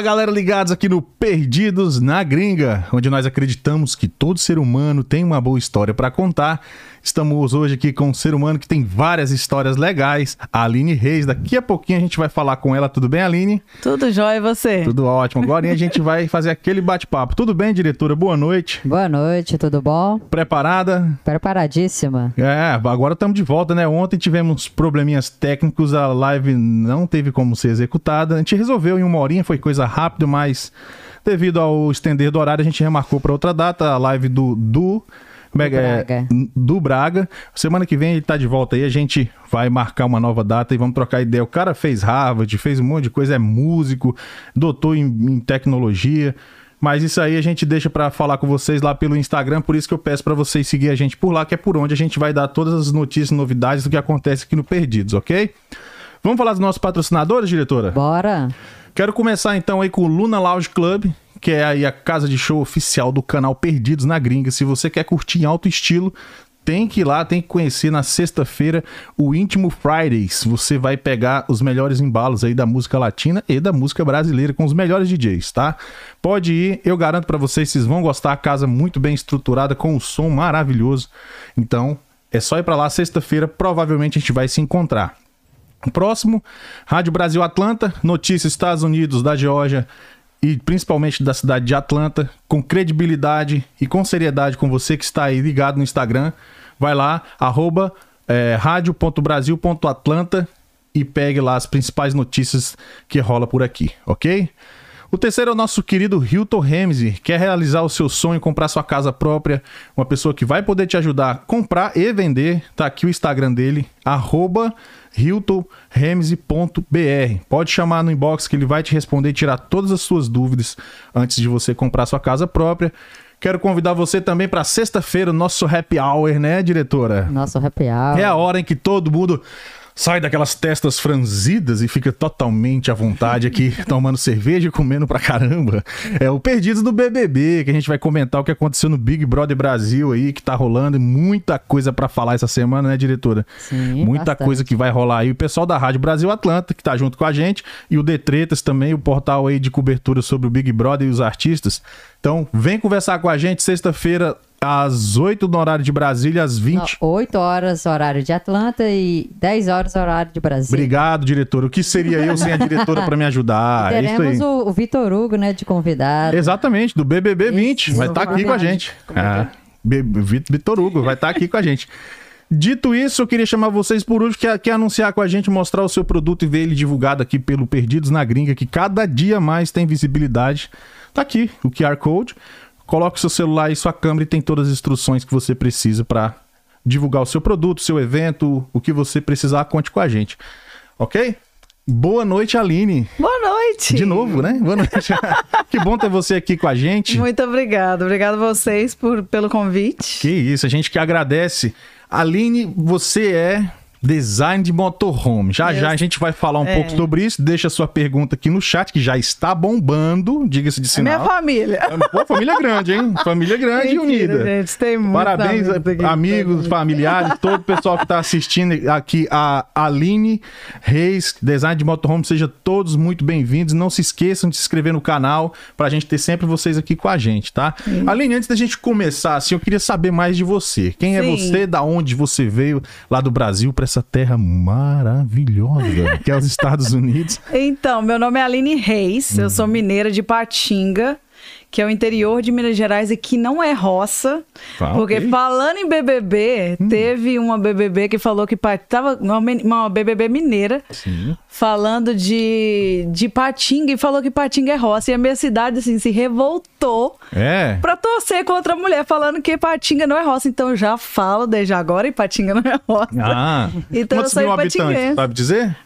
Fala galera ligados aqui no Perdidos na Gringa, onde nós acreditamos que todo ser humano tem uma boa história para contar. Estamos hoje aqui com um ser humano que tem várias histórias legais, a Aline Reis. Daqui a pouquinho a gente vai falar com ela. Tudo bem, Aline? Tudo jóia e você? Tudo ótimo. Agora a gente vai fazer aquele bate-papo. Tudo bem, diretora? Boa noite. Boa noite, tudo bom? Preparada? Preparadíssima. É, agora estamos de volta, né? Ontem tivemos probleminhas técnicos, a live não teve como ser executada. A gente resolveu em uma horinha, foi coisa rápida, mas devido ao estender do horário, a gente remarcou para outra data, a live do, do Mega, é, Braga. do Braga. Semana que vem ele tá de volta aí, a gente vai marcar uma nova data e vamos trocar ideia. O cara fez Harvard, fez um monte de coisa, é músico, doutor em, em tecnologia. Mas isso aí a gente deixa pra falar com vocês lá pelo Instagram, por isso que eu peço pra vocês seguir a gente por lá, que é por onde a gente vai dar todas as notícias e novidades do que acontece aqui no Perdidos, ok? Vamos falar dos nossos patrocinadores, diretora? Bora? Quero começar então aí com o Luna Lounge Club, que é aí a casa de show oficial do canal Perdidos na Gringa. Se você quer curtir em alto estilo, tem que ir lá, tem que conhecer na sexta-feira o Íntimo Fridays. Você vai pegar os melhores embalos aí da música latina e da música brasileira com os melhores DJs, tá? Pode ir, eu garanto pra vocês, vocês vão gostar. A casa muito bem estruturada com o som maravilhoso. Então, é só ir pra lá sexta-feira, provavelmente a gente vai se encontrar. Próximo, Rádio Brasil Atlanta, notícias Estados Unidos, da Geórgia e principalmente da cidade de Atlanta, com credibilidade e com seriedade com você que está aí ligado no Instagram. Vai lá, arroba é, rádio.brasil.atlanta e pegue lá as principais notícias que rola por aqui, ok? O terceiro é o nosso querido Hilton Ramsey. Quer realizar o seu sonho, comprar sua casa própria? Uma pessoa que vai poder te ajudar a comprar e vender. Tá aqui o Instagram dele, arroba. Pode chamar no inbox que ele vai te responder e tirar todas as suas dúvidas antes de você comprar sua casa própria. Quero convidar você também para sexta-feira, o nosso happy hour, né, diretora? Nosso happy hour. É a hora em que todo mundo sai daquelas testas franzidas e fica totalmente à vontade aqui, tomando cerveja e comendo pra caramba. É o Perdidos do BBB, que a gente vai comentar o que aconteceu no Big Brother Brasil aí, que tá rolando. e Muita coisa pra falar essa semana, né, diretora? Sim, Muita bastante. coisa que vai rolar aí. O pessoal da Rádio Brasil Atlanta, que tá junto com a gente, e o Detretas também, o portal aí de cobertura sobre o Big Brother e os artistas. Então, vem conversar com a gente sexta-feira, às 8 no horário de Brasília, às 20 Não, 8 horas horário de Atlanta e 10 horas horário de Brasília. Obrigado, diretor. O que seria eu sem a diretora para me ajudar? É isso Teremos aí. o, o Vitor Hugo, né, de convidado. Exatamente, do BBB 20. Isso, vai estar aqui com a gente. Ah, Vitor Hugo vai estar aqui com a gente. Dito isso, eu queria chamar vocês por último, que quer anunciar com a gente, mostrar o seu produto e ver ele divulgado aqui pelo Perdidos na Gringa, que cada dia mais tem visibilidade. Tá aqui o QR Code. Coloca o seu celular e sua câmera e tem todas as instruções que você precisa para divulgar o seu produto, seu evento, o que você precisar, conte com a gente. Ok? Boa noite, Aline. Boa noite! De novo, né? Boa noite. que bom ter você aqui com a gente. Muito obrigada. Obrigada a vocês por, pelo convite. Que isso, a gente que agradece. Aline, você é design de motorhome. Já já a gente vai falar um É. pouco sobre isso. Deixa sua pergunta aqui no chat, que já está bombando, diga-se de É minha sinal. família. Pô, família grande, hein? Família grande e unida. gente. Tem muitos Parabéns, aqui. amigos, familiares, todo o pessoal que está assistindo aqui, a Aline Reis, design de motorhome, sejam todos muito bem-vindos. Não se esqueçam de se inscrever no canal para a gente ter sempre vocês aqui com a gente, tá? Aline, antes da gente começar, assim, eu queria saber mais de você. Quem é Sim. você, da onde você veio lá do Brasil para essa terra maravilhosa que é os Estados Unidos? Então, meu nome é Aline Reis, eu sou mineira de Patinga, que é o interior de Minas Gerais e que não é roça. Tá, porque. Hum. falando em BBB, teve uma BBB que falou que tava uma, BBB mineira Sim. falando de, de Patinga e falou que Patinga é roça. E a minha cidade, assim, se revoltou É. pra torcer contra a mulher, falando que Patinga não é roça. Então eu já falo desde agora e Patinga não é roça. Ah, Então eu quantos sou mil habitantes, sabe dizer?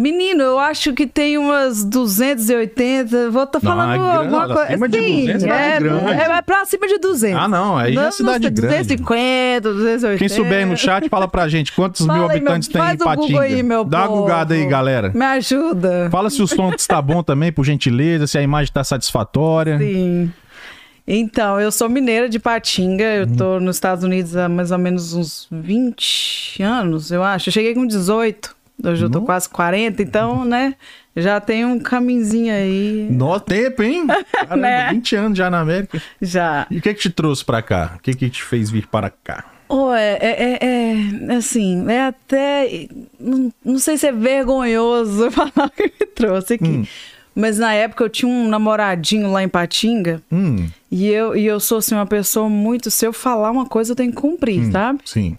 Menino, eu acho que tem umas 280. Vou estar Não, falando é grande, alguma coisa. acima de 200 é é, grande. é, é pra cima de 200. Ah, não, aí já é Não, cidade não sei, grande. 250, 280. Quem souber aí no chat, fala pra gente quantos Fala mil aí, meu- habitantes tem em Patinga. aí, meu Dá uma povo. gugada aí, galera. Me ajuda. Fala se o som está bom também, por gentileza, se a imagem tá satisfatória. Sim. Então, eu sou mineira de Patinga, eu Uhum. tô nos Estados Unidos há mais ou menos uns 20 anos, eu acho. Eu cheguei com 18. Hoje eu tô quase 40, então, né? Já tem um caminhozinho aí. Nó tempo, hein? Caramba, Né? 20 anos já na América. Já. E o que que te trouxe pra cá? O que que te fez vir para cá? Oh, é, é, é, é, assim, é até. Não, não sei se é vergonhoso falar o que me trouxe aqui. Hum. Mas na época eu tinha um namoradinho lá em Patinga. Hum, E eu, e eu sou assim, uma pessoa muito. Se eu falar uma coisa, eu tenho que cumprir, hum, sabe? Sim.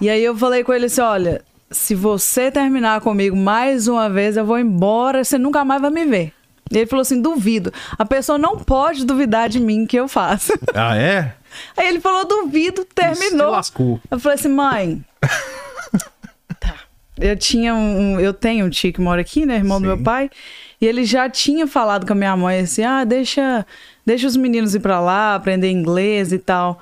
E aí eu falei com ele assim: olha, se você terminar comigo mais uma vez, eu vou embora, você nunca mais vai me ver. E ele falou assim: duvido. A pessoa não pode duvidar de mim que eu faço. Ah, é? Aí ele falou: duvido, Se terminou. lascou. Eu falei assim, mãe. tá. Eu tinha um. Eu tenho um tio que mora aqui, né? Irmão do Sim. meu pai. E ele já tinha falado com a minha mãe assim: ah, deixa, deixa os meninos ir pra lá, aprender inglês e tal.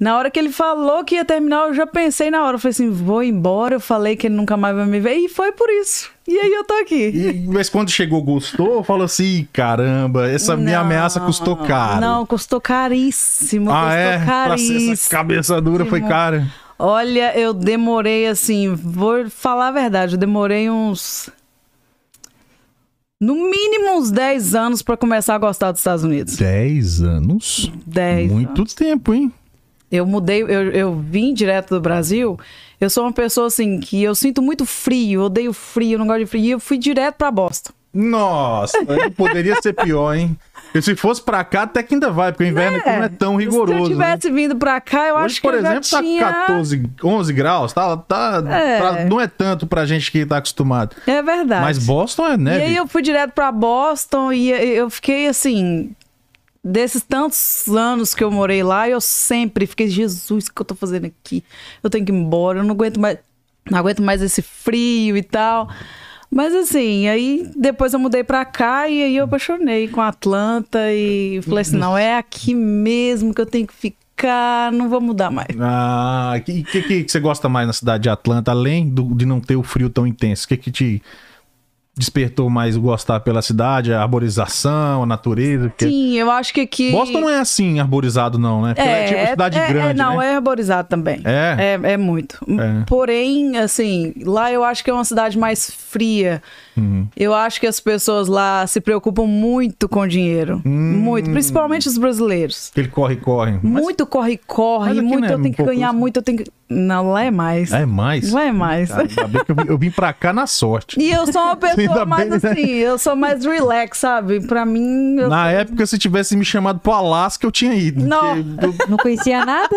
Na hora que ele falou que ia terminar, eu já pensei na hora. Eu falei assim: vou embora. Eu falei que ele nunca mais vai me ver. E foi por isso. E aí eu tô aqui. E, mas quando chegou, gostou? Falou assim, "Ih, caramba, essa minha Não, ameaça custou caro. Não, custou caríssimo. ah, custou é? Pra ser caríssimo. essa cabeça dura foi cara. Olha, eu demorei assim, vou falar a verdade, eu demorei uns. No mínimo uns 10 anos pra começar a gostar dos Estados Unidos. 10 anos? 10 Muito tempo, hein? Eu mudei, eu, eu vim direto do Brasil. Eu sou uma pessoa assim que eu sinto muito frio, odeio frio, não gosto de frio. E eu fui direto pra Boston. Nossa, poderia ser pior, hein? E se fosse pra cá, até que ainda vai, porque o inverno aqui não é tão rigoroso. Se eu né? tivesse vindo pra cá, eu Hoje, acho que por exemplo, já tá tinha. 14, 11 graus, tá? tá É. pra- não é tanto pra gente que tá acostumado. É verdade. Mas Boston é E neve. aí eu fui direto pra Boston e eu fiquei assim. Desses tantos anos que eu morei lá, eu sempre fiquei, Jesus, o que eu tô fazendo aqui? Eu tenho que ir embora, eu não aguento mais, não aguento mais esse frio e tal. Mas assim, aí depois eu mudei pra cá e aí eu apaixonei com Atlanta e falei assim, não, é aqui mesmo que eu tenho que ficar, não vou mudar mais. Ah, o que, que, que você gosta mais na cidade de Atlanta, além do- de não ter o frio tão intenso? O que, que te despertou mais gostar pela cidade? A arborização, a natureza? Porque Sim, eu acho que aqui... Boston não é assim arborizado, não, né? Porque é, tipo cidade é, grande, é, não, né? é arborizado também. É? É, é muito. É. Porém, assim, lá eu acho que é uma cidade mais fria. Uhum. Eu acho que as pessoas lá se preocupam muito com dinheiro. Hum. Muito. Principalmente os brasileiros. Aquele corre-corre. Mas muito corre-corre, mas aqui muito não é eu tenho um que ganhar, isso? muito eu tenho que. Não, lá é mais. É mais? Lá é mais. Ainda bem que eu, vim, eu vim pra cá na sorte. E eu sou uma Ainda pessoa mais bem, né? assim, eu sou mais relax, sabe? Pra mim. Eu... Na época, se tivesse me chamado pro Alasca, eu tinha ido. Não. Eu Não conhecia nada?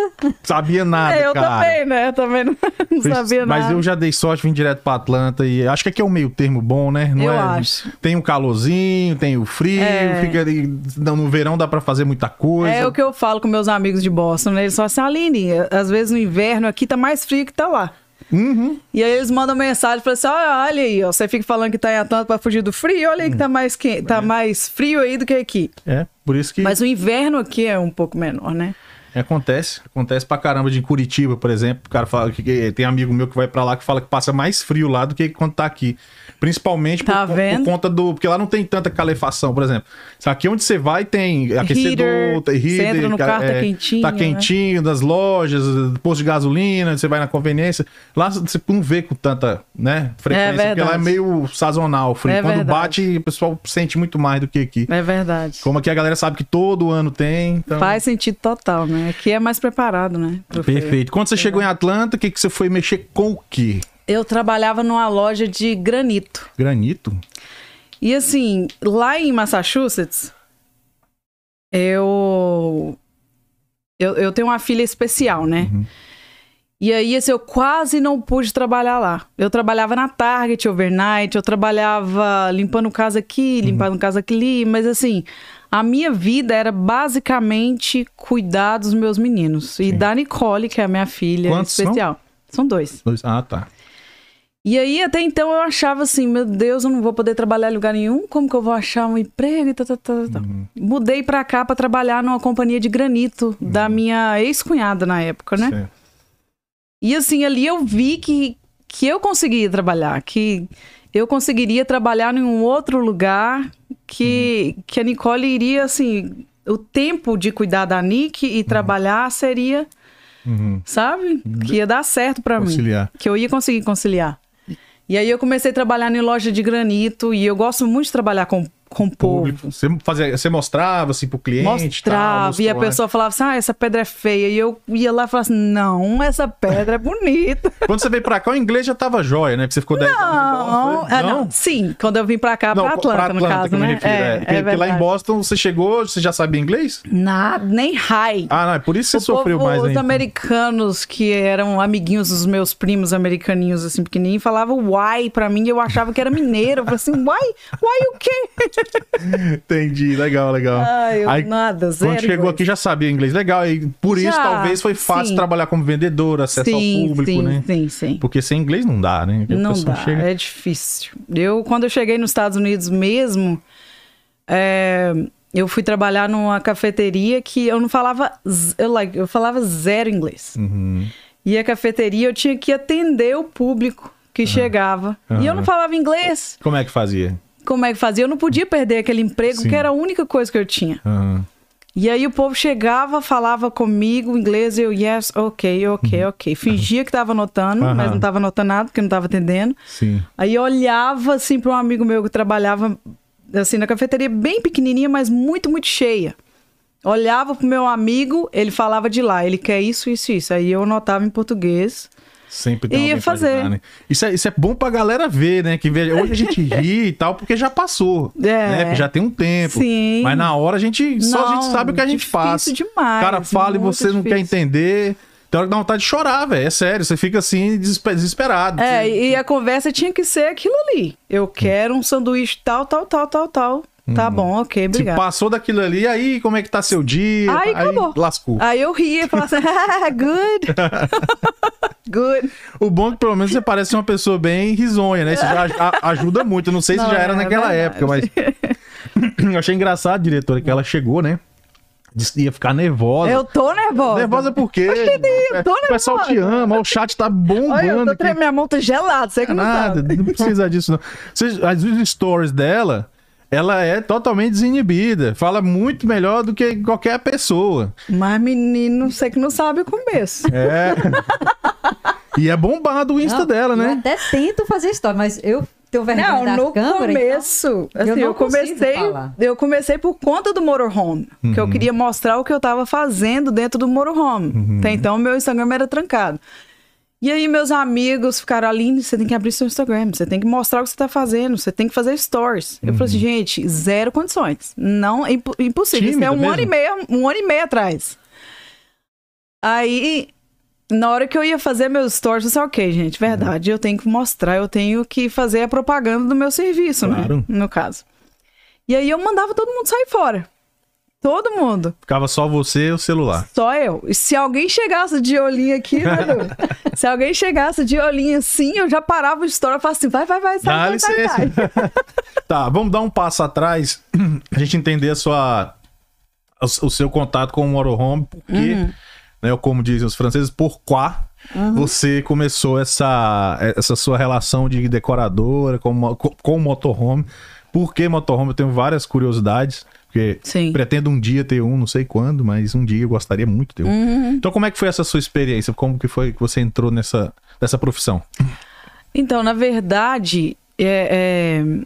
sabia nada, É, eu cara. também, né? Eu também não, não sabia Mas nada. eu já dei sorte, vim direto pra Atlanta e acho que aqui é um meio termo bom, né? Não Eu é- acho. Tem o calorzinho, tem o frio, É. fica ali. não, No verão dá pra fazer muita coisa. É o que eu falo com meus amigos de Boston, né? Eles falam assim, Aline, às vezes no inverno aqui tá mais frio que tá lá. Uhum. E aí eles mandam mensagem falam assim, olha, olha aí, ó, você fica falando que tá em Atlanta pra fugir do frio, olha aí que tá mais, que... tá mais frio aí do que aqui. É, por isso que Mas o inverno aqui é um pouco menor, né? Acontece. Acontece pra caramba de Curitiba, por exemplo. O cara fala que, tem amigo meu que vai pra lá que fala que passa mais frio lá do que quando tá aqui. Principalmente Tá por, por conta do. Porque lá não tem tanta calefação, por exemplo. Aqui onde você vai tem aquecedor, Heater, você heater, entra no ca- carro, tá quentinho, Tá né? quentinho, das lojas, posto de gasolina, você vai na conveniência. Lá você não vê com tanta né, frequência, porque lá é meio sazonal frio. É Quando verdade. bate, o pessoal sente muito mais do que aqui. É verdade. Como aqui a galera sabe que todo ano tem. Então... Faz sentido total, né? Aqui é mais preparado, né? Perfeito. Quando você chegou em Atlanta, o que, que você foi mexer com o quê? Eu trabalhava numa loja de granito. Granito? E assim, lá em Massachusetts, eu. Eu, eu tenho uma filha especial, né? E aí, assim, eu quase não pude trabalhar lá. Eu trabalhava na Target overnight, eu trabalhava limpando casa aqui, limpando casa ali, mas assim, a minha vida era basicamente cuidar dos meus meninos. E Sim. da Nicole, que é a minha filha Quantos são? especial. São dois. Dois- Ah, tá. E aí, até então, eu achava assim, meu Deus, eu não vou poder trabalhar em lugar nenhum, como que eu vou achar um emprego e tal, tal, tal, tal. Mudei pra cá pra trabalhar numa companhia de granito da minha ex-cunhada na época, né? Certo. E assim, ali eu vi que, que eu conseguia trabalhar, que eu conseguiria trabalhar em um outro lugar, que, que a Nicole iria, assim, o tempo de cuidar da Nick e trabalhar seria, Uhum. sabe? Que ia dar certo pra mim que eu ia conseguir conciliar. E aí eu comecei a trabalhar em loja de granito e eu gosto muito de trabalhar com, com povo. Público. Você, fazia, você mostrava assim pro cliente? tal, Mostrava, e a né? pessoa falava assim: ah, essa pedra é feia. E eu ia lá e falava assim: não, essa pedra é bonita. Quando você veio pra cá, o inglês já tava jóia, né? Porque você ficou 10 anos em Não, Boston. ah, não. Sim, quando eu vim pra cá, pra Atlanta, no caso, que eu me né? refiro, é. Porque, porque lá em. Boston, você chegou, você já sabia inglês? Nada, nem high. Ah, não, é por isso que você O sofreu povo- mais os ainda. americanos que eram amiguinhos dos meus primos americaninhos, assim, pequenininhos, falavam why pra mim e eu achava que era mineiro. Eu falei assim, why? Why o quê? Entendi, legal, legal. Ai, eu Aí, nada, zero. Quando chegou aqui já sabia inglês legal, e por isso Já, talvez foi fácil sim. trabalhar como vendedor, acesso sim, ao público, sim, né? sim, sim. Porque sem inglês não dá, né? Porque Não dá, chega- é difícil. Eu, quando eu cheguei nos Estados Unidos mesmo, é, eu fui trabalhar numa cafeteria que eu não falava, eu, like, eu falava zero inglês. Uhum. E a cafeteria eu tinha que atender o público que chegava. E eu não falava inglês. Como é que fazia? Como é que fazia? Eu não podia perder aquele emprego, Sim. que era a única coisa que eu tinha. Aham. E aí o povo chegava, falava comigo inglês, eu, yes, ok, ok, ok. Fingia que tava anotando, Uhum. Mas não tava anotando nada, porque não tava atendendo. Sim. Aí olhava assim para um amigo meu que trabalhava assim na cafeteria bem pequenininha, mas muito, muito cheia. Olhava pro meu amigo, ele falava de lá, ele quer isso, isso, isso. Aí eu anotava em português. Sempre tem Ia fazer. né? Isso, é, isso é bom pra galera ver, né? Que vê- hoje a gente ri e tal, porque já passou. É. Né? Já tem um tempo. Sim. Mas na hora a gente só a gente Não, sabe o que a gente difícil passa. demais, o cara fala e você não quer difícil. entender. Tem hora que dá vontade de chorar, velho. É sério. Você fica assim, desespe- desesperado. É, e a conversa tinha que ser aquilo ali. Eu quero um sanduíche tal, tal, tal, tal, tal. Tá bom, ok, Se obrigado. passou daquilo ali, aí como é que tá seu dia? Aí acabou. lascou. Aí eu ria e falava assim, ah, good. good. O bom é que pelo menos você parece uma pessoa bem risonha, né? Isso já ajuda muito. Eu não sei se Não, já era é naquela época, mas. eu achei engraçado, diretora, que ela chegou, né? Disse que ia ficar nervosa. Eu tô nervosa. Nervosa por quê? eu tô o pessoal te nervosa. ama, o chat tá bombando. Olha, eu tô tremendo, minha mão tá gelada, você que não Nada, sabe. não precisa disso, não. As stories dela, ela é totalmente desinibida. Fala muito melhor do que qualquer pessoa. Mas menino, você que não sabe o começo. É. e é bombado o Insta Não, dela, Eu né? até tento fazer história, mas eu tenho vergonha Não, da no câmera. então começo, assim, eu eu, comecei, falar. eu comecei por conta do motorhome, que Uhum. eu queria mostrar o que eu tava fazendo dentro do motorhome. Uhum. Até então meu Instagram era trancado. E aí meus amigos ficaram, Aline, você tem que abrir seu Instagram, você tem que mostrar o que você tá fazendo, você tem que fazer stories. Eu Uhum. falei assim, gente, zero condições. Não, é impo- impossível. Isso é um ano e mesmo? meio, um ano e meio atrás. Aí, na hora que eu ia fazer meus stories, eu disse, ok, gente, verdade, eu tenho que mostrar, eu tenho que fazer a propaganda do meu serviço, Claro. né? No caso. E aí eu mandava todo mundo sair fora. Todo mundo. Ficava só você e o celular. Só eu. E se alguém chegasse de olhinho aqui, né? Se alguém chegasse de olhinho assim, eu já parava o story e falava assim, vai, vai, vai, sai, Dá sai, sai, sai. licença. tá, vamos dar um passo atrás, a gente entender a sua, o, o seu contato com o motorhome, porque, Uhum. né, como dizem os franceses, por quá você começou essa, essa sua relação de decoradora com, com, com o motorhome. Por que motorhome? Eu tenho várias curiosidades, porque Sim. pretendo um dia ter um, não sei quando, mas um dia eu gostaria muito de ter um. Uhum. Então como é que foi essa sua experiência? Como que foi que você entrou nessa, nessa profissão? Então, na verdade, é, é,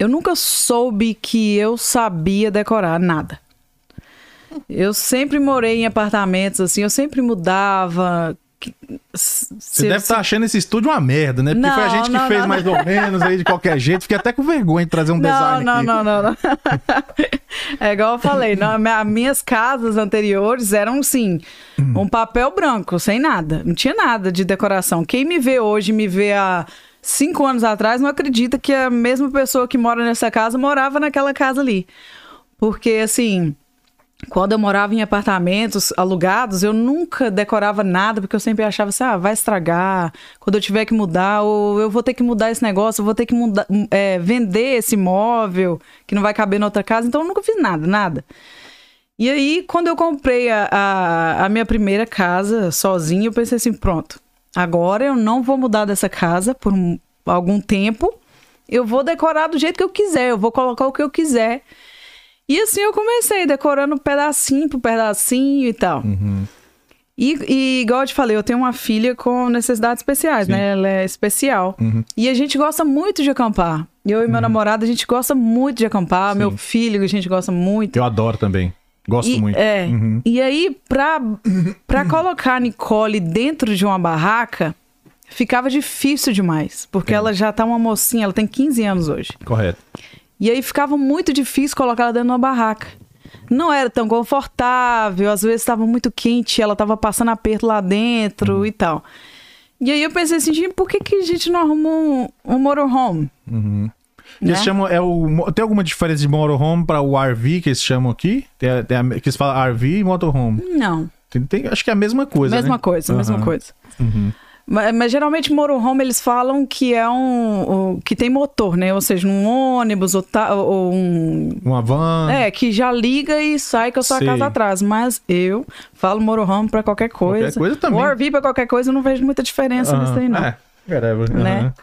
eu nunca soube que eu sabia decorar nada. Eu sempre morei em apartamentos, assim, eu sempre mudava. Que- se- Você deve estar achando esse estúdio uma merda, né? Porque Não, foi a gente que não, fez não, mais ou menos aí de qualquer jeito. Fiquei até com vergonha de trazer um Não, design não, aqui. não, não, não. É igual eu falei, não, minha- minhas casas anteriores eram, assim, Hum. um papel branco, sem nada. Não tinha nada de decoração. Quem me vê hoje, me vê há cinco anos atrás, não acredita que a mesma pessoa que mora nessa casa morava naquela casa ali. Porque, assim, quando eu morava em apartamentos alugados, eu nunca decorava nada, porque eu sempre achava assim, ah, vai estragar, quando eu tiver que mudar, ou eu vou ter que mudar esse negócio, eu vou ter que mudar, é, vender esse imóvel, que não vai caber na outra casa, então eu nunca fiz nada, nada. E aí, quando eu comprei a, a, a minha primeira casa sozinha, eu pensei assim, pronto, agora eu não vou mudar dessa casa por um- algum tempo, eu vou decorar do jeito que eu quiser, eu vou colocar o que eu quiser. E assim eu comecei, decorando pedacinho por pedacinho e tal. E, e, igual eu te falei, eu tenho uma filha com necessidades especiais, Sim. né? Ela é especial. Uhum. E a gente gosta muito de acampar. Eu e meu namorado, a gente gosta muito de acampar. Sim. Meu filho, a gente gosta muito. Eu adoro também. Gosto E, muito. É. Uhum. E aí, pra, pra colocar a Nicole dentro de uma barraca, ficava difícil demais. Porque É. ela já tá uma mocinha, ela tem 15 anos hoje. Correto. E aí ficava muito difícil colocar ela dentro de uma barraca. Não era tão confortável, às vezes estava muito quente, ela estava passando aperto lá dentro Uhum. e tal. E aí eu pensei assim, gente, por que, que a gente não arruma um, um motorhome? Uhum. Né? Eles chamam, é o, tem alguma diferença de motorhome para o RV que eles chamam aqui? Tem, tem que eles falam RV e motorhome. Não, Tem, tem- acho que é a mesma coisa, mesma né? coisa, mesma Aham. coisa. Uhum. Mas, mas geralmente motorhome eles falam que é um, um- que tem motor, né? Ou seja, um ônibus ou, ta- ou um Uma van. É, que já liga e sai com a sua Sei. casa atrás. Mas eu falo motorhome pra qualquer coisa. Qualquer coisa também. O RV pra qualquer coisa, eu não vejo muita diferença nisso aí, não. É, whatever. Né? Aham.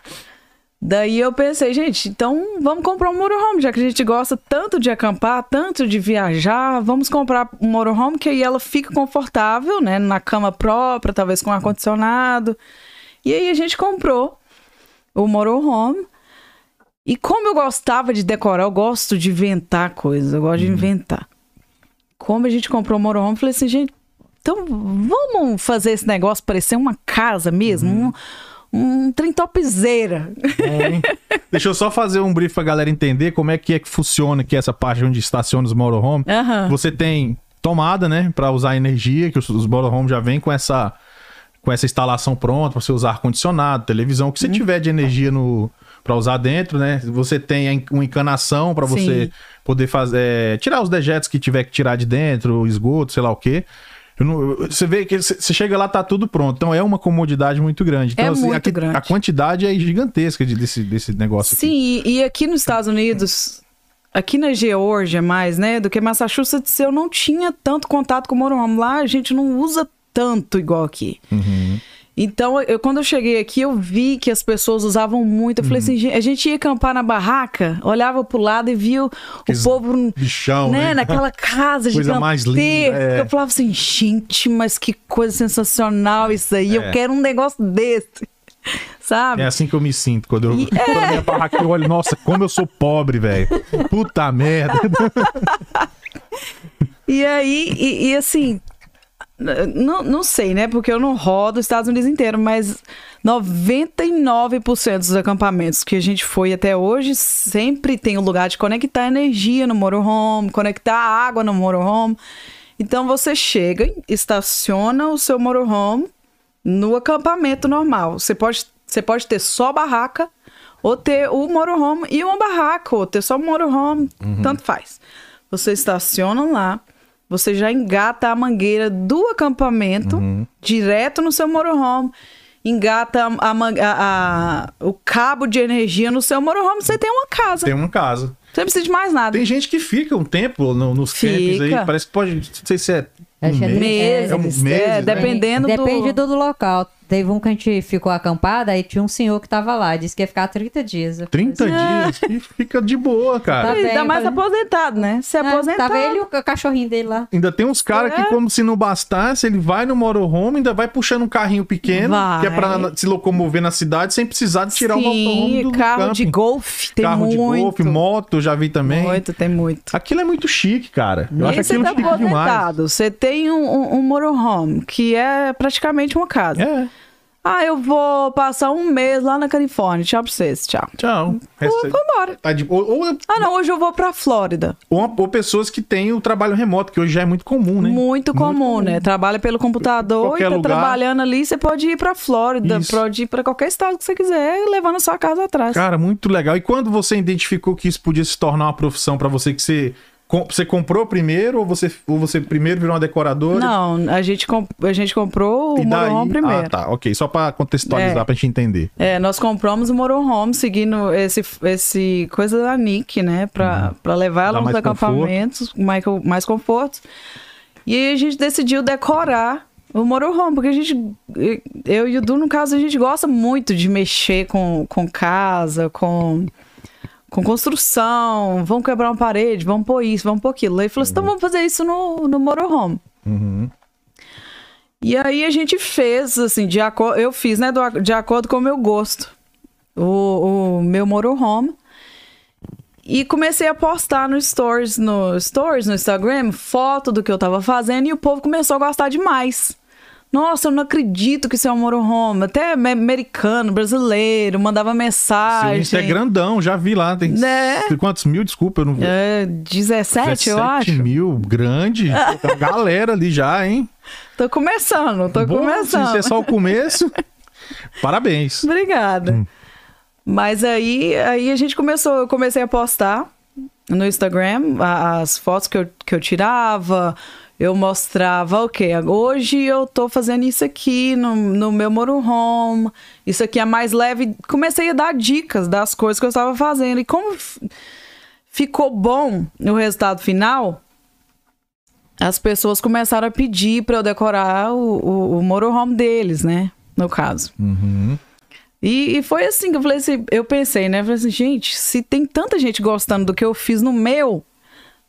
Daí eu pensei, gente, então vamos comprar um motorhome, já que a gente gosta tanto de acampar, tanto de viajar, vamos comprar um motorhome que aí ela fica confortável, né, na cama própria, talvez com ar-condicionado. E aí a gente comprou o motorhome. E como eu gostava de decorar, eu gosto de inventar coisas, eu gosto de inventar. Como a gente comprou o motorhome, eu falei assim, gente, então vamos fazer esse negócio parecer uma casa mesmo, um, um trem topzera. É? Deixa eu só fazer um brief pra galera entender como é que é que funciona aqui essa parte onde estaciona os motorhome. Você tem tomada, né, Pra usar energia, que os, os motorhome já vêm com essa com essa instalação pronta para você usar ar condicionado, televisão, o que você tiver de energia no para usar dentro, né? Você tem uma encanação para você Sim. poder fazer é, tirar os dejetos que tiver que tirar de dentro, esgoto, sei lá o quê. Não- você vê que você chega lá tá tudo pronto, então é uma comodidade muito grande. Então, É assim, muito aqui- grande. A quantidade é gigantesca de- desse, desse negócio aqui. Sim, e, e aqui nos Estados Unidos, aqui na Geórgia mais, né, do que Massachusetts, eu não tinha tanto contato com o motorhome. Lá a gente não usa tanto igual aqui. Uhum. Então, eu, quando eu cheguei aqui, eu vi que as pessoas usavam muito. Eu falei Uhum. assim, "Gente, a gente ia acampar na barraca, olhava pro lado e via o, o povo bichão, né, né? naquela casa Coisa gigantesca. mais linda, é. Eu falava assim, gente, mas que coisa sensacional isso aí. Eu É. quero um negócio desse. Sabe? É assim que eu me sinto quando eu E- quando minha barraca eu olho, nossa, como eu sou pobre, velho. Puta merda. E aí, e, e assim, não, não sei, né? Porque eu não rodo os Estados Unidos inteiro, mas 99% dos acampamentos que a gente foi até hoje sempre tem o lugar de conectar energia no motorhome, conectar água no motorhome. Então você chega, estaciona o seu motorhome no acampamento normal. Você pode, você pode ter só barraca, ou ter o motorhome e uma barraca, ou ter só o motorhome, tanto faz. Você estaciona lá, você já engata a mangueira do acampamento direto no seu motorhome, engata a, a- a- o cabo de energia no seu motorhome, você tem uma casa. Tem uma casa. Você não precisa de mais nada. Tem gente que fica um tempo no- nos campings aí, Fica. parece que pode, não sei se é um Acho que é mês. Meses, É um- é, meses, né? dependendo Depende do... do... local. Teve um que a gente ficou acampada, aí tinha um senhor que tava lá, disse que ia ficar 30 dias. Eu 30 falei dias e fica de boa, cara. Tá bem, Ainda mais falei- aposentado, né? Se assim, aposentado. Tava ele e o cachorrinho dele lá. Ainda tem uns caras que, É. como se não bastasse, ele vai no motorhome, ainda vai puxando um carrinho pequeno, Vai. que é pra se locomover na cidade sem precisar de tirar o motorhome Sim, do carro de camping. golfe, tem Carro muito. de golfe, moto, já vi também. Muito, tem muito. Aquilo é muito chique, cara. Eu E acho aquilo tá chique demais. aposentado, você tem um, um, um motorhome, que é praticamente uma casa. É, Ah, eu vou passar um mês lá na Califórnia. Tchau pra vocês, tchau. tchau. Vou embora. Tá de- Ou, ou, Ah, não, hoje eu vou pra Flórida. ou- ou pessoas que têm o trabalho remoto, que hoje já é muito comum, né? Muito comum, né? Trabalha pelo computador e Qualquer tá lugar. trabalhando ali, você pode ir pra Flórida, Isso. pode ir pra qualquer estado que você quiser, levando a sua casa atrás. Cara, muito legal. E quando você identificou que isso podia se tornar uma profissão pra você, que você, você comprou primeiro ou você, ou você primeiro virou uma decoradora? Não, a gente, a gente comprou o E daí... motorhome primeiro. Ah, tá. Ok. Só pra contextualizar, É. pra gente entender. É, nós compramos o motorhome seguindo esse, esse coisa da Nick, né? Pra, pra levar ela Uhum. Nos mais acampamentos, mais, mais conforto. E aí a gente decidiu decorar o motorhome, porque a gente, eu e o Du, no caso, a gente gosta muito de mexer com, com casa, com, com construção, vamos quebrar uma parede, vamos pôr isso, vamos pôr aquilo. Aí falou assim, então vamos fazer isso no, no motorhome. Uhum. E aí a gente fez, assim, de acordo. Eu fiz, né, do- de acordo com o meu gosto. O, o meu motorhome. E comecei a postar no stories, no stories, no Instagram, foto do que eu tava fazendo e o povo começou a gostar demais. Nossa, eu não acredito que isso é um motorhome. Até me- americano, brasileiro, mandava Seu mensagem. Insta é grandão, já vi lá. Tem Né? quantos mil? Desculpa, eu não vi. É, 17, eu 17 acho. mil, grande. Galera ali já, hein? Tô começando, tô Bom, começando. Se isso é só o começo, parabéns. Obrigada. Hum. Mas aí, aí a gente começou, eu comecei a postar no Instagram as fotos que eu, que eu tirava. Eu mostrava, ok, hoje eu tô fazendo isso aqui no, no meu motorhome, isso aqui é mais leve. Comecei a dar dicas das coisas que eu estava fazendo. E como ficou bom o resultado final, as pessoas começaram a pedir para eu decorar o, o, o motorhome deles, né? No caso. Uhum. E, e foi assim que eu falei assim, eu pensei, né? Eu falei assim, gente, se tem tanta gente gostando do que eu fiz no meu,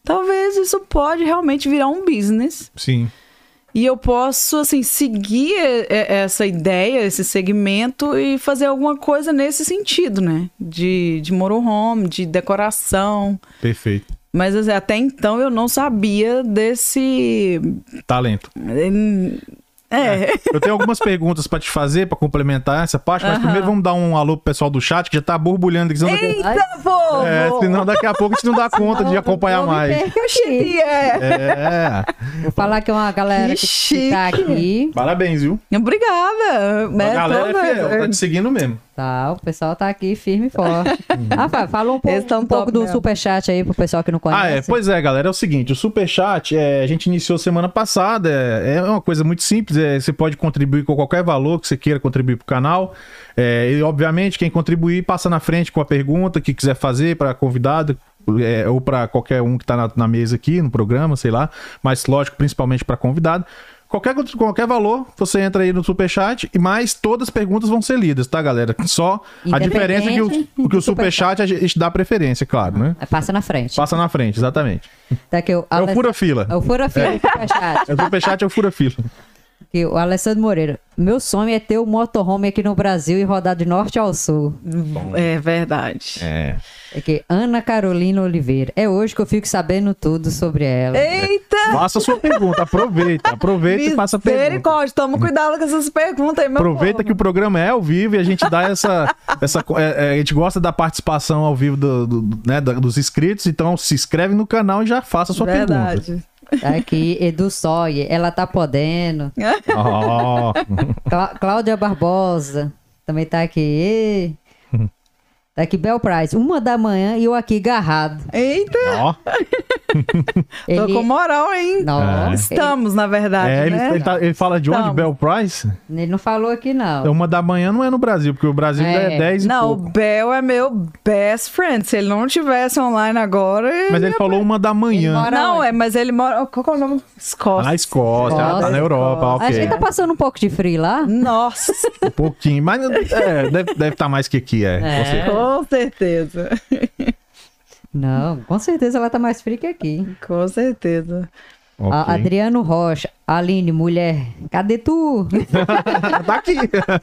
talvez isso pode realmente virar um business. Sim. E eu posso, assim, seguir essa ideia, esse segmento e fazer alguma coisa nesse sentido, né? De, de motorhome, de decoração. Perfeito. Mas assim, até então eu não sabia desse. Talento. É. Eu tenho algumas perguntas pra te fazer, pra complementar essa parte, mas primeiro vamos dar um alô pro pessoal do chat que já tá borbulhando aqui. Senão daqui, Eita, povo! é, senão daqui a pouco a gente não dá conta de acompanhar mais. E é. É. Vou falar que é uma galera Que que, que tá chique. aqui. Parabéns, viu? Obrigada. A É, galera é fiel, tá te seguindo mesmo. Tá, o pessoal tá aqui firme e forte. Rafa, fala um, pouco- um pouco do mesmo. superchat aí pro pessoal que não conhece. Ah, é. Pois é, galera. É o seguinte: o Superchat, é, a gente iniciou semana passada. É, é uma coisa muito simples. É, você pode contribuir com qualquer valor que você queira contribuir pro canal. É, e, obviamente, quem contribuir passa na frente com a pergunta que quiser fazer para convidado. é, ou para qualquer um que tá na, na mesa aqui, no programa, sei lá. Mas, lógico, principalmente para convidado. Qualquer, qualquer valor, você entra aí no Superchat, e mais todas as perguntas vão ser lidas, tá, galera? Só a diferença é que o, o que o Superchat. A gente dá preferência, claro, né? É, Passa na frente. Passa na frente, exatamente. Tá aqui o É o fura-fila. É o fura-fila do superchat. É o superchat, é o fura-fila. Aqui, o Alessandro Moreira. Meu sonho é ter um motorhome aqui no Brasil e rodar de norte ao sul. É verdade. É. Aqui, Ana Carolina Oliveira. É hoje que eu fico sabendo tudo sobre ela. Eita! Faça a sua pergunta, aproveita. Aproveita e faça a pergunta. Misericórdia, toma cuidado com essas perguntas aí, meu Aproveita que o povo. programa é ao vivo e a gente dá essa. essa é, é, a gente gosta da participação ao vivo do- do- né, dos inscritos, então se inscreve no canal e já faça a sua pergunta. Verdade. Tá aqui, Edu Soyer. Ela tá podendo. Ó, Clá- Cláudia Barbosa. Também tá aqui. Tá aqui, Bel Price. Uma da manhã e eu aqui agarrado. Eita, ó. tô com moral, hein? Nossa, Estamos, na verdade, É, ele, né? ele tá- ele fala de onde? Estamos. Bel Price? ele, ele não falou aqui, não. Uma da manhã não é no Brasil, porque o Brasil É. é 10 e Não, pouco. o Bel é meu best friend. Se ele não tivesse online agora. Mas ele falou uma da manhã. Ele Não, onde? é, mas ele mora. Qual que é o nome? Escócia. Na Escócia, ah, tá Escócia. na Europa, A ok. gente tá passando um pouco de frio lá? Nossa, Um pouquinho, mas é, deve estar tá mais que aqui, é. É. com certeza. Com certeza. Não, com certeza ela tá mais fria que aqui. Com certeza. Ok. A- Adriano Rocha. Aline, mulher. Cadê tu? tá aqui.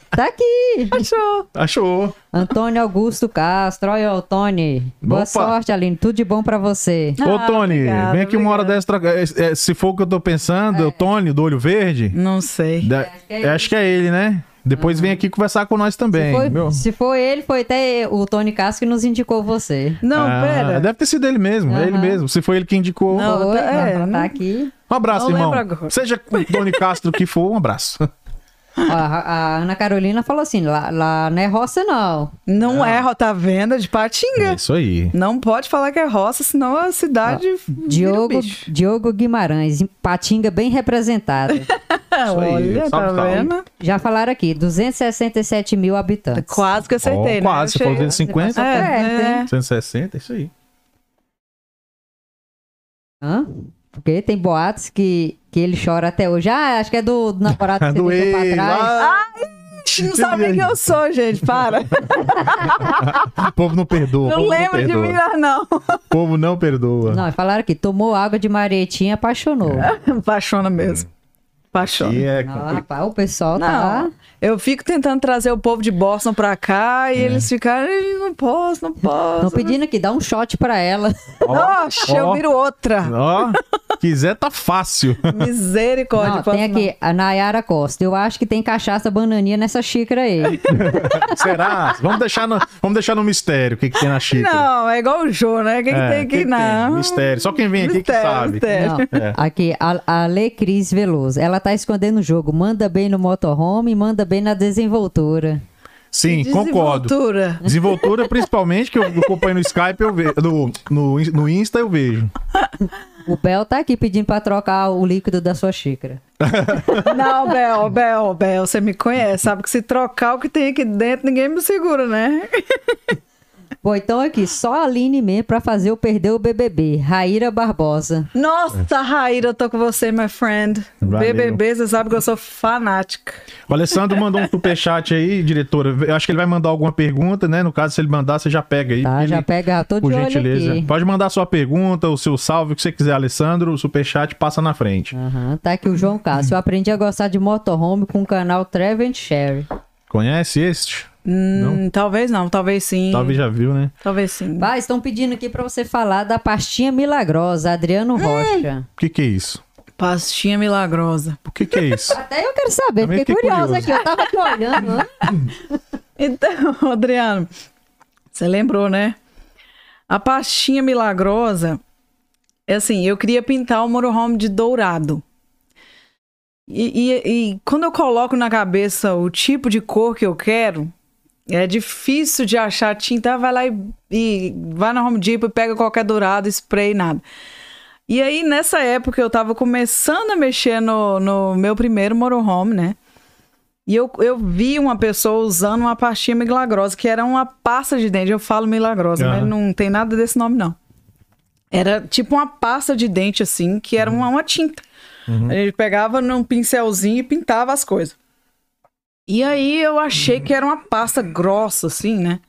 tá aqui. Achou. Achou. Antônio Augusto Castro. Olha, ô, Tony. Boa Opa. sorte, Aline. Tudo de bom pra você. Ô, Ah, Tony, obrigada, vem aqui uma hora dessa. é, é, Se for o que eu tô pensando, é o Tony, do olho verde. Não sei. da- eu acho que é ele, né? Depois vem aqui conversar com nós também. Foi- meu. se for ele, foi até o Tony Castro que nos indicou você. Não, Ah, pera. Deve ter sido ele mesmo, é ele mesmo. Se foi ele que indicou. Não, Foi, tá- é, tá não- aqui. Um abraço, Não irmão. Seja o Tony Castro que for, um abraço. A, a Ana Carolina falou assim: lá, lá não é roça, não. Não é rota venda de É Patinga. isso aí. Não pode falar que é roça, senão a cidade. vira um Diogo, bicho. Diogo Guimarães, Patinga bem representada. Olha, tá salve, salve. vendo? Já falaram aqui, 267 mil habitantes. Quase que acertei, Ó, né? quase, você falou 250, É, É, é. 160, isso aí. Hã? Porque tem boatos que, que ele chora até hoje. Ah, acho que é do, do namorado que você deixou pra trás. ah, Não sabe quem eu sou, gente. Para. O povo não perdoa. Não lembro de mim, não. O povo não perdoa. Não, falaram aqui, tomou água de maretinha e apaixonou. Apaixona mesmo. Apaixona. E é Não, rapaz, o pessoal tá. Não, eu fico tentando trazer o povo de Boston pra cá e eles ficaram, "Ih, não posso, não posso. Estão pedindo aqui, dá um shot pra ela. Oxe, eu ó. viro outra. Ó, quiser tá fácil. Misericórdia. Não, tem aqui a Nayara Costa. Eu acho que tem cachaça bananinha nessa xícara aí. Será? Vamos deixar no, vamos deixar no mistério o que, que tem na xícara. Não, é igual o Jô, né? O que, que É, tem aqui? que não. Mistério. Só quem vem aqui que Mistério, sabe. mistério. Não, É. aqui, a, a Lê Cris Veloso. Ela tá escondendo o jogo. Manda bem no motorhome e manda bem na desenvoltura. Sim, concordo. Desenvoltura. Desenvoltura, principalmente, que eu acompanho no Skype, eu vejo. No, no, no Insta eu vejo. O Bel tá aqui pedindo pra trocar o líquido da sua xícara. Não, Bel, Bel, Bel, você me conhece. Sabe que se trocar o que tem aqui dentro, ninguém me segura, né? Bom, então aqui, só a Aline mesmo pra fazer eu perder o BBB. Raíra Barbosa. Nossa, Raíra, eu tô com você, my friend. Valeu. BBB, você sabe que eu sou fanática. O Alessandro mandou um superchat aí, diretora. Eu acho que ele vai mandar alguma pergunta, né? No caso, se ele mandar, você já pega aí. Tá, Ele- já pega, tô de Por olho gentileza. aqui. Pode mandar sua pergunta, o seu salve, o que você quiser, Alessandro. O superchat passa na frente. Aham, tá aqui o João Cássio. Eu aprendi a gostar de motorhome com o canal Trevor and Sherry. Conhece este? Hum, talvez não, talvez sim. Talvez já viu, né? Talvez sim. Vai, estão pedindo aqui pra você falar da pastinha milagrosa, Adriano Rocha. O que que é isso? Pastinha milagrosa. O que que é isso? Até eu quero saber, Também fiquei fiquei curiosa curioso. aqui. Eu tava aqui olhando. né? Então, Adriano, você lembrou, né? A pastinha milagrosa é assim, eu queria pintar o motorhome de dourado. E, e- e quando eu coloco na cabeça o tipo de cor que eu quero, é difícil de achar tinta. Vai lá e, e vai na Home Depot e pega qualquer dourado, spray, nada. E aí, nessa época, eu tava começando a mexer no, no meu primeiro motorhome, né? E eu, eu vi uma pessoa usando uma pastinha milagrosa, que era uma pasta de dente. Eu falo milagrosa, Aham. mas não tem nada desse nome, não. Era tipo uma pasta de dente, assim, que era uma, uma tinta. A gente pegava num pincelzinho e pintava as coisas. E aí eu achei que era uma pasta grossa, assim, né?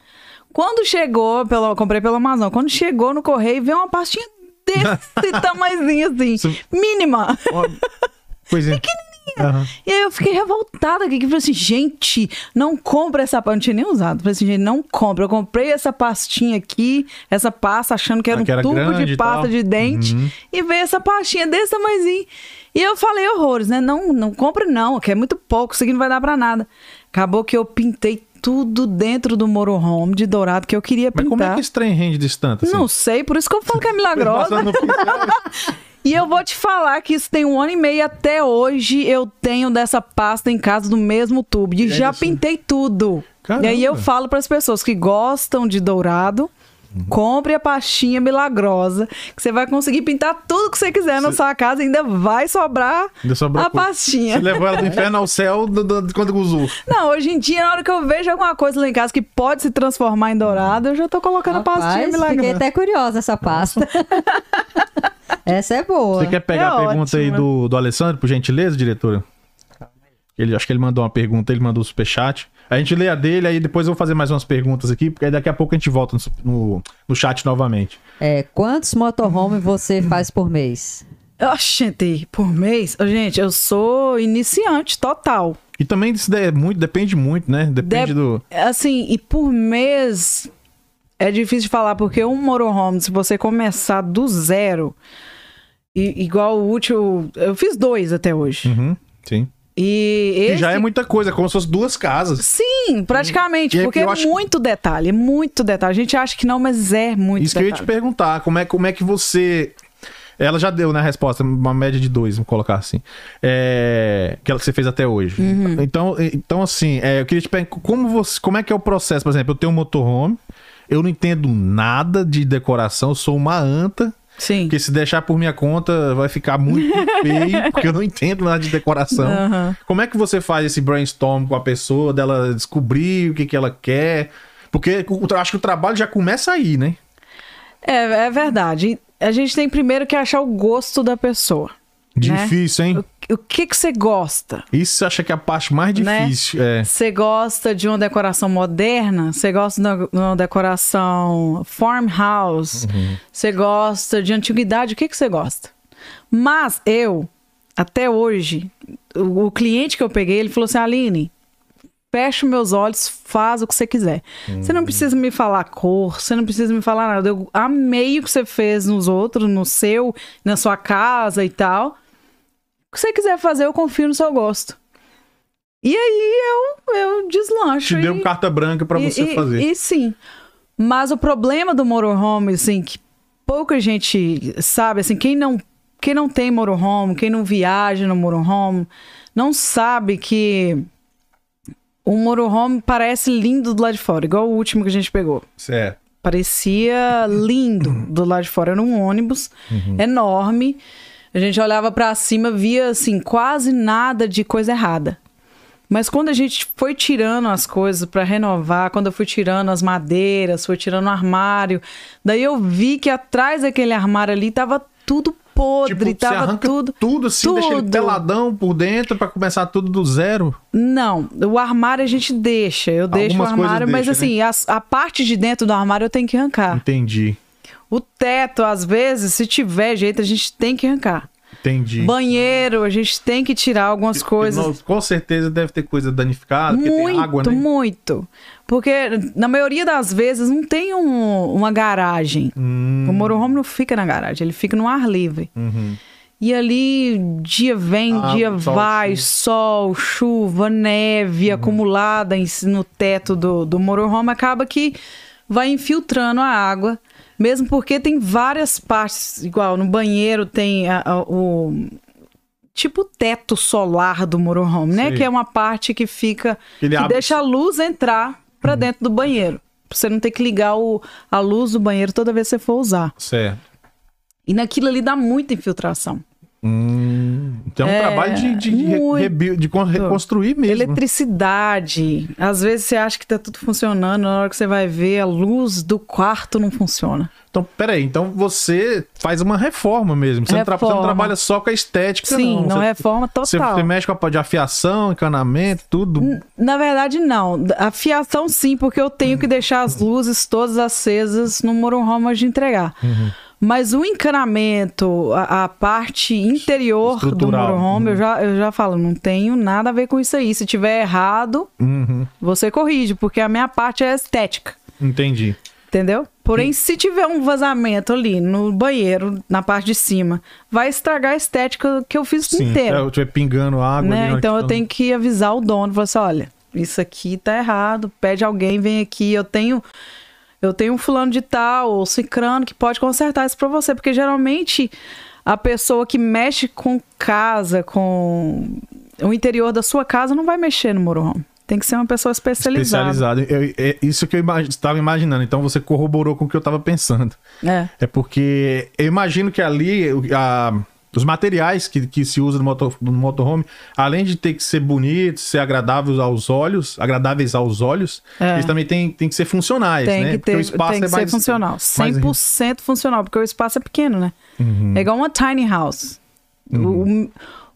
Quando chegou, eu comprei pela Amazon, quando chegou no correio, veio uma pastinha desse tamanhozinho, assim, mínima. Coisinha. Aham. E aí eu fiquei revoltada aqui, que falei assim, gente, não compra essa pasta. Eu não tinha nem usado. Falei assim, gente, não compra. Eu comprei essa pastinha aqui, essa pasta, achando que era Ah, um que era tubo de pasta de dente. Uhum. E veio essa pastinha desse tamanhozinho. E eu falei horrores, né? Não, não compra não, que é muito pouco, isso aqui não vai dar pra nada. Acabou que eu pintei tudo dentro do motorhome de dourado que eu queria Mas pintar. como é que esse trem rende distante? Assim? Não sei, por isso que eu falo que é milagrosa. E eu vou te falar que isso tem um ano e meio até hoje. Eu tenho dessa pasta em casa do mesmo tubo. E já isso? pintei tudo. Caramba. E aí eu falo para as pessoas que gostam de dourado. Compre a pastinha milagrosa, que você vai conseguir pintar tudo que você quiser na sua casa, ainda vai sobrar Ainda sobrou a pastinha. Você levou ela do inferno ao céu do, do- quando usou. Não, hoje em dia, na hora que eu vejo alguma coisa lá em casa que pode se transformar em dourado, eu já tô colocando a pastinha Rapaz, fiquei milagrosa. até curiosa essa pasta. essa é boa. Você quer pegar É a pergunta aí do, do Alessandro, por gentileza, diretora? Ele, acho que ele mandou uma pergunta, ele mandou o superchat. A gente lê a dele, aí depois eu vou fazer mais umas perguntas aqui, porque aí daqui a pouco a gente volta no, no, no chat novamente. É, quantos motorhome você faz por mês? Oxente, por mês? Gente, eu sou iniciante total. E também isso é muito, depende muito, né? Depende Dep- do. Assim, e por mês é difícil de falar, porque um motorhome, se você começar do zero, i- igual o último. Eu fiz dois até hoje. Uhum, sim. E Que esse. já é muita coisa, como se fosse duas casas. Sim, praticamente, E é porque que é muito detalhe, é muito detalhe. A gente acha que não, mas é muito Isso que eu ia detalhe. te perguntar, como é, como é que você. Ela já deu, né, a resposta, uma média de dois, vamos colocar assim. É, que ela que você fez até hoje. Uhum. Então, então assim, é, eu queria te perguntar, como, você, como é que é o processo? Por exemplo, eu tenho um motorhome, eu não entendo nada de decoração, eu sou uma anta, Sim. porque se deixar por minha conta vai ficar muito feio, porque eu não entendo nada de decoração. Aham. Como é que você faz esse brainstorm com a pessoa, dela descobrir o que, que ela quer? Porque eu acho que o trabalho já começa aí, né? É, é verdade. A gente tem primeiro que achar o gosto da pessoa. Né? Difícil, hein? O, que que você gosta? Isso eu acho que é a parte mais Né? difícil. É. Você gosta de uma decoração moderna? Você gosta de uma- de uma decoração farmhouse? Uhum. Você gosta de antiguidade? O que que você gosta? Mas eu, até hoje, o, o cliente que eu peguei, ele falou assim, Aline, fecha meus olhos, faz o que você quiser. Você não precisa me falar cor, você não precisa me falar nada. Eu amei o que você fez nos outros, no seu, na sua casa e tal. Que você quiser fazer, eu confio no seu gosto. E aí eu, eu deslancho. Te e, deu carta branca pra e- você e- fazer. E sim. Mas o problema do motorhome, assim, que pouca gente sabe, assim, quem não, quem não tem motorhome, quem não viaja no motorhome, não sabe que o motorhome parece lindo do lado de fora, igual o último que a gente pegou. Certo. Parecia lindo do lado de fora. Era um ônibus enorme. A gente olhava pra cima, via assim, quase nada de coisa errada. Mas quando a gente foi tirando as coisas pra renovar, quando eu fui tirando as madeiras, fui tirando o armário, daí eu vi que atrás daquele armário ali tava tudo podre, Tipo, tava tudo. tudo assim, deixa ele tudo. peladão por dentro pra começar tudo do zero. Não, o armário a gente deixa. Eu deixo o Algumas armário, mas deixa, né? assim, as- a parte de dentro do armário eu tenho que arrancar. Entendi. O teto, às vezes, se tiver jeito, a gente tem que arrancar. Entendi. Banheiro, a gente tem que tirar algumas coisas. Não, com certeza deve ter coisa danificada, porque muito, tem água, né? muito. Porque na maioria das vezes não tem um- uma garagem. Hum, O motorhome não fica na garagem, ele fica no ar livre. uhum. E ali, dia vem, Ah, dia sol, vai, chuva. sol, chuva, neve acumulada em- no teto do, do motorhome, acaba que vai infiltrando a água. Mesmo porque tem várias partes, igual no banheiro tem a- a- o tipo o teto solar do motorhome, né? Que é uma parte que fica, Ele que abre- deixa a luz entrar pra dentro do banheiro. Pra você não ter que ligar o, a luz do banheiro toda vez que você for usar. Certo. E naquilo ali dá muita infiltração. Hum, então é um É, trabalho de, de, de de con- reconstruir mesmo. Eletricidade. Às vezes você acha que tá tudo funcionando, na hora que você vai ver, a luz do quarto não funciona. Então, peraí, então você faz uma reforma mesmo. Você, Não, tra- você não Reforma. trabalha só com a estética, Sim, não. não, você, é forma você, total. você mexe com a parte de afiação, encanamento, tudo. Na verdade, não. A fiação, sim, porque eu tenho que deixar as luzes todas acesas no motorhome antes de entregar. Uhum. Mas o encanamento, a, a parte interior do motorhome, eu, já, eu já falo, não tenho nada a ver com isso aí. Se tiver errado, Uhum, você corrige, porque a minha parte é estética. entendi. Entendeu? Porém, se tiver um vazamento ali no banheiro, na parte de cima, vai estragar a estética que eu fiz Sim, inteira. é, eu estiver pingando água. né? ali Então eu questão- tenho que avisar o dono, falar assim, olha, isso aqui tá errado, pede alguém, vem aqui, eu tenho eu tenho um fulano de tal ou cicrano que pode consertar isso pra você, porque geralmente a pessoa que mexe com casa, com o interior da sua casa não vai mexer no motorhome. Tem que ser uma pessoa especializada. Especializado. Eu- é isso que eu estava imaginando. Então você corroborou com o que eu estava pensando. É. É porque eu imagino que ali a- os materiais que, que se usa no, motor, no motorhome, além de ter que ser bonitos, ser agradáveis aos olhos, agradáveis aos olhos, É. eles também têm, têm que ser funcionais, Tem né? que, Porque ter, o espaço tem que é ser mais, funcional. mais- 100% funcional, porque o espaço é pequeno, né? Uhum. É igual uma tiny house. O,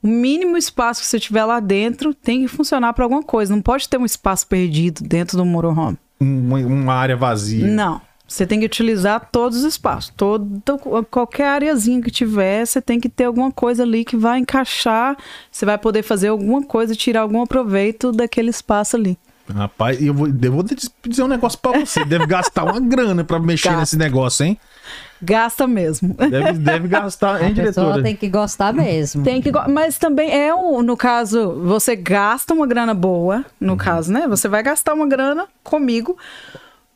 o mínimo espaço que você tiver lá dentro tem que funcionar para alguma coisa. Não pode ter um espaço perdido dentro do motorhome. uma, uma área vazia. Não. Você tem que utilizar todos os espaços. Todo, qualquer areazinha que tiver, você tem que ter alguma coisa ali que vai encaixar. Você vai poder fazer alguma coisa, tirar algum proveito daquele espaço ali. Rapaz, eu vou, eu vou dizer um negócio pra você. Deve gastar uma grana pra mexer Gasta. nesse negócio, hein? Gasta mesmo. Deve, deve gastar, hein, A pessoa diretora? tem que gostar mesmo. Tem que, go- mas também é um, no caso, você gasta uma grana boa, no caso, né? Você vai gastar uma grana comigo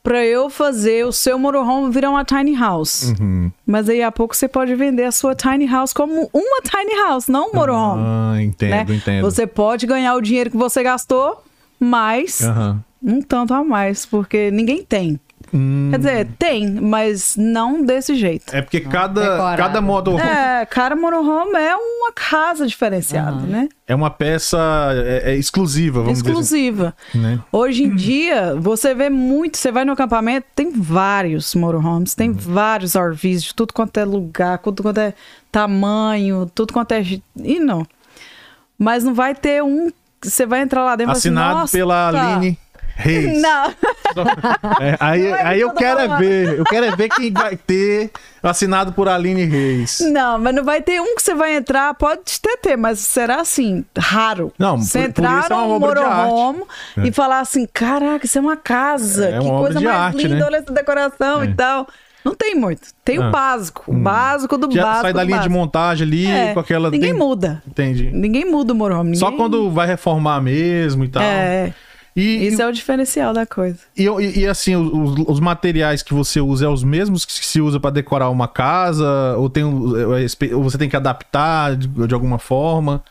pra eu fazer o seu motorhome virar uma tiny house. Uhum. Mas aí a pouco você pode vender a sua tiny house como uma tiny house, não um motorhome. Ah, entendo, né? entendo. Você pode ganhar o dinheiro que você gastou, mas Aham. um tanto a mais, porque ninguém tem. Hum. Quer dizer, tem, mas não desse jeito. É porque cada, decorado. cada motorhome É, cara, motorhome é uma casa diferenciada, né? é uma peça é, é exclusiva, vamos exclusiva. dizer. Né? Hoje em dia, você vê muito, você vai no acampamento, tem vários motorhomes, tem vários RVs de tudo quanto é lugar, tudo quanto é tamanho, tudo quanto é. E não. Mas não vai ter um. Você vai entrar lá dentro e vai Assinado assim, "Nossa, pela Aline. Reis. Não, É, aí Não é aí eu quero é ver. Eu quero é ver quem vai ter assinado por Aline Reis. não, mas não vai ter um que você vai entrar, pode até ter, mas será assim, raro. Não, você por- entrar isso é num de motorhome e falar assim, caraca, isso é uma casa, É que uma coisa de mais arte, linda, né? olha essa decoração É. e tal. Não tem muito. Tem Ah. o básico, o básico do Já básico. sai da linha de básico. montagem ali É, com aquela. Ninguém tem- muda. Entendi. Ninguém muda o. Só ninguém- quando vai reformar mesmo e tal. É, E, isso é o diferencial da coisa. e, e- e, assim, os, os materiais que você usa é os mesmos que se usa pra decorar uma casa? Ou, tem, um- é, ou você tem que adaptar de, de alguma forma?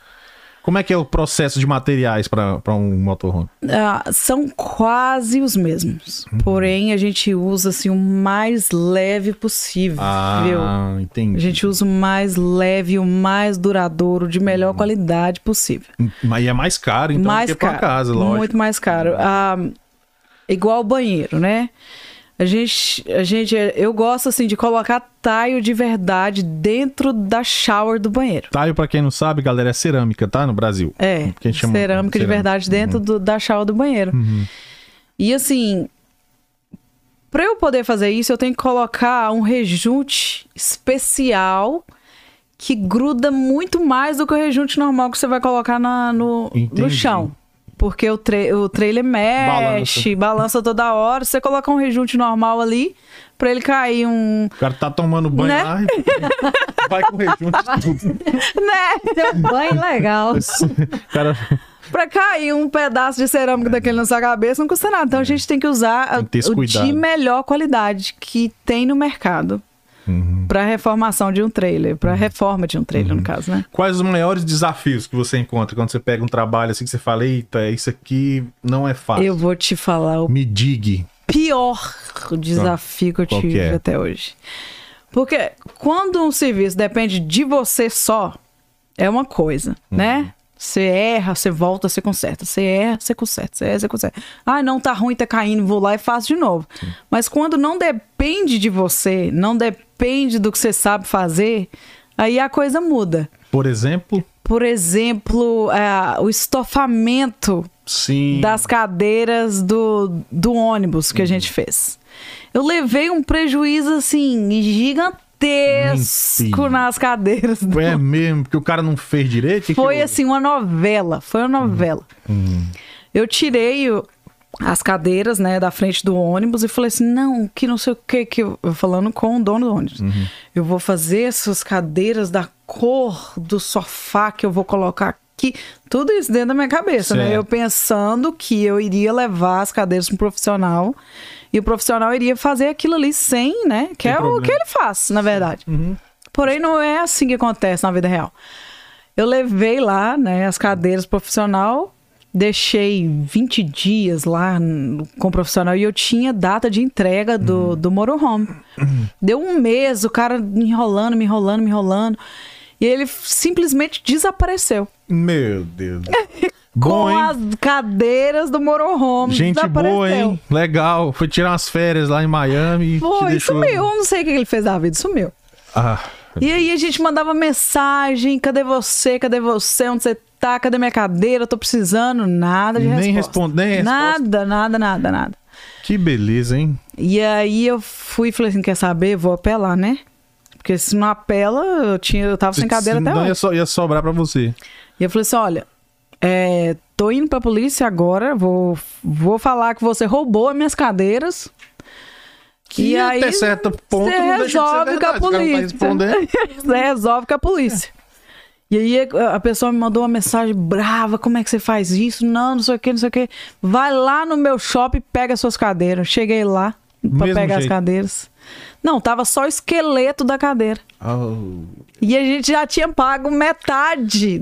Como é que é o processo de materiais pra um motorhome? Ah, são quase os mesmos. Uhum. Porém, a gente usa assim, o mais leve possível. Ah, entendi. A gente usa o mais leve, o mais duradouro, de melhor Uhum. qualidade possível. Mas é mais caro, então, mais do que caro. casa, lógico. Muito mais caro. Ah, igual o banheiro, né? A gente, a gente, eu gosto assim de colocar taio de verdade dentro da shower do banheiro. Taio, pra quem não sabe, galera, é cerâmica, tá? No Brasil. É, Que a gente chama cerâmica de cerâmica. verdade dentro do- da shower do banheiro. E assim, para eu poder fazer isso, eu tenho que colocar um rejunte especial que gruda muito mais do que o rejunte normal que você vai colocar na- no, no chão. Porque o, tra o trailer mexe, balança. toda hora. Você coloca um rejunte normal ali, pra ele cair um. O cara tá tomando banho Né? lá e vai com rejunte tudo. Né? Deu um banho legal. Cara Pra cair um pedaço de cerâmica daquele na sua cabeça não custa nada. Então a gente tem que usar Tem que o de melhor qualidade que tem no mercado. Uhum. Pra reformação de um trailer, pra reforma de um trailer, no caso, né? Quais os maiores desafios que você encontra quando você pega um trabalho assim que você fala, eita, isso aqui não é fácil? Eu vou te falar o Me digue. pior desafio que eu que tive é? até hoje. Porque quando um serviço depende de você só, é uma coisa, Uhum. né? Você erra, você volta, você conserta. Você erra, você conserta. Você erra, você conserta. Ah, não, tá ruim, tá caindo, vou lá e faço de novo. Mas quando não depende de você, não depende do que você sabe fazer, aí a coisa muda. Por exemplo, Por exemplo, é, o estofamento sim. das cadeiras do, do ônibus que a gente fez. Eu levei um prejuízo assim gigantesco nas cadeiras. do- É mesmo, porque o cara não fez direito? Que que Foi houve? assim uma novela, foi uma novela. Eu tirei as cadeiras, né, da frente do ônibus e falei assim, não, que não sei o que que eu, falando com o dono do ônibus. Eu vou fazer essas cadeiras da cor do sofá que eu vou colocar aqui. Tudo isso dentro da minha cabeça, né? Certo. Eu pensando que eu iria levar as cadeiras para um profissional e o profissional iria fazer aquilo ali sem, né? Que Sem é o problema. que ele faz, na verdade. Porém, não é assim que acontece na vida real. Eu levei lá, né, as cadeiras profissional, deixei 20 dias lá com o profissional e eu tinha data de entrega do, do motorhome. Deu um mês, o cara me enrolando, me enrolando, me enrolando. E ele simplesmente desapareceu. Meu Deus. Bom, com hein? as cadeiras do motorhome. Gente desapareceu. boa, hein? Legal. Foi tirar umas férias lá em Miami. e Foi, deixou... sumiu. Eu não sei o que ele fez da vida, sumiu. Ah, E aí a gente mandava mensagem, cadê você? Cadê você? Onde você tá? Cadê minha cadeira? Eu tô precisando. Nada de Nem resposta. responde- nem resposta. Nada, nada, nada, nada. que beleza, hein? E aí eu fui e falei assim, quer saber? Vou apelar, né? Porque se não apela, eu, tinha, eu tava sem cadeira até Senão hoje. ia, so- ia sobrar pra você. E eu falei assim, olha, é, tô indo pra polícia agora, vou, vou falar que você roubou as minhas cadeiras. Que até certo ponto você não deixa de ser resolve com a verdade, não tá polícia. você resolve com a polícia. E aí a pessoa me mandou uma mensagem brava, como é que você faz isso? Não, não sei o que, não sei o que. Vai lá no meu shopping e pega suas cadeiras. Cheguei lá pra Mesmo pegar as jeito. cadeiras. Não, tava só o esqueleto da cadeira. Oh. E a gente já tinha pago metade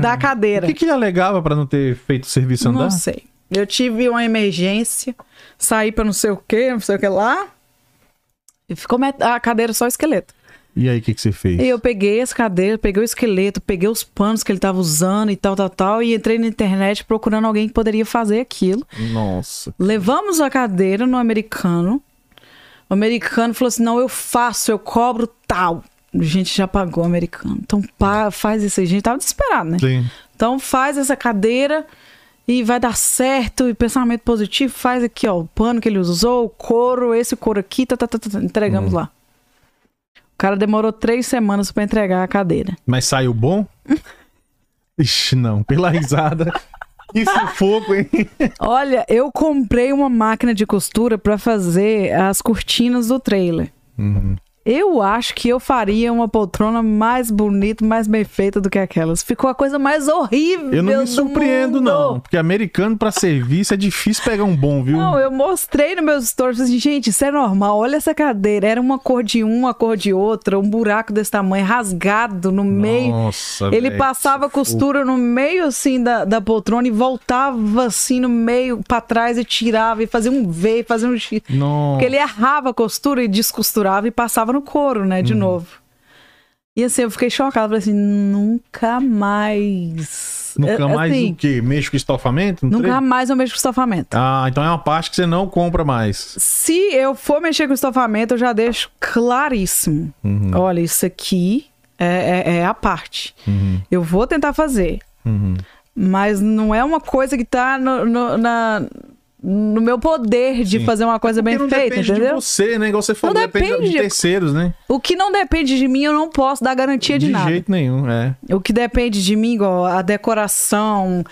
da cadeira. O que, que ele alegava pra não ter feito o serviço andar? Não sei. Eu tive uma emergência, saí pra não sei o que, não sei o que lá. E ficou met- a cadeira só esqueleto. E aí, o que, que você fez? E eu peguei essa cadeira, peguei o esqueleto, peguei os panos que ele tava usando e tal, tal, tal, e entrei na internet procurando alguém que poderia fazer aquilo. Nossa. Levamos a cadeira no americano. O americano falou assim: não, eu faço, eu cobro tal. A gente já pagou o americano. Então pá, faz isso aí. A gente tava desesperado, né? Sim. Então faz essa cadeira e vai dar certo, e pensamento positivo, faz aqui, ó, o pano que ele usou, o couro, esse couro aqui, tá, tá, tá, tá, entregamos lá. O cara demorou três semanas pra entregar a cadeira. Mas saiu bom? Ixi, não. Pela risada. Que sufoco, hein? Olha, eu comprei uma máquina de costura pra fazer as cortinas do trailer. Uhum. Eu acho que eu faria uma poltrona mais bonita, mais bem feita do que aquelas. Ficou a coisa mais horrível. Eu não me do surpreendo, mundo. não. Porque americano pra serviço é difícil pegar um bom, viu? Não, eu mostrei nos meus stories, assim, gente, isso é normal, olha essa cadeira, era uma cor de um, uma cor de outra, um buraco desse tamanho, rasgado no meio. Nossa, Ele velho, passava costura no meio, assim, da, da poltrona e voltava, assim, no meio, pra trás e tirava, e fazia um V, fazia um X. Nossa. Porque ele errava a costura e descosturava e passava no couro, né, Uhum. de novo. E assim, eu fiquei chocada, falei assim, nunca mais. Nunca É, mais assim, o quê? Mexo com estofamento? Nunca trailer? mais eu mexo com estofamento. Ah, então é uma parte que você não compra mais. Se eu for mexer com estofamento, eu já deixo claríssimo. Uhum. Olha, isso aqui é, é- é a parte. Eu vou tentar fazer. Uhum. Mas não é uma coisa que tá no, no- na- no meu poder de Sim. fazer uma coisa Porque bem não feita, depende entendeu? de você, né? Igual você falou, Não depende, depende de de- terceiros, né? O que não depende de mim, eu não posso dar garantia de, nada. jeito nenhum, é. O que depende de mim, igual a decoração,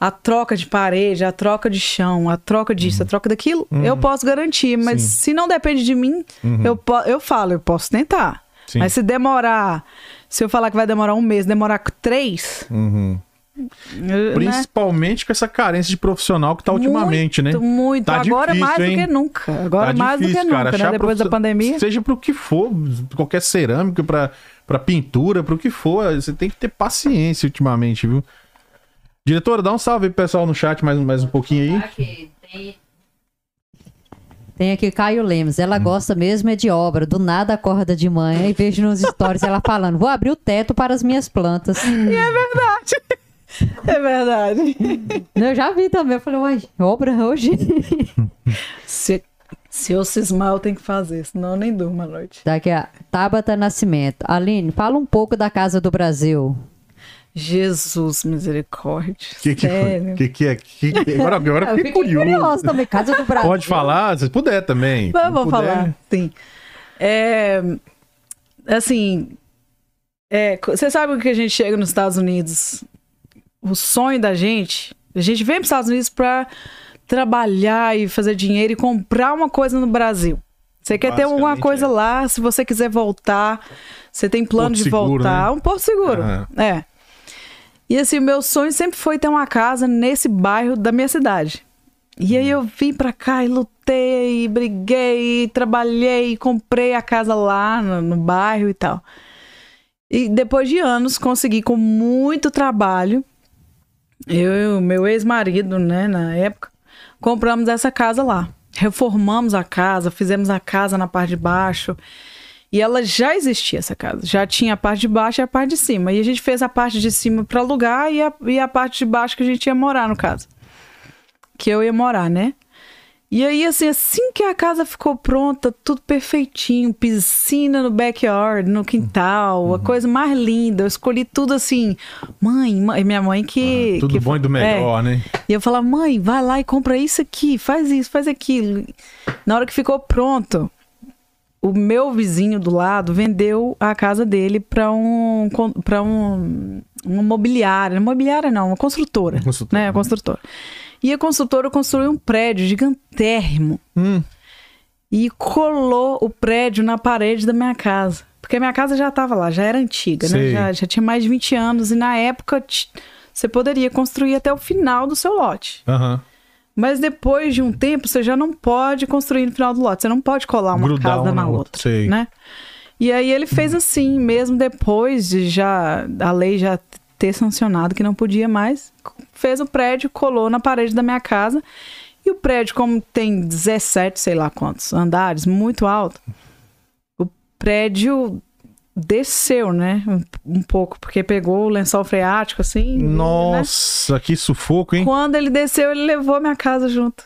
a troca de parede, a troca de chão, a troca disso, a troca daquilo, eu posso garantir. Mas Sim. se não depende de mim, eu, po- eu falo, eu posso tentar. Sim. Mas se demorar, se eu falar que vai demorar um mês, demorar três, Uhum. Né? Principalmente com essa carência de profissional que tá ultimamente, muito, né? Muito, Tá Agora difícil, mais hein? do que nunca. Agora Tá mais difícil, do que cara. nunca, né? Achar Depois da pandemia. Seja pro que for, qualquer cerâmica, pra, pra pintura, pro que for, você tem que ter paciência ultimamente, viu? Diretora, dá um salve aí pro pessoal no chat mais, mais um pouquinho aí. Aqui, tem... Tem aqui Caio Lemos. Ela Hum. gosta mesmo é de obra. Do nada acorda de manhã e vejo nos stories ela falando: vou abrir o teto para as minhas plantas. É verdade. Eu já vi também. Eu falei, uai, obra hoje? se, se eu cismar, eu tenho que fazer, senão eu nem durmo à noite. Daqui a Tabata Nascimento. Aline, fala um pouco da Casa do Brasil. Jesus, misericórdia. Que que, foi? Sério. que, que é? Que, que- agora agora eu fiquei curioso. curiosa também. Casa do Brasil. Pode falar, se puder também. Vou puder. falar, sim. É, assim, é, você sabe que a gente chega nos Estados Unidos, o sonho da gente, a gente vem para os Estados Unidos para trabalhar e fazer dinheiro e comprar uma coisa no Brasil. Você quer ter alguma coisa é. lá, se você quiser voltar, você tem plano Porto de seguro, voltar, né? um porto seguro. Aham. É. E assim, o meu sonho sempre foi ter uma casa nesse bairro da minha cidade. E aí eu vim pra cá e lutei, e briguei, e trabalhei, e comprei a casa lá no, no bairro e tal. E depois de anos consegui com muito trabalho, eu e o meu ex-marido, né, na época, compramos essa casa lá. Reformamos a casa, fizemos a casa na parte de baixo. E ela já existia, essa casa. Já tinha a parte de baixo e a parte de cima. E a gente fez a parte de cima para alugar e a, e a parte de baixo que a gente ia morar, no caso. Que eu ia morar, né? E aí, assim, assim que a casa ficou pronta, tudo perfeitinho, piscina no backyard, no quintal, Uhum. a coisa mais linda. Eu escolhi tudo assim, mãe, mãe minha mãe que. Ah, Tudo que bom e do é, melhor, né? e eu falava, mãe, vai lá e compra isso aqui, faz isso, faz aquilo. Na hora que ficou pronto, o meu vizinho do lado vendeu a casa dele para um para um uma mobiliária, mobiliária não, uma construtora, Uma construtora. né, a construtora. E a construtora construiu um prédio gigantérrimo Hum, e colou o prédio na parede da minha casa. Porque a minha casa já estava lá, já era antiga, né? Já, já tinha mais de 20 anos e na época você poderia construir até o final do seu lote. aham. Mas depois de um tempo, você já não pode construir no final do lote. Você não pode colar uma Grudar casa uma na outra, outra, né? E aí ele fez assim, mesmo depois de já a lei já ter sancionado que não podia mais, fez o prédio, colou na parede da minha casa. E o prédio, como tem 17, sei lá quantos andares, muito alto, o prédio desceu, né? Um, um pouco, porque pegou o lençol freático, assim. né? Nossa, que sufoco, hein? Quando ele desceu, ele levou minha casa junto.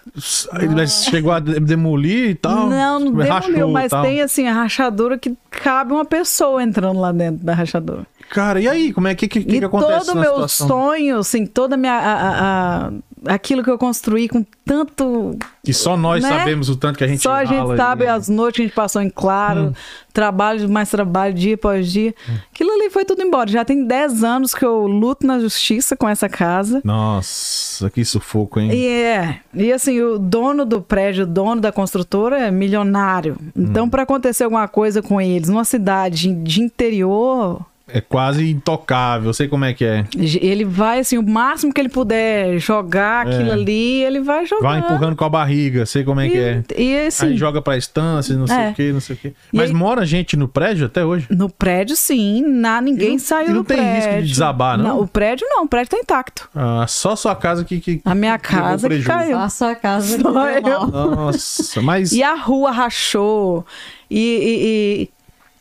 Ele chegou a de- demolir e tal? Não, não demoliu, mas tal. tem assim a rachadura que cabe uma pessoa entrando lá dentro da rachadura. Cara, e aí? Como é que, que, que, que acontece todo meu situação? sonho, assim, toda a minha. A, a- aquilo que eu construí com tanto. E só nós Né? sabemos o tanto que a gente Só a gente sabe né? as noites que a gente passou em claro, trabalho mais trabalho, dia após dia. Aquilo ali foi tudo embora. Já tem 10 anos que eu luto na justiça com essa casa. Nossa, que sufoco, hein? E é, e assim, o dono do prédio, o dono da construtora é milionário. Então, Hum. para acontecer alguma coisa com eles numa cidade de interior, É quase intocável, sei como é que é. ele vai assim, o máximo que ele puder jogar aquilo É. ali, ele vai jogar. Vai empurrando com a barriga, sei como é que é. E, e assim, Aí joga pra estância, não sei É. o que, não sei o que. E Mas aí- mora gente no prédio até hoje? no prédio sim, na, ninguém E não- saiu e não do tem prédio. risco de desabar, não? O prédio não, o prédio tá intacto. Ah, só sua casa que. que A minha que casa que caiu. Só a sua casa que Só deu eu. Nossa, mas. E a rua rachou. E, e-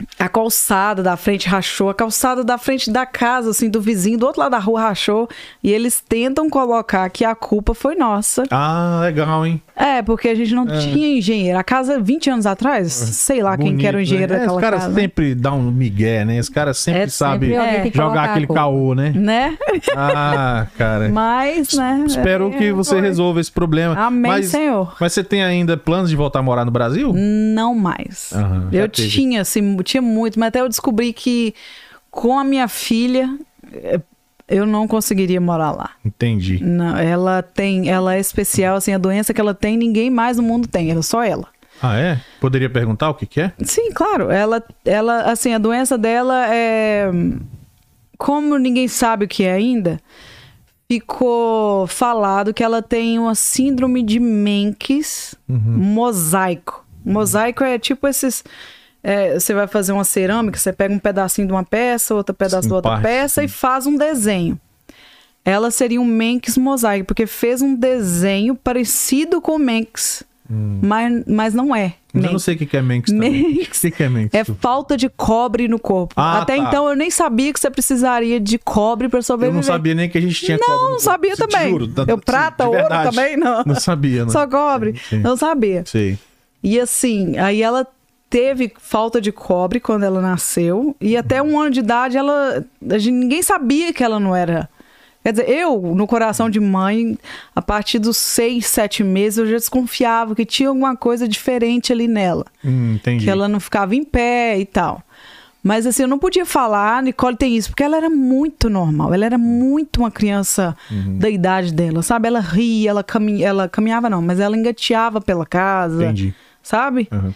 e a calçada da frente rachou. A calçada da frente da casa, assim, do vizinho, do outro lado da rua rachou. E eles tentam colocar que a culpa foi nossa. Ah, legal, hein? É, porque a gente não tinha engenheiro. A casa, 20 anos atrás, sei lá quem que era o Bonito, engenheiro né? É, daquela Os caras sempre dão um migué, né? Os caras sempre É, sabem que jogar aquele caô, né? Né? Ah, cara. Mas, né? Espero é, que você foi. resolva esse problema. Amém, mas, Senhor. Mas você tem ainda planos de voltar a morar no Brasil? Não mais. Aham, eu tinha, assim, tinha muito, mas até eu descobri que com a minha filha eh, eu não conseguiria morar lá. Entendi. Não, ela tem, ela é especial, assim, a doença que ela tem, ninguém mais no mundo tem, ela só ela. Ah, é? Poderia perguntar o que, que é? Sim, claro. Ela, ela, assim, a doença dela é. Como ninguém sabe o que é ainda, ficou falado que ela tem uma síndrome de Menkes mosaico. Mosaico é tipo esses. É, você vai fazer uma cerâmica, você pega um pedacinho de uma peça, outro pedaço Sim, de outra parte, peça e sim. faz um desenho. Ela seria um Menkes mosaico, porque fez um desenho parecido com o Menkes, mas, mas não é. Mas eu não sei o que, é Menks. também. Menks. O que, é Menks? É falta de cobre no corpo. Ah, Até tá. então eu nem sabia que você precisaria de cobre para Eu sobreviver. não sabia nem que a gente tinha Não, cobre não corpo. sabia Te também. juro, da- Eu sim, prata, ouro também, não. Não sabia, não. Só cobre. Sim. Não sabia. Sei. E assim, aí ela teve falta de cobre quando ela nasceu. E até um ano de idade, ela. A gente, ninguém sabia que ela não era. Quer dizer, eu, no coração de mãe, a partir dos seis, sete meses, eu já desconfiava que tinha alguma coisa diferente ali nela. Hum, entendi. que ela não ficava em pé e tal. Mas assim, eu não podia falar, "Ah, Nicole tem isso, porque ela era muito normal. Ela era muito uma criança Uhum. da idade dela, sabe? Ela ria, ela, cami ela caminhava não, mas ela engateava pela casa, Entendi. sabe? Uhum.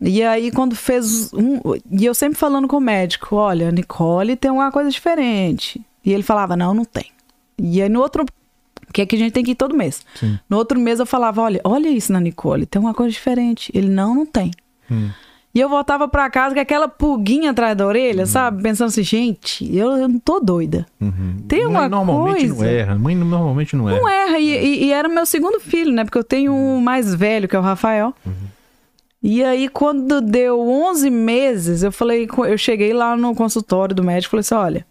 E aí quando fez um, e eu sempre falando com o médico, olha, Nicole tem uma coisa diferente. E ele falava, não, não tem. E aí no outro que é que a gente tem que ir todo mês. Sim. No outro mês eu falava, olha, olha isso na Nicole, tem uma coisa diferente. Ele, não, não tem. Hum. E eu voltava pra casa com aquela pulguinha atrás da orelha, sabe? Pensando assim, gente, eu, eu não tô doida. Uhum. Tem Mãe uma normalmente não coisa- erra. Mãe normalmente não erra. Não erra. E, e- e era meu segundo filho, né? Porque eu tenho um mais velho, que é o Rafael. E aí, quando deu 11 meses, eu falei, eu cheguei lá no consultório do médico e falei assim: olha,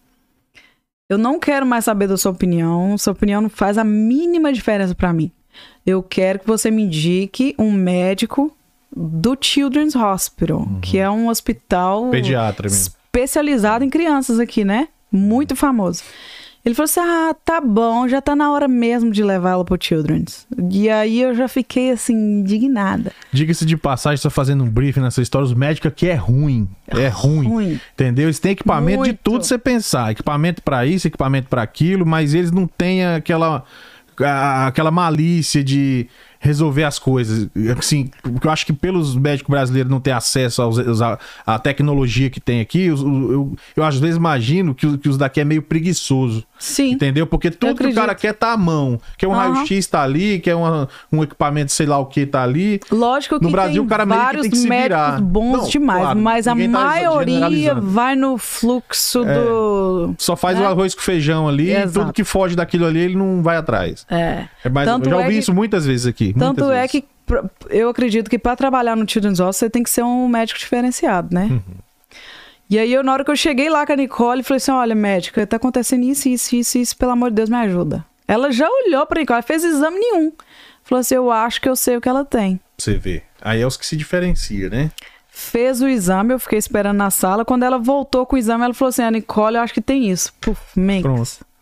eu não quero mais saber da sua opinião. Sua opinião não faz a mínima diferença pra mim. Eu quero que você me indique um médico do Children's Hospital, que é um hospital Pediatra mesmo. especializado em crianças aqui, né? Muito famoso. Ele falou assim: ah, tá bom, já tá na hora mesmo de levar ela pro Children's. E aí eu já fiquei assim, indignada. Diga-se de passagem, estou fazendo um briefing nessa história. Os médicos aqui é ruim. É ruim. Ruim. Entendeu? Eles têm equipamento de Muito. tudo você pensar. Equipamento pra isso, equipamento pra aquilo, mas eles não têm aquela, aquela malícia de resolver as coisas. Assim, porque eu acho que pelos médicos brasileiros não ter acesso aos, a, à tecnologia que tem aqui, o- eu, eu às vezes imagino que, os- que os daqui é meio preguiçoso. Sim. Entendeu? Porque tudo que o cara quer tá à mão. Quer um Aham. raio-x tá ali, quer uma- um equipamento sei lá o que tá ali. Lógico que No Brasil, tem o cara meio que vários tem que médicos bons Não, demais, claro, mas a tá maioria. É. vai no fluxo do. Só faz né? o arroz com feijão ali, e Exato. tudo que foge daquilo ali, ele não vai atrás. É. É mais, Tanto eu já é ouvi que- isso muitas vezes aqui. Tanto é vezes. que eu acredito que para trabalhar no Children's Hospital você tem que ser um médico diferenciado, né? Uhum. E aí, eu, na hora que eu cheguei lá com a Nicole, falei assim: olha, médica, tá acontecendo isso, isso, isso, isso, pelo amor de Deus, me ajuda. Ela já olhou pra Nicole, fez exame nenhum. Falou assim: eu acho que eu sei o que ela tem. Você vê. Aí é os que se diferencia, né? Fez o exame, eu fiquei esperando na sala. Quando ela voltou com o exame, ela falou assim: a Nicole, eu acho que tem isso. Puf, Menks. Pronto.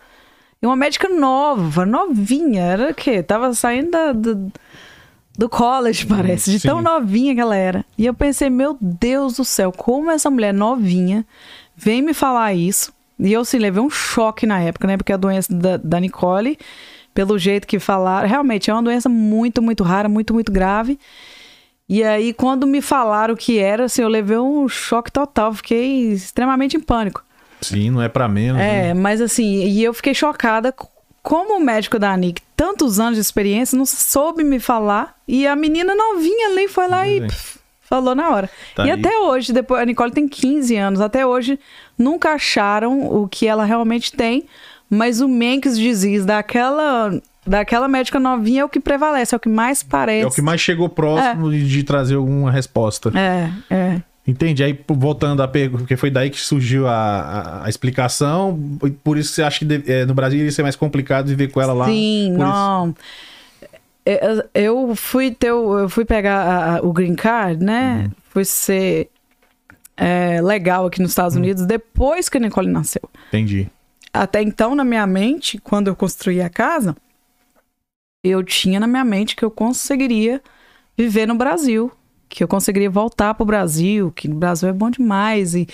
E uma médica nova, novinha, era o quê? Tava saindo da- do, do college, parece, de tão sim. novinha que ela era. E eu pensei, meu Deus do céu, como essa mulher novinha vem me falar isso. E eu, assim, levei um choque na época, né? Porque a doença da, da Nicole, pelo jeito que falaram, realmente é uma doença muito, muito rara, muito, muito grave. E aí, quando me falaram o que era, assim, eu levei um choque total, fiquei extremamente em pânico. Sim, não é pra menos. né? É, mas assim, e eu fiquei chocada como o médico da Nick, tantos anos de experiência, não soube me falar. E a menina novinha ali foi lá e Sim. pff, falou na hora. Tá e aí. até hoje, depois a Nicole tem 15 anos, até hoje nunca acharam o que ela realmente tem, mas o Menkes disease daquela daquela médica novinha é o que prevalece, é o que mais parece. É o que mais chegou próximo de- de trazer alguma resposta. É, é. Entendi. Aí, voltando à pergunta, porque foi daí que surgiu a, a, a explicação. e Por isso você acha que deve- é, no Brasil iria ser mais complicado viver com ela lá? Sim, não. Eu- Eu fui ter, eu fui pegar a- a- o green card, né? Uhum. Fui ser é, legal aqui nos Estados Uhum. Unidos depois que a Nicole nasceu. Entendi. Até então, na minha mente, quando eu construí a casa, eu tinha na minha mente que eu conseguiria viver no Brasil, que eu conseguiria voltar pro Brasil, que o Brasil é bom demais e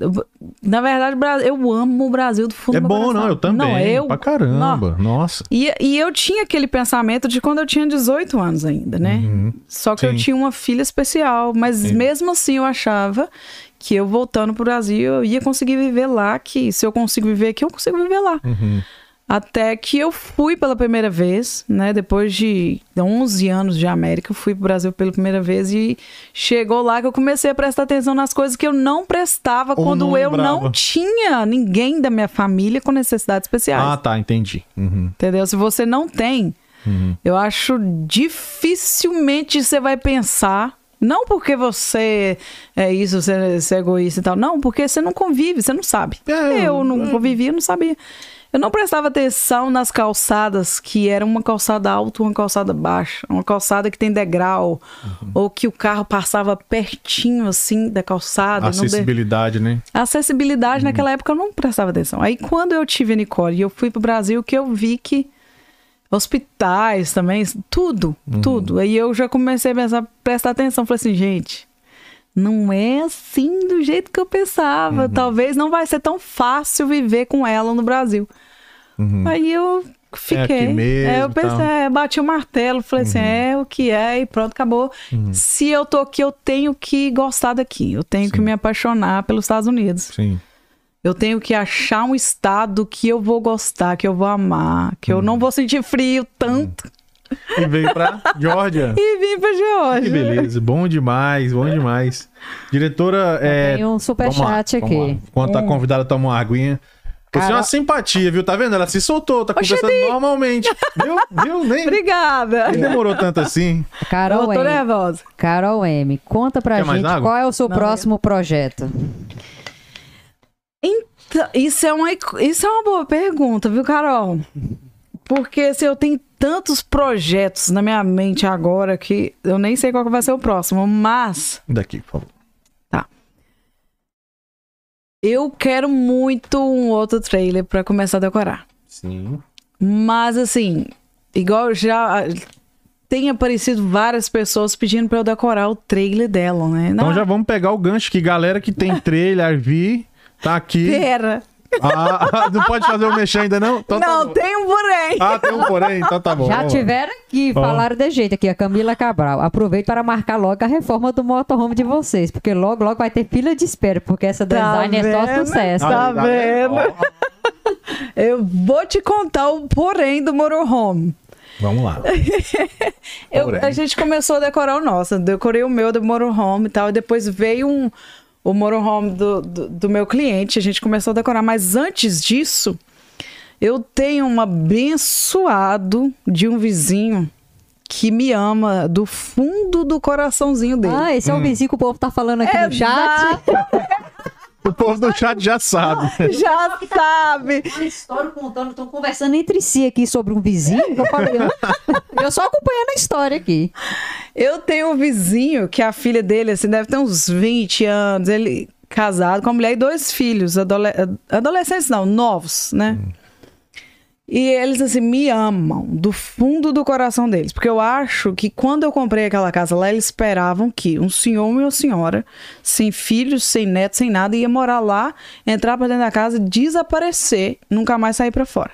eu- na verdade, o eu amo o Brasil do fundo É do meu bom, coração. não, eu também. Não, eu, Pra caramba. Nossa. e, e eu tinha aquele pensamento de quando eu tinha 18 anos ainda, né? Uhum. Só que eu Sim. tinha uma filha especial, mas Sim. mesmo assim eu achava que eu voltando pro Brasil eu ia conseguir viver lá, que se eu consigo viver aqui, eu consigo viver lá. Uhum. Até que eu fui pela primeira vez, né? Depois de 11 anos de América, eu fui pro Brasil pela primeira vez e chegou lá que eu comecei a prestar atenção nas coisas que eu não prestava Ou quando não eu não tinha ninguém da minha família com necessidades especiais. Ah, tá, entendi. Uhum. Entendeu? Se você não tem, Uhum. eu acho dificilmente você vai pensar. Não porque você é isso, você, você é egoísta e tal. Não, porque você não convive, você não sabe. É, eu não é. convivia, não sabia. Eu não prestava atenção nas calçadas, que era uma calçada alta, uma calçada baixa, uma calçada que tem degrau, Uhum. ou que o carro passava pertinho assim da calçada. não de- Acessibilidade, né? a acessibilidade naquela época eu não prestava atenção. Aí quando eu tive a Nicole e eu fui pro Brasil, que eu vi que hospitais também, tudo, tudo. Aí eu já comecei a pensar, prestar atenção, falei assim, gente, não é assim do jeito que eu pensava. Talvez não vai ser tão fácil viver com ela no Brasil. Aí eu fiquei. aqui mesmo É, eu pensei, é, bati o martelo, falei assim, é o que é e pronto, acabou. Se eu tô aqui, eu tenho que gostar daqui. Eu tenho que me apaixonar pelos Estados Unidos. Sim. Eu tenho que achar um estado que eu vou gostar, que eu vou amar, que eu não vou sentir frio tanto. E veio pra Georgia. E vim pra Que Geórgia. beleza, bom demais, bom demais. Diretora, é, Tem um superchat vamos lá, aqui. Enquanto a convidada toma uma aguinha. Você é uma simpatia, viu? Tá vendo? Ela se soltou, tá conversando normalmente. Viu? Viu? Nem, Obrigada. nem demorou tanto assim. Carol Eu tô M. nervosa. Carol M, conta pra Quer gente qual é o seu Não, próximo projeto. Então, Isso é, uma, isso é uma boa pergunta, viu, Carol? Porque se eu tenho tantos projetos na minha mente agora que eu nem sei qual vai ser o próximo, mas Daqui, por favor. eu quero muito um outro trailer pra começar a decorar. Sim. Mas assim, igual já tem aparecido várias pessoas pedindo pra eu decorar o trailer dela, né? Então já vamos pegar o gancho que galera que tem trailer, vi, tá aqui. Pera. Ah, não pode fazer o mexer ainda não? Então tá não, bom. tem um porém. Ah, tem um porém, então tá bom. Já tiveram aqui, Ó. falaram de jeito aqui, a Camila Cabral. Aproveite para marcar logo a reforma do motorhome de vocês, porque logo, logo vai ter fila de espera, porque essa Tá design é só vendo? sucesso. Tá Aí, vendo? Eu vou te contar o porém do motorhome. Vamos lá. Eu- a gente começou a decorar o nosso. Eu decorei o meu do motorhome e tal. E depois veio um, o motorhome do, do, do meu cliente. A gente começou a decorar. Mas antes disso, eu tenho um abençoado de um vizinho que me ama do fundo do coraçãozinho dele. Ah, esse é Hum. o vizinho que o povo tá falando aqui no chat. O povo do chat já sabe. Já sabe. Uma história contando, estão conversando entre si aqui sobre um vizinho. que Eu, falei, eu, só acompanhando a história aqui. Eu tenho um vizinho que a filha dele, assim, deve ter uns 20 anos. Ele casado com a mulher e dois filhos, adole- adolescentes não, novos, né? E eles, assim, me amam do fundo do coração deles. Porque eu acho que quando eu comprei aquela casa lá, eles esperavam que um senhor e uma senhora, sem filhos, sem netos, sem nada, ia morar lá, entrar pra dentro da casa, desaparecer, nunca mais sair pra fora.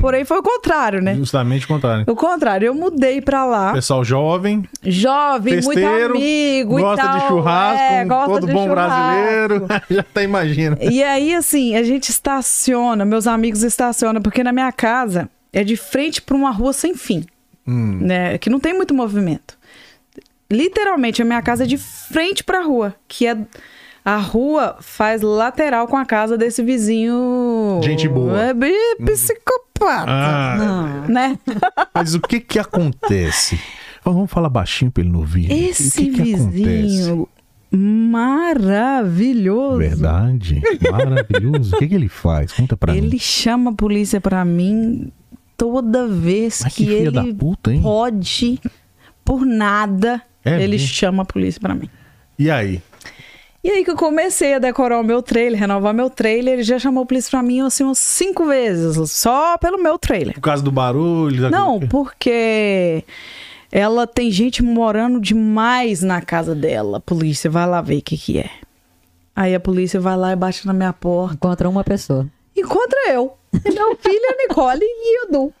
Porém, foi o contrário, né? Justamente o contrário. O contrário, eu mudei pra lá, Pessoal jovem, jovem, muito festeiro, amigo gosta e tal. de churrasco, é, gosta todo de bom churrasco. brasileiro. Já até imagina. E aí, assim, a gente estaciona, meus amigos estacionam, porque na minha casa é de frente para uma rua sem fim, Hum. né? Que não tem muito movimento. Literalmente, a minha casa é de frente para a rua, que é a rua faz lateral com a casa desse vizinho. Gente boa. É psicopata, Ah, Não. né? mas o que que acontece? Vamos falar baixinho pra ele não ouvir. Esse que que vizinho maravilhoso. Verdade. Maravilhoso. O que que ele faz? Conta pra Ele mim. chama a polícia pra mim toda vez Mas que, que ele da puta, hein? pode, por nada, É ele mesmo? chama a polícia pra mim. E aí? E aí que eu comecei a decorar o meu trailer, renovar meu trailer, ele já chamou a polícia pra mim assim umas cinco vezes, só pelo meu trailer. Por causa do barulho? Não, que- porque ela tem gente morando demais na casa dela. Polícia, vai lá ver o que que é. Aí a polícia vai lá e bate na minha porta. Encontra uma pessoa. encontra eu. E meu filho, a Nicole e o Du.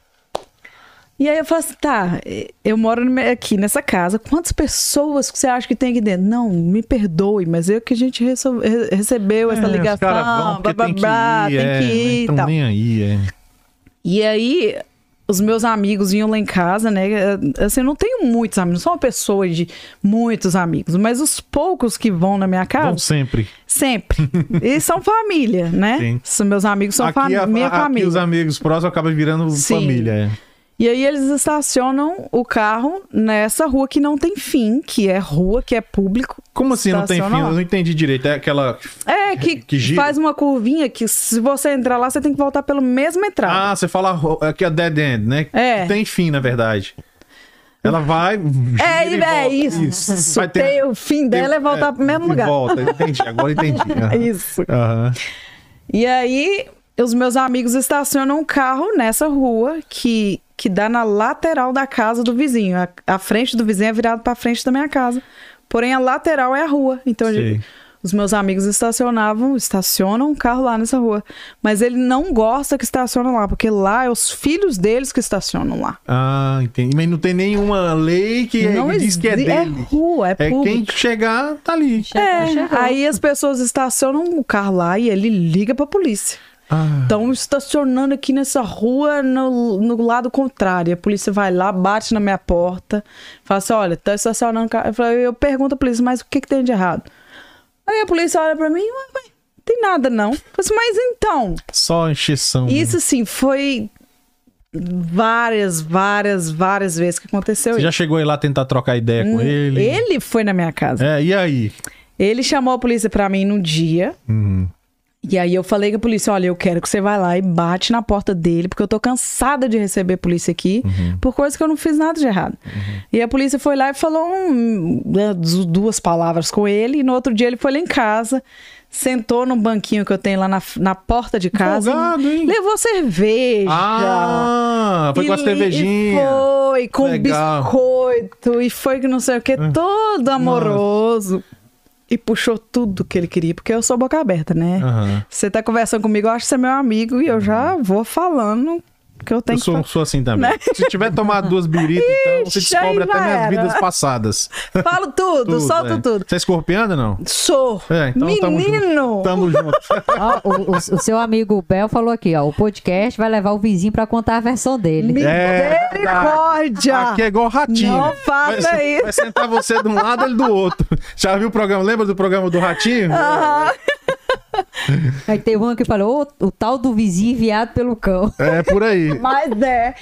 E aí eu falo assim, tá, eu moro aqui nessa casa, quantas pessoas que você acha que tem aqui dentro? Não, me perdoe, mas é que a gente recebeu essa É, os ligação, vão blá, blá, blá, tem é, que ir e Então tal. nem aí, é. E aí, os meus amigos vinham lá em casa, né? Assim, eu não tenho muitos amigos, não sou uma pessoa de muitos amigos, mas os poucos que vão na minha casa, Vão sempre. sempre. Eles são família, né? Sim. São meus amigos são aqui, fami- a- minha família. os amigos próximos acabam virando Sim. família. É. E aí eles estacionam o carro nessa rua que não tem fim, que é rua, que é público. Como assim não tem fim? Lá. Eu não entendi direito. É aquela. É, que, Que faz uma curvinha que se você entrar lá, você tem que voltar pelo mesmo entrada. Ah, você fala ro- aqui é dead end, né? É. Tem fim, na verdade. Ela vai. é, e é volta. isso. Vai ter- Tem- o fim dela é voltar pro mesmo e lugar. Volta, entendi. Agora entendi. Aham. Isso. Aham. E aí, os meus amigos estacionam um carro nessa rua que, que dá na lateral da casa do vizinho. A, a frente do vizinho é virado pra frente da minha casa. Porém, a lateral é a rua. Então, gente- os meus amigos estacionavam, estacionam um carro lá nessa rua. Mas ele não gosta que estaciona lá, porque lá é os filhos deles que estacionam lá. Ah, entendi. Mas não tem nenhuma lei que, não que diz que é exi- dele. rua, é, É público. quem chegar, tá ali. É, Chegou. aí as pessoas estacionam o carro lá e ele liga pra polícia. Ah, Estão estacionando aqui nessa rua no, no lado contrário. A polícia vai lá, bate na minha porta, fala assim: olha, tá estacionando. Eu, falo- eu pergunto à polícia, mas o que, que tem de errado? Aí a polícia olha pra mim, ué, tem nada não. Eu falo assim, mas então, só encheção. isso assim, foi várias, várias, várias vezes que aconteceu Você isso. já chegou aí lá tentar trocar ideia com ele? Ele foi na minha casa. É, e aí? Ele chamou a polícia pra mim no dia. Uhum. E aí eu falei com a polícia, olha, eu quero que você vá lá e bate na porta dele, porque eu tô cansada de receber polícia aqui Uhum. por coisas que eu não fiz nada de errado. E a polícia foi lá e falou um, né, du- duas palavras com ele, e no outro dia ele foi lá em casa, sentou num banquinho que eu tenho lá na, na porta de casa, Folgado, hein? levou cerveja. Ah, foi com a cervejinha. Foi, com Legal. biscoito, e foi que não sei o que, todo amoroso. E puxou tudo que ele queria, porque eu sou boca aberta, né? Aham. Você tá conversando comigo, eu acho que você é meu amigo e eu já vou falando que eu tenho Eu sou, que sou assim também. Né? Se tiver tomado duas biritas, então você descobre até minhas era. vidas passadas. fa- Falo tudo, solto é. tudo. Você é escorpiana, não? Sou. É, então tamo junto. Menino! Tamo junto. Ó, o, o- o seu amigo Bel falou aqui, ó. O podcast vai levar o vizinho pra contar a versão dele. É, Misericórdia! Aqui é igual ratinho. Não faça vai, isso. Vai sentar você de um lado, ele do outro. Já viu o programa? Lembra do programa do ratinho? Aham. Aí teve um que falou, "Ô, o tal do vizinho enviado pelo cão. É por aí. Mas é.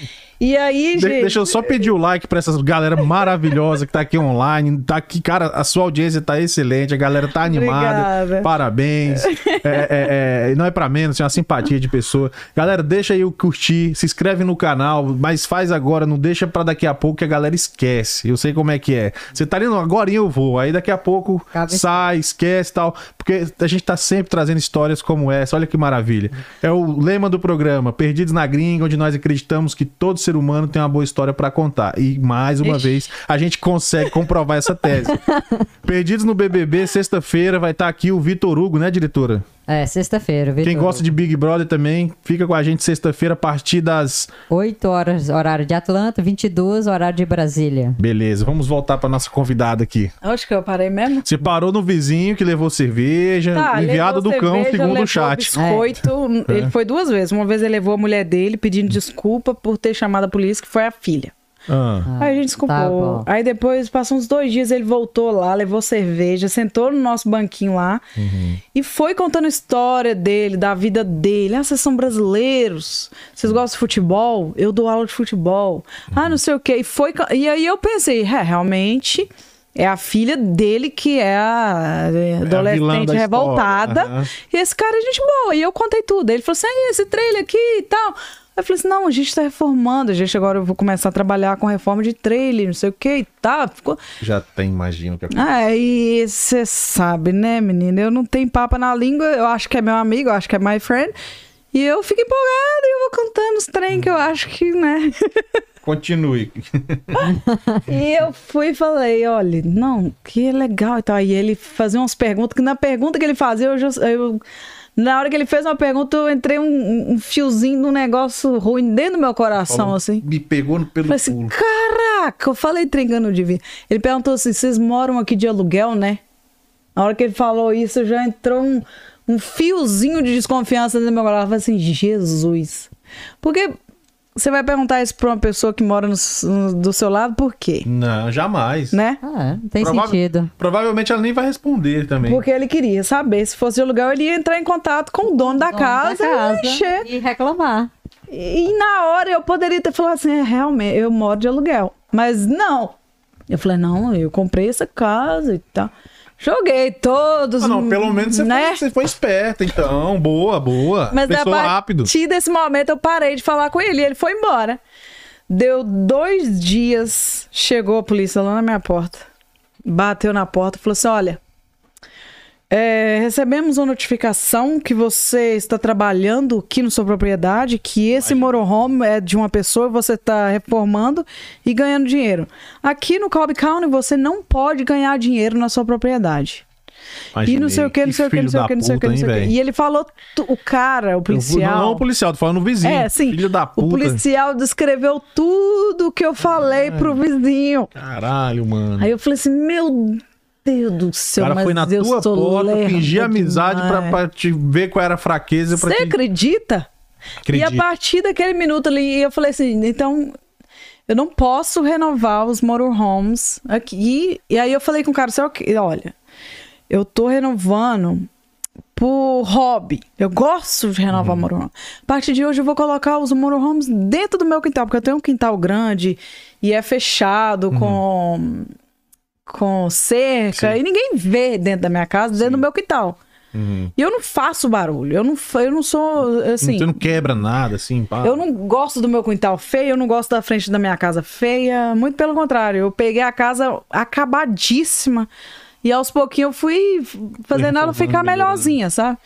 E aí, De- gente. deixa eu só pedir o like pra essas galera maravilhosa que tá aqui online. Tá aqui, cara, a sua audiência tá excelente, a galera tá animada. Obrigada. Parabéns. É, é, é, não é pra menos, é uma simpatia de pessoa. Galera, deixa aí o curtir, se inscreve no canal, mas faz agora, não deixa pra daqui a pouco que a galera esquece. Eu sei como é que é. Você tá indo agora eu vou, aí daqui a pouco Cabe- sai, esquece e tal. Porque a gente tá sempre trazendo histórias como essa. Olha que maravilha. É o lema do programa, Perdidos na Gringa, onde nós acreditamos que todo ser humano tem uma boa história pra contar. E mais uma Ixi. vez, a gente consegue comprovar essa tese. Perdidos no BBB, sexta-feira, vai estar aqui o Vitor Hugo, né, diretora? É, sexta-feira. Quem gosta de Big Brother também, fica com a gente sexta-feira a partir das. 8 horas, horário de Atlanta, 22, horário de Brasília. Beleza, vamos voltar pra nossa convidada aqui. Acho que eu parei mesmo. Você parou no vizinho que levou cerveja, Tá, enviado do levou cão, cerveja, segundo levou o chat. biscoito. Ele foi duas vezes. Uma vez ele levou a mulher dele pedindo desculpa por ter chamado a polícia, que foi a filha. Ah, Aí a gente desculpou. tá. Aí depois, passou uns dois dias, ele voltou lá, levou cerveja, sentou no nosso banquinho lá Uhum. e foi contando a história dele, da vida dele. Ah, vocês são brasileiros, vocês gostam de futebol? Eu dou aula de futebol. Ah, não sei o quê. E, foi, e aí eu pensei, é, realmente. É a filha dele que é a é, adolescente história. revoltada. Aham. E esse cara é gente boa. E eu contei tudo. Ele falou assim: "Ah, esse trailer aqui e tal. Eu falei assim: não, a gente tá reformando. A gente agora eu vou começar a trabalhar com reforma de trailer, não sei o que e tal. Ficou. já tem, imagino que é. Ah, e você sabe, né, menina? Eu não tenho papa na língua. Eu acho que é meu amigo, eu acho que é my friend. E eu fico empolgada e eu vou cantando os trem que eu acho que, né? Continue. E eu fui e falei, olha, não, que legal e tal. Aí ele fazia umas perguntas, que na pergunta que ele fazia, eu, já, eu na hora que ele fez uma pergunta, eu entrei um, um fiozinho de um negócio ruim dentro do meu coração, assim. Me pegou no- pelo Falei assim, pulo. caraca, eu falei trincando de vir. Ele perguntou assim, vocês moram aqui de aluguel, né? Na hora que ele falou isso, já entrou um, um fiozinho de desconfiança dentro do meu coração. Eu falei assim, Jesus. Porque você vai perguntar isso pra uma pessoa que mora no- no- do seu lado, por quê? Não, jamais. Né? Ah, não tem Provável- sentido. Provavelmente ela nem vai responder também. Porque ele queria saber. Se fosse de aluguel, ele ia entrar em contato com o dono da Dono casa, da casa e mexer. e reclamar. E, e na hora eu poderia ter falado assim: é, realmente, eu moro de aluguel. Mas não. Eu falei: não, eu comprei essa casa e tal. Joguei todos. Ah, não, pelo menos você, né? foi, você foi esperta, então. Boa, boa. Mas a Pensou rápido. partir desse momento eu parei de falar com ele e ele foi embora. Deu dois dias, chegou a polícia lá na minha porta. Bateu na porta e falou assim: olha. É, recebemos uma notificação que você está trabalhando aqui na sua propriedade, que esse motorhome é de uma pessoa você está reformando e ganhando dinheiro. Aqui no Cobb County você não pode ganhar dinheiro na sua propriedade. E não Imaginei. sei o que, não sei o que, não sei o que, não sei o que, não sei o que. E ele falou, o cara, o policial. Não, não o policial, tô falando o vizinho. É, sim. Filho da O puta. policial descreveu tudo que eu falei pro vizinho. Caralho, mano. Aí eu falei assim, meu Deus do o céu, cara mas foi na eu tua porta, fingir amizade pra te ver qual era a fraqueza. Você te... acredita? Acredito. E a partir daquele minuto ali, eu falei assim, então eu não posso renovar os motorhomes aqui. E aí eu falei com o cara, "Você é olha, eu tô renovando por hobby. Eu gosto de renovar motorhome. A partir de hoje eu vou colocar os motorhomes dentro do meu quintal, porque eu tenho um quintal grande e é fechado com com cerca Sim. e ninguém vê dentro da minha casa, dentro do meu quintal. Uhum. E eu não faço barulho. Eu não, eu não sou assim. Você não quebra nada, assim, pá. Eu não gosto do meu quintal feio, eu não gosto da frente da minha casa feia. Muito pelo contrário, eu peguei a casa acabadíssima e aos pouquinhos eu fui fazendo ela ficar melhorzinha, sabe?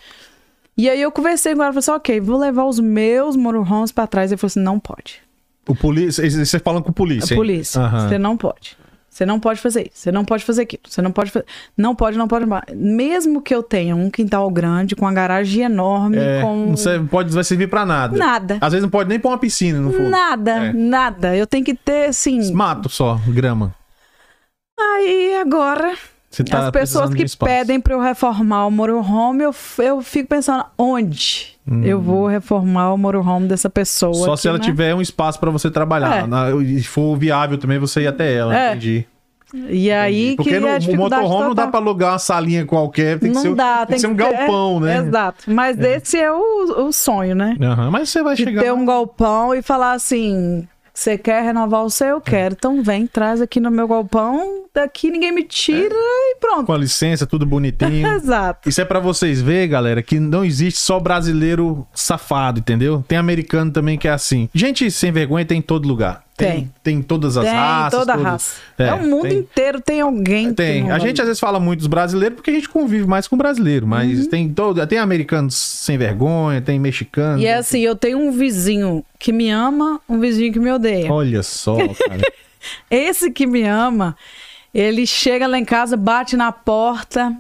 E aí eu conversei com ela e falei assim: ok, vou levar os meus motorhomes pra trás. Ele falou assim: não pode. O polícia. Você falando com o polícia. A hein? polícia, Aham. você não pode. Você não pode fazer isso, você não pode fazer aquilo, você não pode fazer. Não pode, não pode. Mesmo que eu tenha um quintal grande, com uma garagem enorme, É, com. não serve- pode, vai servir pra nada. Nada. Às vezes não pode nem pôr uma piscina no fogo. Nada, É. nada. Eu tenho que ter, assim. Mato só, grama. Aí agora, tá as pessoas que pedem pra eu reformar o motorhome, eu, eu fico pensando onde eu vou reformar o motorhome dessa pessoa. Hum. Só aqui, se ela né? tiver um espaço pra você trabalhar. É. Na- e for viável também você ir até ela, É. entendi. E aí Porque que no, é a o motorhome não dá total. pra alugar uma salinha qualquer, tem que não ser, dá, tem que ser um ter- galpão, é, né? Exato. Mas esse é o, o sonho, né? Aham, Mas você vai De chegar. ter lá. um galpão e falar assim. Você quer renovar o seu? Eu quero. Então vem, traz aqui no meu galpão. Daqui ninguém me tira e pronto. Com a licença, tudo bonitinho. Exato. Isso é pra vocês verem, galera, que não existe só brasileiro safado, entendeu? Tem americano também que é assim. Gente sem vergonha tem em todo lugar. Tem. Tem todas as Tem raças. toda a todos- raça. É, o mundo tem- inteiro tem alguém. Tem. não A gente às vezes fala muito dos brasileiros porque a gente convive mais com brasileiro, mas Uhum. tem todo, tem americanos sem vergonha, tem mexicano. E é assim, eu tenho um vizinho que me ama, um vizinho que me odeia. Olha só, cara. Esse que me ama, ele chega lá em casa, bate na porta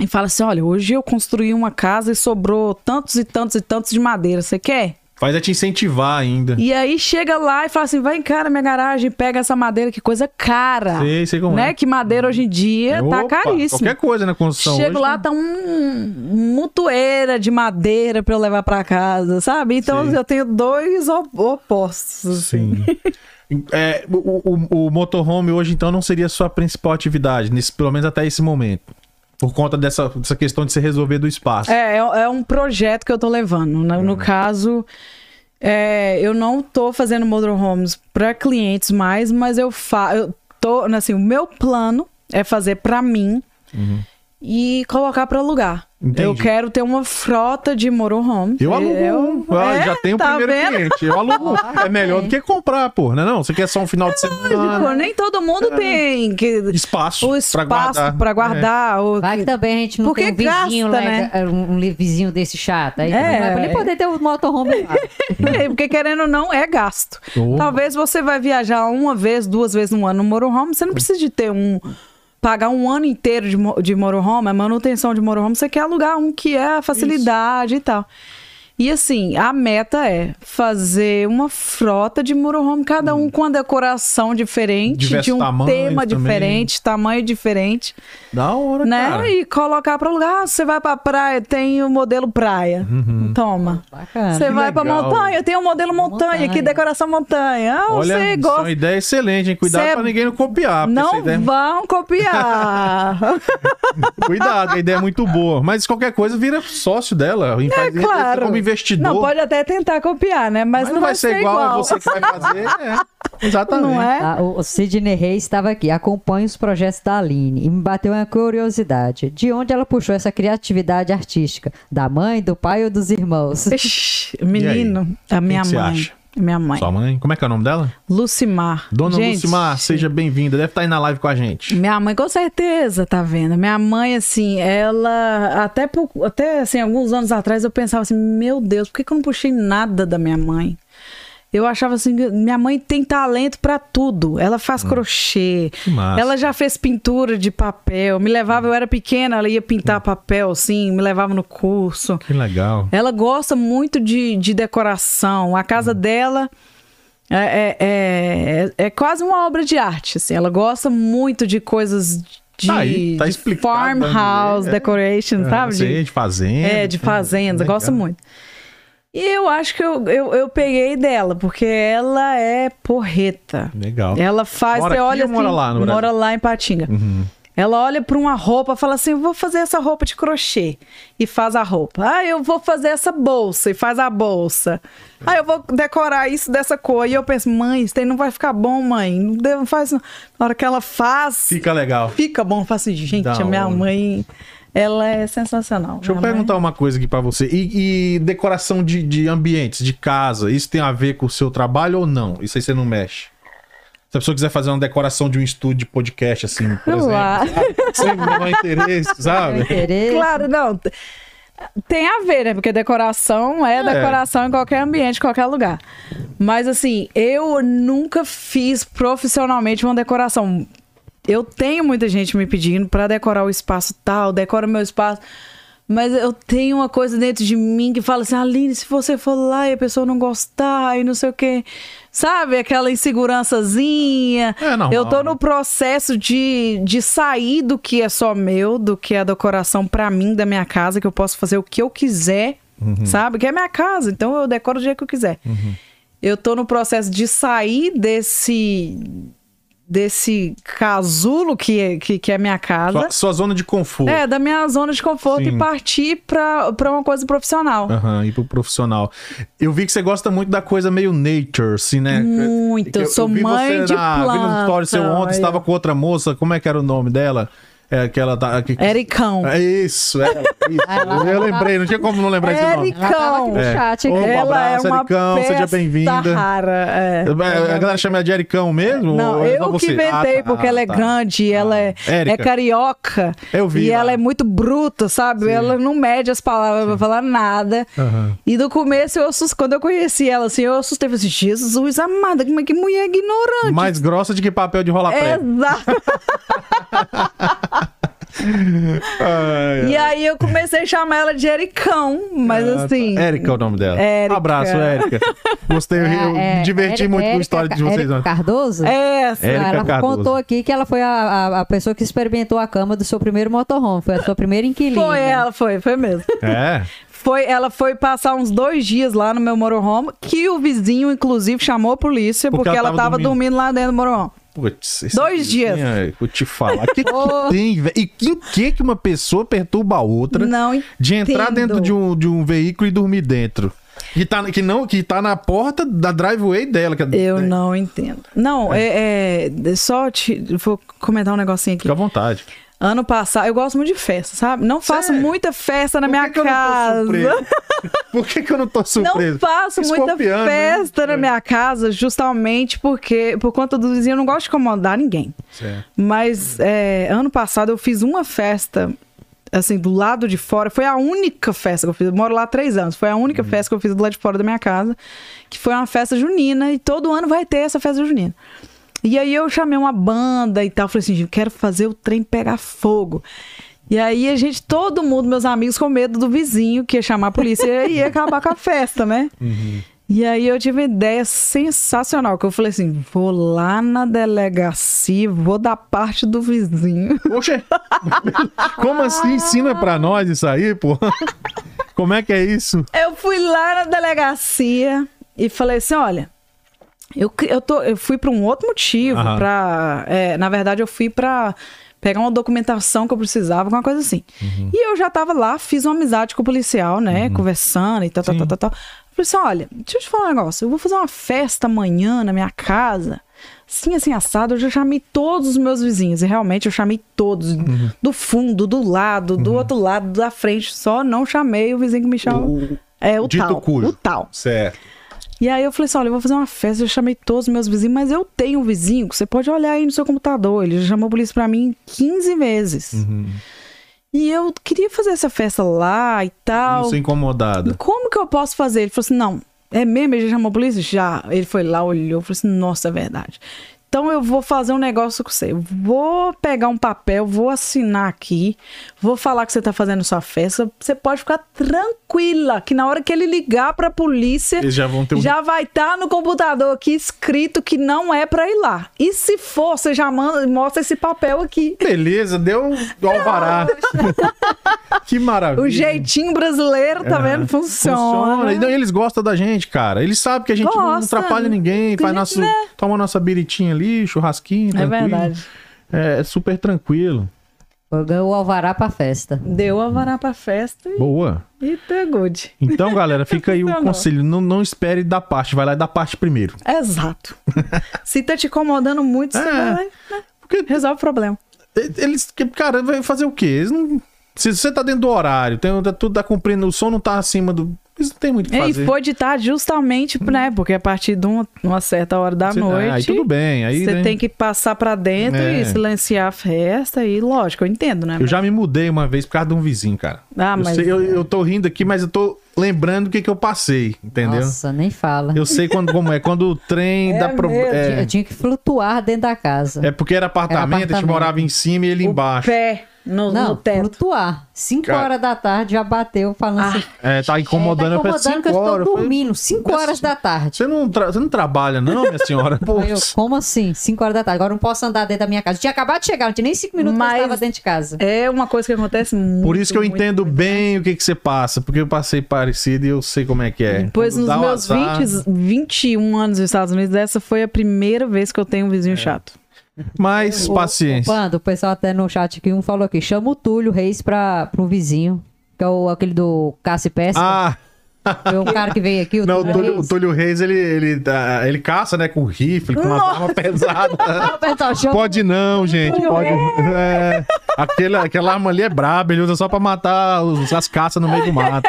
e fala assim: Olha, hoje eu construí uma casa e sobrou tantos e tantos e tantos de madeira. Você quer? Faz é te incentivar ainda. E aí chega lá e fala assim: vai em cara minha garagem, pega essa madeira, que coisa cara. Sei, sei como né? é. Que madeira hoje em dia tá Opa, caríssimo. Qualquer coisa na construção. Chego hoje lá, tá- tá um mutueira de madeira pra eu levar pra casa, sabe? Então Sim. eu tenho dois op- opostos. assim. Sim. É, o, o, o motorhome hoje, então, não seria a sua principal atividade, nesse, pelo menos até esse momento. Por conta dessa, dessa questão de se resolver do espaço. É, é, é um projeto que eu tô levando. No, Uhum. no caso, é, eu não tô fazendo motorhomes para clientes mais, mas eu faço. Eu tô, assim, o meu plano é fazer para mim e colocar para alugar. Entendi. Eu quero ter uma frota de motorhomes. Eu alugo Eu- um. Ah, É, já tenho o tá primeiro vendo? cliente. Eu alugo. É melhor do que comprar, pô. Não é não? Você quer só um final de Pô, semana. nem todo mundo tem que, Espaço. o pra espaço guardar. É. para guardar. ou Vai que também a gente não Porque tem um vizinho gasta, lá, né? um, um vizinho desse chato. Aí É. não vai nem poder ter um motorhome lá. É, porque querendo ou não, é gasto. Opa. Talvez você vai viajar uma vez, duas vezes no ano no motorhome, você não precisa de ter um... Pagar um ano inteiro de, de motorhome, manutenção de motorhome, você quer alugar um que é a facilidade e tal. E assim, a meta é fazer uma frota de motorhome, cada um com a decoração diferente, Diversos de um tema também. diferente, tamanho diferente, Da hora, né? cara. E colocar para alugar. Ah, você vai pra praia, tem o modelo praia. Toma. Bacana. Você Que vai pra legal. montanha, tem o modelo montanha, Montanha. aqui decoração montanha. Ah, Olha, você isso é gosta. uma ideia excelente, hein? Cuidado Cê- pra ninguém não copiar. Não ideia- vão copiar. Cuidado, a ideia é muito boa. Mas qualquer coisa vira sócio dela. é faz- claro. Investidor. Não, pode até tentar copiar, né? Mas, Mas não vai ser igual, é você que vai fazer. É, exatamente. Não é? Ah, o Sidney Reis estava aqui, acompanha os projetos da Aline e me bateu uma curiosidade. De onde ela puxou essa criatividade artística? Da mãe, do pai ou dos irmãos? Ixi, Menino, a minha que você mãe. acha? Minha mãe. Sua mãe? Como é que é o nome dela? Lucimar. Dona Gente, Lucimar, seja bem-vinda. Deve estar aí na live com a gente. Minha mãe, com certeza, tá vendo? Minha mãe, assim, ela. Até, até assim, alguns anos atrás eu pensava assim: meu Deus, por que, que eu não puxei nada da minha mãe? Eu achava assim: minha mãe tem talento pra tudo. Ela faz crochê. Que massa. Ela já fez pintura de papel. Me levava, eu era pequena, ela ia pintar papel, assim, me levava no curso. Que legal. Ela gosta muito de, de decoração. A casa dela é, é, é, é quase uma obra de arte. Assim. Ela gosta muito de coisas de, Tá aí, tá de farmhouse né? decoration, É, sabe? sei, De, de fazenda. é, de fazenda. Legal. Gosta muito. E eu acho que eu, eu, eu peguei dela, porque ela é porreta. Legal. Ela faz, Mora você aqui olha mora assim, lá no Brasil? mora lá em Patinga. Uhum. Ela olha para uma roupa e fala assim: eu vou fazer essa roupa de crochê. E faz a roupa. Ah, eu vou fazer essa bolsa e faz a bolsa. Ah, eu vou decorar isso dessa cor. E eu penso, mãe, isso aí não vai ficar bom, mãe. Não deve- não faz. não." Na hora que ela faz, Fica legal. fica bom. Eu faço, gente, Da a minha hora. mãe, ela é sensacional. Deixa eu mãe- perguntar uma coisa aqui pra você. E, e decoração de, de ambientes, de casa, isso tem a ver com o seu trabalho ou não? Isso aí você não mexe? Se a pessoa quiser fazer uma decoração de um estúdio de podcast, assim, por exemplo, Claro. sabe? sem menor interesse, sabe? Interesse? Claro, não. Tem a ver, né? Porque decoração é, É. decoração em qualquer ambiente, qualquer lugar. Mas assim, eu nunca fiz profissionalmente uma decoração. Eu tenho muita gente me pedindo pra decorar o espaço tal, decora meu espaço. Mas eu tenho uma coisa dentro de mim que fala assim, Aline, se você for lá e a pessoa não gostar e não sei o quê. Sabe, aquela insegurançazinha. É normal. Eu tô no processo de, de sair do que é só meu, do que é a decoração pra mim da minha casa, que eu posso fazer o que eu quiser, Uhum. sabe? Que é minha casa, então eu decoro do jeito que eu quiser. Eu tô no processo de sair desse desse casulo que é, que, que é minha casa. Sua, sua zona de conforto. É, da minha zona de conforto Sim. e partir pra, pra uma coisa profissional. Aham, e pro profissional. Eu vi que você gosta muito da coisa meio nature, assim, né? Muito, Que eu sou vi mãe de na, Vi no planta. story seu ontem, estava com outra moça, como é que era o nome dela? É, que ela tá... Que, Ericão. É isso, é. isso. Ela- eu lembrei, não tinha como não lembrar esse nome. No É. chat aqui. Um Ela abraço, é uma Ericão, seja bem-vinda. rara. É. A galera chama ela de Ericão mesmo? Não, ou é eu que você? inventei, Ah, tá, porque ela é tá. grande, ela é, é carioca. Eu vi E lá. ela é muito bruta, sabe? Ela não mede as palavras pra falar nada. Aham. E no começo, eu assust... quando eu conheci ela, assim, eu assustei. Falei assim, Jesus amada, como é que mulher ignorante. Mais grossa de que papel de rolar. Exato. Ai, E aí eu comecei a chamar ela de Ericão, mas Ah, tá. assim. Érica é o nome dela. Érica. Um abraço, Érica. Gostei, eu, eu É, me diverti Érica- muito com a história de vocês. Érica ontem. Cardoso? É, Érica ela Cardoso. contou aqui que ela foi a, a, a pessoa que experimentou a cama do seu primeiro motorhome. Foi a sua primeira inquilina. foi ela, foi, foi mesmo. É. Foi, ela foi passar uns dois dias lá no meu motorhome, que o vizinho, inclusive, chamou a polícia Porque porque, ela ela tava tava dormindo. dormindo. lá dentro do motorhome. Putz, Dois dias. é, Vou te falar. O que, que tem, velho? E em que, que uma pessoa perturba a outra Não de entrar entendo. dentro de um, de um veículo e dormir dentro? Que tá, que, não, que tá na porta da driveway dela. É- Eu não entendo. Não, é, é- só te, vou comentar um negocinho aqui. Fica à vontade. Ano passado, eu gosto muito de festa, sabe? Não faço Sério? muita festa na Por minha que que eu não casa. Por que, que eu não tô surpreso? Não faço muita né? festa na É. minha casa, justamente porque, por conta do vizinho, eu não gosto de incomodar ninguém. Certo. Mas é, ano passado eu fiz uma festa, assim, do lado de fora. Foi a única festa que eu fiz. Eu moro lá há três anos. Foi a única Uhum. festa que eu fiz do lado de fora da minha casa, que foi uma festa junina. E todo ano vai ter essa festa junina. E aí eu chamei uma banda e tal. Falei assim, gente, quero fazer o trem pegar fogo. E aí a gente, todo mundo, meus amigos, com medo do vizinho que ia chamar a polícia e ia acabar com a festa, né? E aí eu tive uma ideia sensacional, que eu falei assim, vou lá na delegacia, vou da parte do vizinho. Oxe, como assim? Ensina pra nós isso aí, pô. Como é que é isso? Eu fui lá na delegacia e falei assim, olha, eu, eu, tô, eu fui para um outro motivo, Aham. pra, é, na verdade eu fui para pegar uma documentação que eu precisava, uma coisa assim. Uhum. E eu já tava lá, fiz uma amizade com o policial, né, conversando e tal, tal, Sim. tal, tal, tal. Eu falei assim, olha, deixa eu te falar um negócio, eu vou fazer uma festa amanhã na minha casa, assim, assim, assado, eu já chamei todos os meus vizinhos, e realmente eu chamei todos, Uhum. do fundo, do lado, do outro lado, da frente, só não chamei o vizinho que me chamou. O- É, o Dito tal. cujo. O tal. Certo. E aí eu falei assim: olha, eu vou fazer uma festa, eu chamei todos os meus vizinhos, mas eu tenho um vizinho que você pode olhar aí no seu computador. Ele já chamou a polícia pra mim 15 vezes. Uhum. E eu queria fazer essa festa lá e tal. Não sou incomodada. Como que eu posso fazer? Ele falou assim: não, é mesmo? Ele já chamou a polícia? Já. Ele foi lá, olhou, falou assim: nossa, é verdade. Então eu vou fazer um negócio com você. Eu Vou pegar um papel, vou assinar aqui, vou falar que você tá fazendo sua festa. Você pode ficar tranquila, que na hora que ele ligar pra polícia, Eles já vão ter um- já vai estar no computador aqui escrito que não é pra ir lá. E se for, você já manda, mostra esse papel aqui. Beleza, deu o alvará. que maravilha. O jeitinho brasileiro, tá vendo? Funciona. E não, eles gostam da gente, cara. Eles sabem que a gente não Gosta. atrapalha ninguém, faz a nosso, né? toma nossa biritinha ali, churrasquinho, É tranquilo. verdade. É, é super tranquilo. Ganhou o alvará pra festa. Deu a vara pra festa e, Boa. e tá good. Então, galera, fica aí o conselho. Não, não espere da parte, vai lá e dá parte primeiro. Exato. Se tá te incomodando muito, você É. vai lá e né, Porque resolve o problema. eles, cara, vai fazer o quê? Eles não, se você tá dentro do horário, tem, tá, tudo tá cumprindo, o som não tá acima do. Eles não tem muito o que E fazer. foi de tarde justamente, né? Porque a partir de uma, uma certa hora da Você- noite. Aí tudo bem. Aí, Você né, tem que passar pra dentro É. e silenciar a festa. E lógico, eu entendo, né? Eu já me mudei uma vez por causa de um vizinho, cara. Ah, eu, mas- sei- eu, eu tô rindo aqui, mas eu tô lembrando o que, que eu passei, entendeu? Nossa, nem fala. Eu sei quando, como é. Quando o trem É dá problema. mesmo. É, Eu tinha que flutuar dentro da casa. é porque era apartamento, a gente apartamento. morava em cima e ele embaixo. Pé no, Não, no teto. flutuar. 5 Cara- horas da tarde já bateu falando Ah, assim. É, tá incomodando, é, eu tá incomodando que eu cinco horas. estou dormindo. 5 Mas- horas da tarde. Você não, tra- você não trabalha, não, minha senhora? Eu, como assim? 5 horas da tarde. Agora eu não posso andar dentro da minha casa. Eu tinha acabado de chegar, não tinha nem 5 minutos que Mas- eu estava dentro de casa. É uma coisa que acontece muito. Por isso que eu muito, entendo muito. bem o que, que você passa, porque eu passei parecido e eu sei como é que é. Depois, Quando nos meus azar- 20, 21 anos nos Estados Unidos, essa foi a primeira vez que eu tenho um É. vizinho chato. Mas paciência. Pando, o pessoal até no chat aqui, um falou aqui, chama o Túlio Reis pra, pro vizinho, que é o, aquele do e Pesca. Ah, Foi um cara que veio aqui, o não, o Túlio Túlio, o Reis. Túlio Reis, ele, ele, ah, ele caça, né, com rifle, com umas armas pesadas. O pessoal chama Pode não, gente. Pode. É, aquele, aquela arma ali é braba, ele usa só pra matar os- as caças no meio do mato.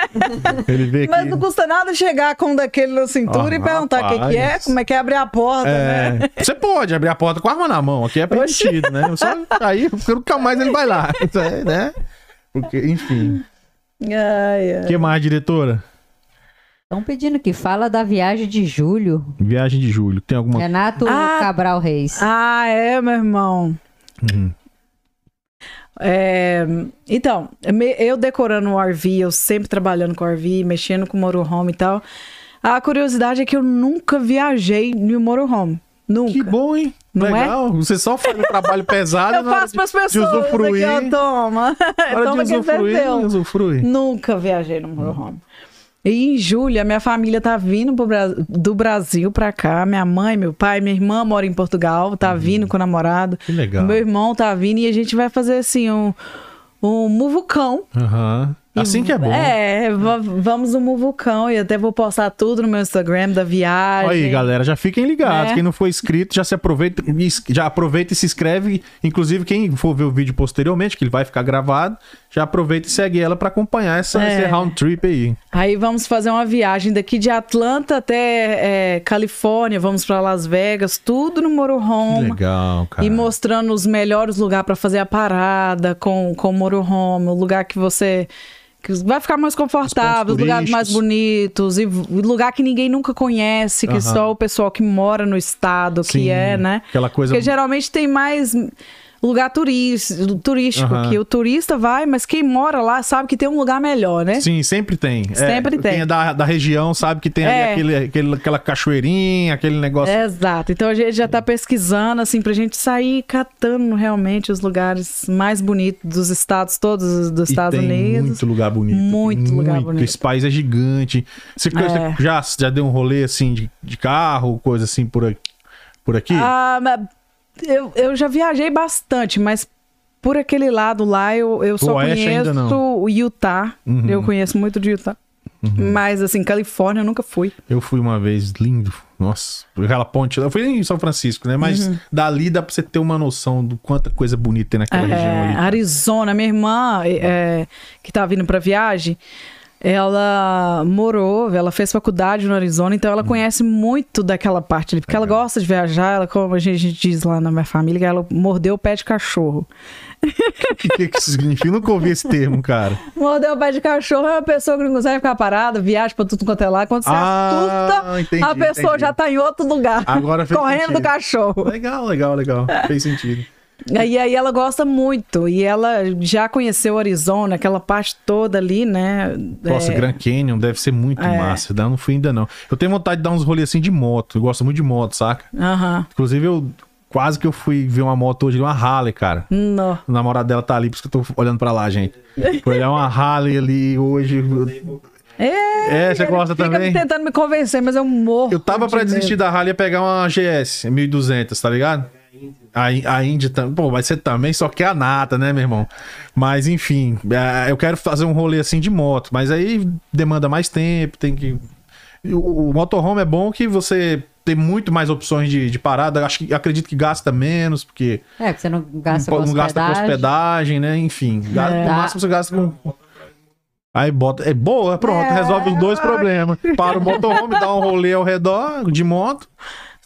Ele vê Mas que. não custa nada chegar com um daquele na cintura Ah, e perguntar o que, que é, como é que é abrir a porta, né? É, você pode abrir a porta com a arma na mão, aqui é permitido, né? Só, aí nunca mais ele vai lá, né? Porque, enfim. O que mais, diretora? Estão pedindo aqui, fala da viagem de julho. Viagem de julho. Tem alguma Renato Ah. Cabral Reis. Ah, é, meu irmão. Uhum. É, então, eu decorando o RV, eu sempre trabalhando com RV, mexendo com motorhome e tal. A curiosidade é que eu nunca viajei no motorhome. Nunca. Que bom, hein? Não é? Legal. Você só faz um trabalho pesado. Eu faço de- pras de pessoas usufruir. aqui, ó, toma. Toma de que usufruir, usufrui. Nunca viajei no motorhome. E em julho, a minha família tá vindo Bra- do Brasil pra cá. Minha mãe, meu pai, minha irmã mora em Portugal, tá vindo com o namorado. Que legal. Meu irmão tá vindo e a gente vai fazer assim um, um muvucão. Aham. Assim que é bom. É, va- vamos no muvucão e até vou postar tudo no meu Instagram da viagem. Aí, galera, já fiquem ligados. Né? Quem não for inscrito, já se aproveita, já aproveita e se inscreve. Inclusive, quem for ver o vídeo posteriormente, que ele vai ficar gravado, já aproveita e segue ela pra acompanhar essa, É. esse round trip aí. Aí vamos fazer uma viagem daqui de Atlanta até é, Califórnia, vamos pra Las Vegas, tudo no motorhome. legal, cara. E mostrando os melhores lugares pra fazer a parada com, com o motorhome, o lugar que você que vai ficar mais confortável, os lugares mais bonitos, e lugar que ninguém nunca conhece, que só o pessoal que mora no estado Sim, que é, né? Aquela coisa. Porque geralmente tem mais lugar turístico, turístico Aham. que o turista vai, mas quem mora lá sabe que tem um lugar melhor, né? Sim, sempre tem. É, Sempre tem. Quem é da, da região sabe que tem ali É. aquele, aquele- aquela cachoeirinha, aquele negócio. Exato. Então a gente já tá pesquisando, assim, pra gente sair catando realmente os lugares mais bonitos dos estados, todos dos Estados Unidos. muito lugar bonito. Muito tem lugar bonito. Esse país é gigante. Você, É. já, já deu um rolê assim de, de carro, coisa assim por aqui? Por aqui? Ah, mas eu, eu já viajei bastante, mas por aquele lado lá eu, eu só Oeste conheço o Utah. Uhum. Eu conheço muito de Utah. Mas, assim, Califórnia eu nunca fui. Eu fui uma vez, lindo. Nossa, aquela ponte. Eu fui em São Francisco, né? Mas dali dá pra você ter uma noção do quanta coisa bonita tem naquela região É, ali. Arizona, minha irmã, é, que tá vindo pra viagem, ela morou, ela fez faculdade no Arizona, então ela conhece muito daquela parte ali, porque ela gosta de viajar, ela, como a gente, diz lá na minha família, ela mordeu o pé de cachorro. O que, que, que isso significa? Eu nunca ouvi esse termo, cara. Mordeu o pé de cachorro é uma pessoa que não consegue ficar parada, viaja pra tudo quanto é lá. Quando você Ah, assusta, entendi, a pessoa entendi. já tá em outro lugar. Agora fez correndo sentido. do cachorro. Legal, legal, legal. Fez sentido. E aí ela gosta muito. E ela já conheceu Arizona, aquela parte toda ali, né? Nossa, É, Grand Canyon deve ser muito É. massa. Eu não fui ainda, não. Eu tenho vontade de dar uns rolês assim de moto. Eu gosto muito de moto, saca? Aham. Inclusive, eu quase que eu fui ver uma moto hoje, uma Harley, cara. Não. O namorado dela tá ali, por isso que eu tô olhando pra lá, gente. Foi olhar uma Harley ali hoje. É, É, você gosta também? tentando me convencer, mas eu morro. Eu tava de pra medo. desistir da Harley e pegar uma GS 1200, tá ligado? A, a Indy também. Pô, mas você também só quer a nata, né, meu irmão? Mas enfim, é, eu quero fazer um rolê assim de moto, mas aí demanda mais tempo, tem que. O, o motorhome é bom que você tem muito mais opções de, de parada. Acho que acredito que gasta menos, porque É, porque você não gasta não, com não gasta com hospedagem. né? Enfim, ga- É. no máximo você gasta com. Aí bota. É boa, pronto, É. resolve os dois problemas. Para o motorhome, dá um rolê ao redor de moto.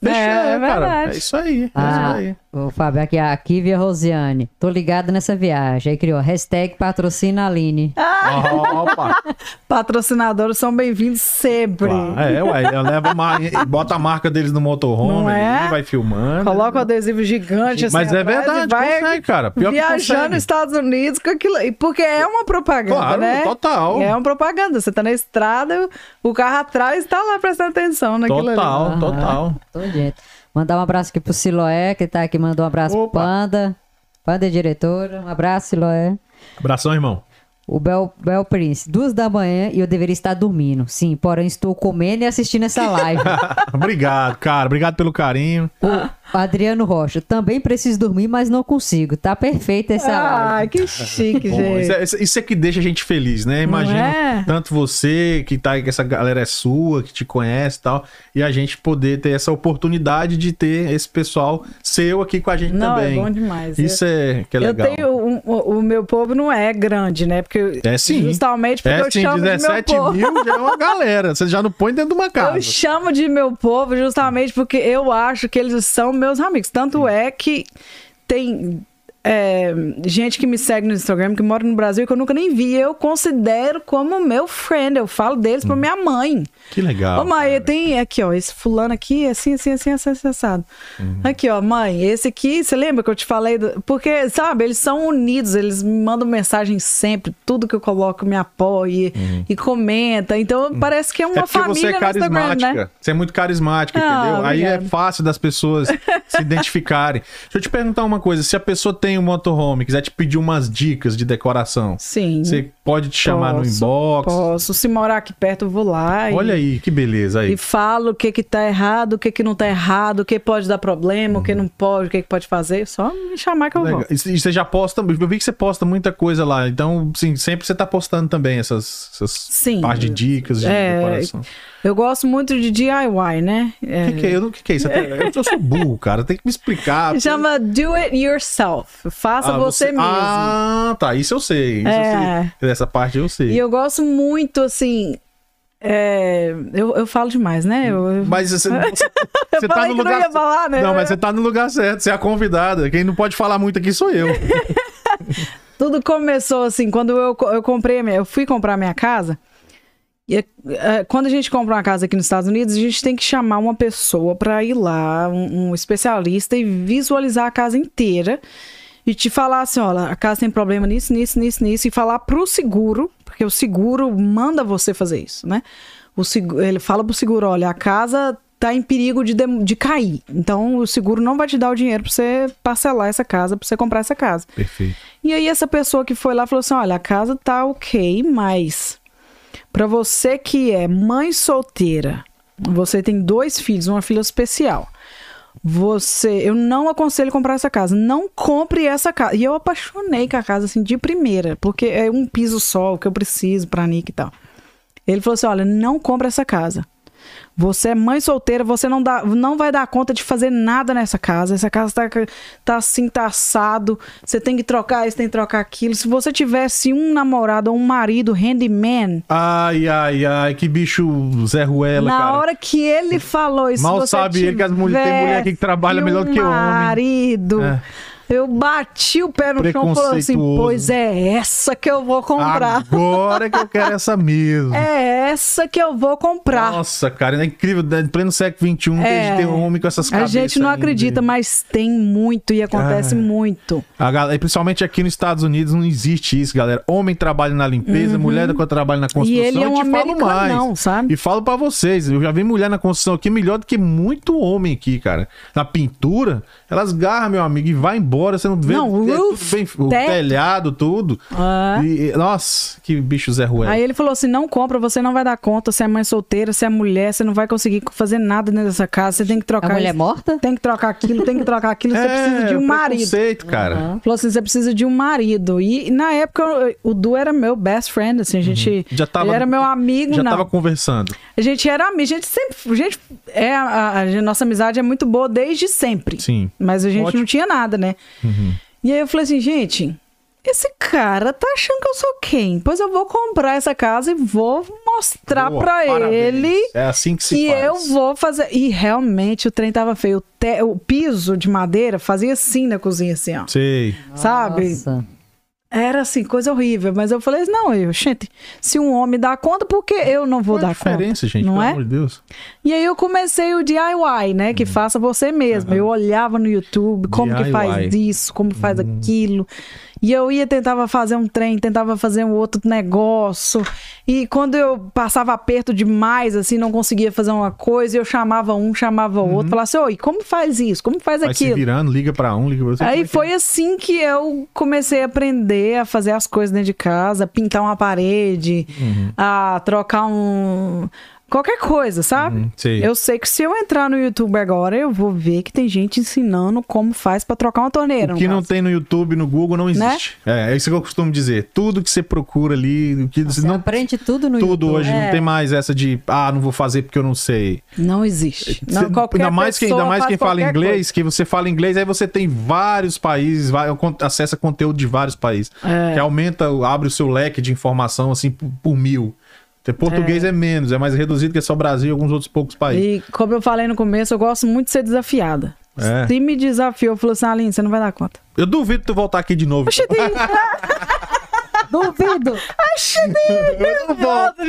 Fechou, É, é cara. verdade. É isso aí. É Ah, isso aí. o Fábio, aqui a Kivia Rosiane. Tô ligado nessa viagem. Aí criou hashtag patrocina Aline. Opa! Patrocinadores são bem-vindos sempre. Claro, É, ué, eu levo uma, bota a marca deles no motorhome, é? vai filmando. Coloca o adesivo gigante assim Mas é verdade, vai consegue, cara. Pior que viajando nos Estados Unidos com aquilo. Porque é uma propaganda, Claro, né? total. É uma propaganda. Você tá na estrada, o carro atrás tá lá prestando atenção naquilo Total, ali. total. Mandar um abraço aqui pro Siloé, que tá aqui, mandou um abraço Opa. pro Panda. Panda é diretora. Um abraço, Siloé. Abração, irmão. O Bel, Bel Prince, duas da manhã e eu deveria estar dormindo. Sim, porém estou comendo e assistindo essa live. obrigado, cara. Obrigado pelo carinho. o Adriano Rocha, também preciso dormir, mas não consigo. Tá perfeita essa Ai, live. que chique, Bom, gente. isso, é, isso- é que deixa a gente feliz, né? Imagina é? tanto você, que tá aí, que essa galera é sua, que te conhece e tal, e a gente poder ter essa oportunidade de ter esse pessoal seu aqui com a gente Não, também. é bom demais. Isso é que é eu legal. tenho um- o, o meu povo não é grande, né? Porque É sim. justamente porque É eu sim, chamo 17 de meu povo. mil já é uma galera. Você já não põe dentro de uma casa. Eu chamo de meu povo justamente porque eu acho que eles são meus amigos. Tanto é que tem é, gente que me segue no Instagram, que mora no Brasil, que eu nunca nem vi. Eu considero como meu friend. Eu falo deles pra minha mãe. Que legal. Ô, mãe, tem aqui, ó, esse fulano aqui, assim, assim, assim, assim, assim, assado. Uhum. Aqui, ó, mãe, esse aqui, você lembra que eu te falei? do- Porque, sabe, eles são unidos, eles me mandam mensagem sempre, tudo que eu coloco me apoia e comenta. Então, parece que é uma Uhum. É família você é no Instagram, carismática. né? Você é muito carismática, Ah, entendeu? Aí é fácil das pessoas se identificarem. Deixa eu te perguntar uma coisa. Se a pessoa tem um motorhome e quiser te pedir umas dicas de decoração, Sim. você pode te chamar no Posso, inbox. Posso. Se morar aqui perto, eu vou lá. e- Olha aí, que beleza aí. E falo o que que tá errado, o que que não tá errado, o que pode dar problema, o que não pode, o que que pode fazer. Só me chamar que eu Uhum. Legal. vou. E e você já posta, eu vi que você posta muita coisa lá, então, sim, sempre você tá postando também essas, essas Sim. partes de dicas de É, decoração. Eu gosto muito de DIY, né? O É, que, que é? Eu não- que, que é isso? Eu, eu sou burro, cara, tem que me explicar. Chama Do It Yourself. Faça Ah, você, mesmo. Ah, tá, isso eu sei. Isso É. eu sei. Essa parte eu sei. E eu gosto muito, assim. é, Eu, eu falo demais, né? Eu, Mas você, você, você tá no não lugar ia falar, né? Não, mas você tá no lugar certo, você é a convidada. Quem não pode falar muito aqui sou eu. Tudo começou assim, quando eu, eu comprei, a minha- eu fui comprar minha casa. E é, quando a gente compra uma casa aqui nos Estados Unidos, a gente tem que chamar uma pessoa para ir lá, um, um especialista, e visualizar a casa inteira e te falar assim: olha, a casa tem problema nisso, nisso, nisso, nisso, e falar pro seguro, porque o seguro manda você fazer isso, né? O seguro, ele fala pro seguro: olha, a casa tá em perigo de, dem- de cair. Então o seguro não vai te dar o dinheiro para você parcelar essa casa, para você comprar essa casa. Perfeito. E aí essa pessoa que foi lá falou assim: "Olha, a casa tá OK, mas para você que é mãe solteira, você tem dois filhos, uma filha especial. Você, eu não aconselho comprar essa casa. Não compre essa casa. E eu apaixonei com a casa assim de primeira, porque é um piso só o que eu preciso para Nick e tal. Ele falou assim: "Olha, não compre essa casa. Você é mãe solteira, você não, dá, não vai dar conta de fazer nada nessa casa. Essa casa tá, tá assim, tá assado. Você tem que trocar isso, tem que trocar aquilo. Se você tivesse um namorado ou um marido handyman, Ai, ai, ai, que bicho Zé Ruela, na cara. hora que ele falou isso, Mal sabe ele que as mulheres- tem mulher aqui que trabalha melhor do que homem. marido. É. Eu bati o pé no chão e falei assim: pois é essa que eu vou comprar. Agora que eu quero essa mesmo. É essa que eu vou comprar. Nossa, cara, é incrível. Em pleno século XXI, É. tem, tem homem com essas A cabeças. gente não ainda. acredita, mas tem muito e acontece muito. A galera, e principalmente aqui nos Estados Unidos não existe isso, galera. Homem trabalha na limpeza, mulher trabalha na construção. Uhum. E ele é um eu te falo mais. americanão, sabe? E falo pra vocês, eu já vi mulher na construção aqui melhor do que muito homem aqui, cara. Na pintura, elas garram, meu amigo, e vai embora, você não vê Não, é tudo roof, bem- o telhado, tudo. Ah. E- nossa, que bicho Zé Ruela. Aí ele falou assim: não compra, você não vai dar conta, você é mãe solteira, você é mulher, você não vai conseguir fazer nada dentro dessa casa, você tem que A trocar mulher isso, morta? tem que trocar aquilo, tem que trocar aquilo, você precisa de um marido. cara. Falou assim: você precisa de um marido. E na época o Du era meu best friend, assim, a gente. Uhum. Já tava- ele era meu amigo, Já não. tava conversando. A gente era amigo, a gente sempre. A gente, é, a, a nossa amizade é muito boa desde sempre. Sim. Mas a gente Ótimo. não tinha nada, né? E aí eu falei assim, gente, esse cara tá achando que eu sou quem? Pois eu vou comprar essa casa e vou mostrar parabéns. ele É assim que se que faz. eu vou fazer. E realmente o trem tava feio. O, te- o piso de madeira fazia assim na cozinha, assim, ó. Sei. Sabe? Nossa. Era assim, coisa horrível. Mas eu falei, não, eu, gente, se um homem dá conta, por que eu não vou Qual dar conta? diferença, gente? Não pelo é? amor de Deus. E aí eu comecei o DIY, né? Que faça você mesmo. Eu olhava no YouTube como que DIY. faz isso, como faz aquilo. E eu ia, tentava fazer um trem, tentava fazer um outro negócio. E quando eu passava aperto demais, assim, não conseguia fazer uma coisa, eu chamava um, chamava outro, falava assim, oi, como faz isso? Como faz Uhum. Vai se aquilo? virando, liga pra um, liga pra outro. Aí é que foi assim que eu comecei a aprender a fazer as coisas dentro de casa, pintar uma parede, Uhum. a trocar um. Qualquer coisa, sabe? Uhum. Eu sei que se eu entrar no YouTube agora, eu vou ver que tem gente ensinando como faz pra trocar uma torneira. O que não caso. tem no YouTube, no Google, não Né? existe. É, é isso que eu costumo dizer. Tudo que você procura ali, o que Você não aprende tudo no tudo YouTube. hoje não tem mais essa de ah, não vou fazer porque eu não sei. Não existe. Não, Cê- qualquer ainda mais quem, ainda mais quem fala inglês, que você fala inglês, aí você tem vários países, vai, acessa conteúdo de vários países. É. Que aumenta, abre o seu leque de informação assim por, por mil. Português é. menos, é mais reduzido que é só Brasil e alguns outros poucos países. E como eu falei no começo, eu gosto muito de ser desafiada. É. Se me desafiou, falou assim, Aline, você não vai dar conta. Eu duvido tu voltar aqui de novo. Oxe, tem... Duvido! Eu não volto.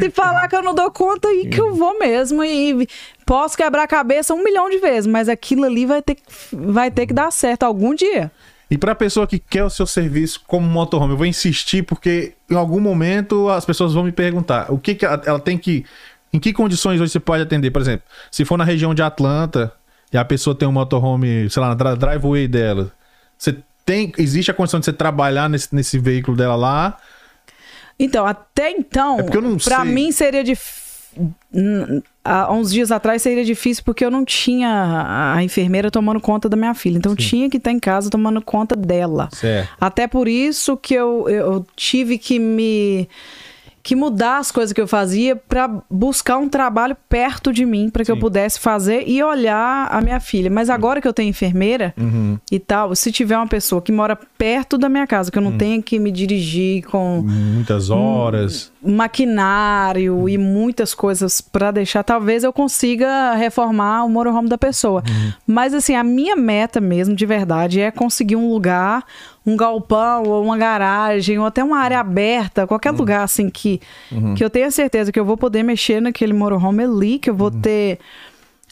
Se falar que eu não dou conta, aí que eu vou mesmo. E posso quebrar a cabeça um milhão de vezes, mas aquilo ali vai ter, vai ter que dar certo algum dia. E pra pessoa que quer o seu serviço como motorhome, eu vou insistir porque em algum momento as pessoas vão me perguntar o que, que ela, ela tem que. Em que condições hoje você pode atender? Por exemplo, se for na região de Atlanta e a pessoa tem um motorhome, sei lá, na dri- driveway dela, você tem. Existe a condição de você trabalhar nesse, nesse veículo dela lá? Então, até então, É porque eu não pra sei. mim seria difícil. Há uns dias atrás seria difícil porque eu não tinha a enfermeira tomando conta da minha filha. Então, eu tinha que estar em casa tomando conta dela. Certo. Até por isso que eu, eu tive que me que mudar as coisas que eu fazia para buscar um trabalho perto de mim para que eu Sim. pudesse fazer e olhar a minha filha. Mas agora que eu tenho enfermeira Uhum. e tal, se tiver uma pessoa que mora perto da minha casa, que eu não tenha que me dirigir com Muitas horas. maquinário e muitas coisas para deixar, talvez eu consiga reformar o motorhome da pessoa. Mas assim, a minha meta mesmo, de verdade, é conseguir um lugar, um galpão ou uma garagem ou até uma área aberta, qualquer lugar assim que que eu tenha certeza que eu vou poder mexer naquele motorhome ali, que eu vou ter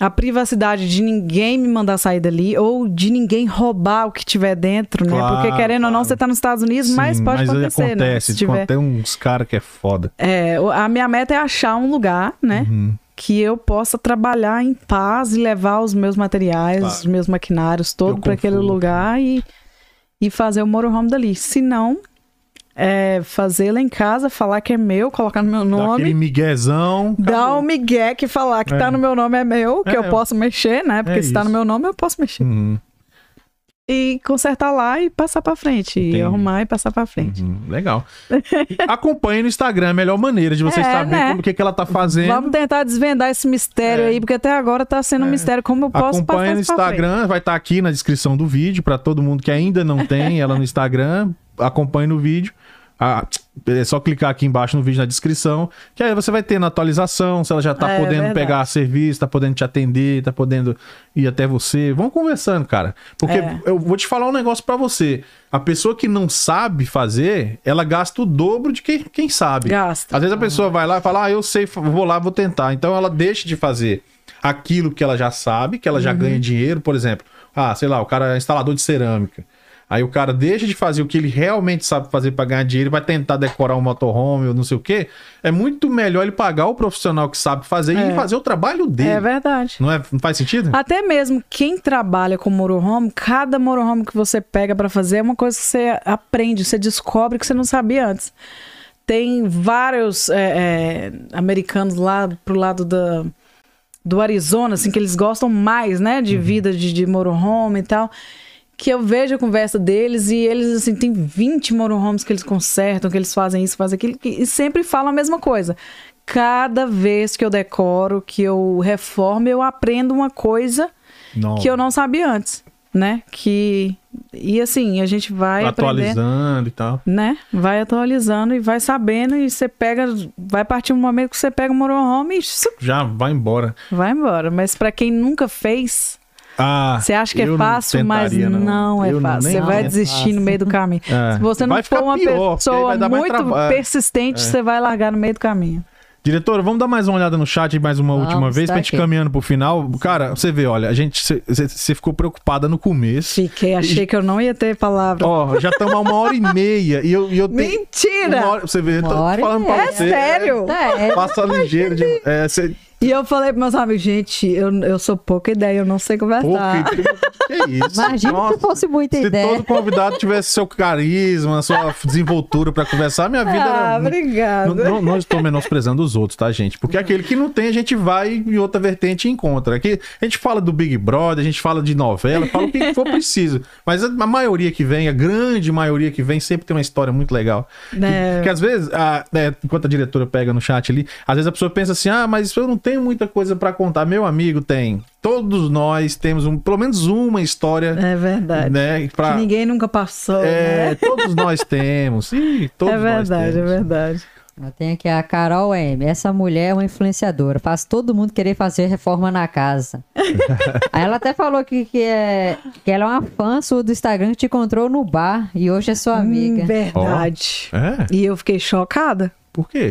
a privacidade de ninguém me mandar sair dali ou de ninguém roubar o que tiver dentro, né? Claro, Porque querendo ou não, claro. você tá nos Estados Unidos, mas Sim, pode mas acontecer, né? acontece. Se tiver... Tem uns caras que é foda. É, a minha meta é achar um lugar, né? Uhum. Que eu possa trabalhar em paz e levar os meus materiais, Claro. os meus maquinários todo para aquele lugar e, e fazer o motorhome dali. Se não, é fazer lá em casa, falar que é meu, colocar no meu Dá nome. aquele miguezão. Dar o migué que falar que É. tá no meu nome é meu, que É, eu posso mexer, né? Porque é se tá no isso. meu nome, eu posso mexer. Uhum. E consertar lá e passar pra frente. Entendi. E arrumar e passar pra frente. Uhum, legal. Acompanhe no Instagram, a melhor maneira de você É, saber né? como que, que ela tá fazendo. Vamos tentar desvendar esse mistério É. aí, porque até agora tá sendo um mistério. Como eu posso Acompanhe no? Instagram, vai estar aqui na descrição do vídeo para todo mundo que ainda não tem ela no Instagram. Acompanhe no vídeo. Ah, é só clicar aqui embaixo no vídeo na descrição, que aí você vai ter na atualização, se ela já tá É, podendo verdade. pegar serviço, tá podendo te atender, tá podendo ir até você. Vamos conversando, cara. Porque É. eu vou te falar um negócio para você. A pessoa que não sabe fazer, ela gasta o dobro de quem, quem sabe. Gasta. Às vezes a pessoa vai lá e fala, ah, eu sei, vou lá, vou tentar. Então ela deixa de fazer aquilo que ela já sabe, que ela já ganha dinheiro, por exemplo. Ah, sei lá, o cara é instalador de cerâmica. Aí o cara deixa de fazer o que ele realmente sabe fazer para ganhar dinheiro vai tentar decorar um motorhome ou não sei o quê. É muito melhor ele pagar o profissional que sabe fazer É. e fazer o trabalho dele. É verdade. Não, é, não faz sentido? Até mesmo quem trabalha com motorhome, cada motorhome que você pega pra fazer é uma coisa que você aprende, você descobre que você não sabia antes. Tem vários é, é, americanos lá pro lado da, do Arizona, assim, que eles gostam mais, né, de vida de, de motorhome e tal. Que eu vejo a conversa deles e eles, assim, tem 20 motorhomes que eles consertam, que eles fazem isso, fazem aquilo, e sempre falam a mesma coisa. Cada vez que eu decoro, que eu reformo, eu aprendo uma coisa Não. que eu não sabia antes, né? Que e assim, a gente vai atualizando e tal. né? Vai atualizando e vai sabendo e você pega, vai partir um momento que você pega o motorhome e Já vai embora. vai embora. Mas pra quem nunca fez, Ah, você acha que é não fácil, mas tentaria, não, é Eu fácil. Você vai desistir no meio do caminho. É. Se você não Vai for uma pior, pessoa muito persistente, É. você vai largar no meio do caminho. Diretora, vamos dar mais uma olhada no chat mais uma Vamos, última vez tá pra gente aqui. caminhando pro final. Cara, você vê, olha, a gente. Você ficou preocupada no começo. Fiquei, achei que eu não ia ter palavra. Ó, já estamos a uma hora e meia. E eu, e eu tenho. Mentira! Uma hora, você vê, eu tô Uma hora e falando pra. É você. sério? É, Passa ligeiro. De, é, você, E eu falei pros meus amigos, gente, eu, eu sou pouca ideia, eu não sei conversar. que, que isso? Imagina Nossa, se fosse muita Se ideia. todo convidado tivesse seu carisma, sua desenvoltura pra conversar, minha vida Ah, era. obrigada. Não, não, não estou menosprezando os outros, tá, gente? Porque aquele que não tem, a gente vai em outra vertente e encontra. Aqui a gente fala do Big Brother, a gente fala de novela, fala o que for preciso. Mas a, a maioria que vem, a grande maioria que vem, sempre tem uma história muito legal. É. Que, que às vezes, a- é, enquanto a diretora pega no chat ali, às vezes a pessoa pensa assim: ah, mas eu não tenho muita coisa pra contar. Meu amigo tem. Todos nós temos um, pelo menos uma história, É verdade. né? Pra, Que ninguém nunca passou, é, né? todos nós temos. Ih, todos É nós verdade, é temos. verdade. Eu tenho aqui a Carol M. Essa mulher é uma influenciadora. Faz todo mundo querer fazer reforma na casa. Aí ela até falou que, que, é, que ela é uma fã sua do Instagram que te encontrou no bar e hoje é sua amiga. Hum, verdade. É? E eu fiquei chocada. Por quê?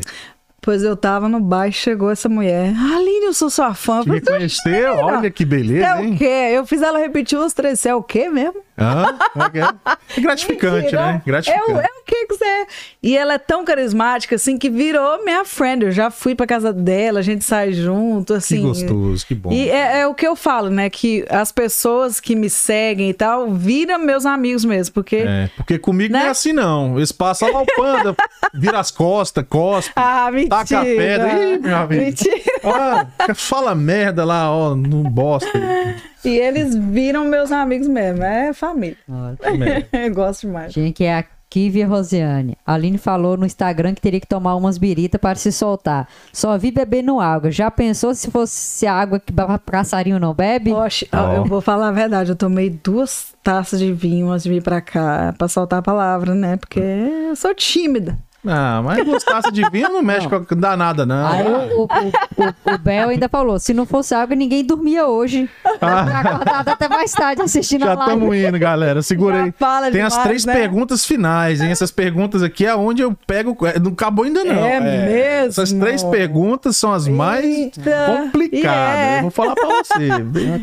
Pois eu tava no bar e chegou essa mulher. Aline, eu sou sua fã. Te reconheceu? Olha que beleza, é o hein? quê? Eu fiz ela repetir os três. Você é o quê mesmo? Como é que gratificante, Mentira. né? Gratificante. É, o- é o que que você é. E ela é tão carismática, assim, que virou minha friend. Eu já fui pra casa dela, a gente sai junto, Que assim. gostoso, que bom. E é, é o que eu falo, né? Que as pessoas que me seguem e tal viram meus amigos mesmo, porque. É, porque comigo não é Né? assim, não. Eles passam lá o panda, vira as costas, cospe, Ah, mentira. taca a pedra. Ih, meu amigo. Mentira. Ah, fala merda lá, ó, no bosta. E eles viram meus amigos mesmo. É família. Olha. Eu gosto demais. Tinha que é a Kivia Rosiane. A Aline falou no Instagram que teria que tomar umas biritas para se soltar. Só vi bebendo água. Já pensou se fosse água que passarinho não bebe? Poxa, Ó. eu vou falar a verdade. Eu tomei duas taças de vinho antes de vir pra cá, pra soltar a palavra, né? Porque eu sou tímida. Ah, mas gostasse de vinho não mexe com não dá nada, não. Aí o, o, o, o, Bel ainda falou: se não fosse água, ninguém dormia hoje. Tá acordado até mais tarde assistindo Já a live. estamos indo, galera. Segura aí. Já fala Tem as demais, três né? perguntas finais, hein? Essas perguntas aqui é onde eu pego. é, Não acabou ainda, não. É mesmo? Essas três perguntas são as mais Eita, complicadas. e é. Eu vou falar pra você. Bem.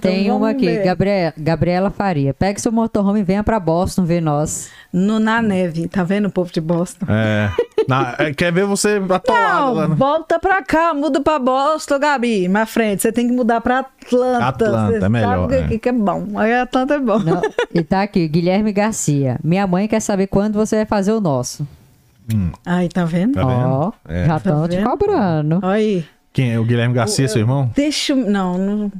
Tem Então uma aqui. Gabriela, Gabriela Faria. Pegue seu motorhome e venha pra Boston ver nós. No, na neve, tá vendo o povo de Boston? É. Na- é, quer ver você atolado Não, lá, né? volta pra cá, muda pra Boston, Gabi. Mais frente, você tem que mudar pra Atlanta. Atlanta, é melhor, Sabe o que, é. que é bom. Aí Atlanta é bom. Não, e tá aqui, Guilherme Garcia. Minha mãe quer saber quando você vai fazer o nosso. Aí, tá vendo? Tá vendo? Ó, É. já estão Tá te vendo? cobrando. Olha aí. Quem é? O Guilherme Garcia, seu irmão? Deixa eu... Não, não...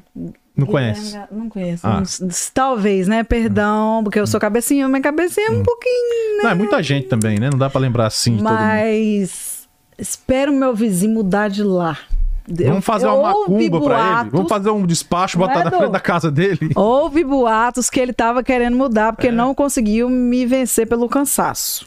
Não conhece. Não conheço. Ah. Não- Talvez, né? Perdão, porque eu sou cabecinha, minha cabecinha é um pouquinho, né? Não, é muita gente também, né? Não dá pra lembrar assim de. Mas espero meu vizinho mudar de lá. Vamos fazer Eu- uma macumba pra ele. Vamos fazer um despacho, botar é, na frente da casa dele. Houve boatos que ele tava querendo mudar É. porque não conseguiu me vencer pelo cansaço.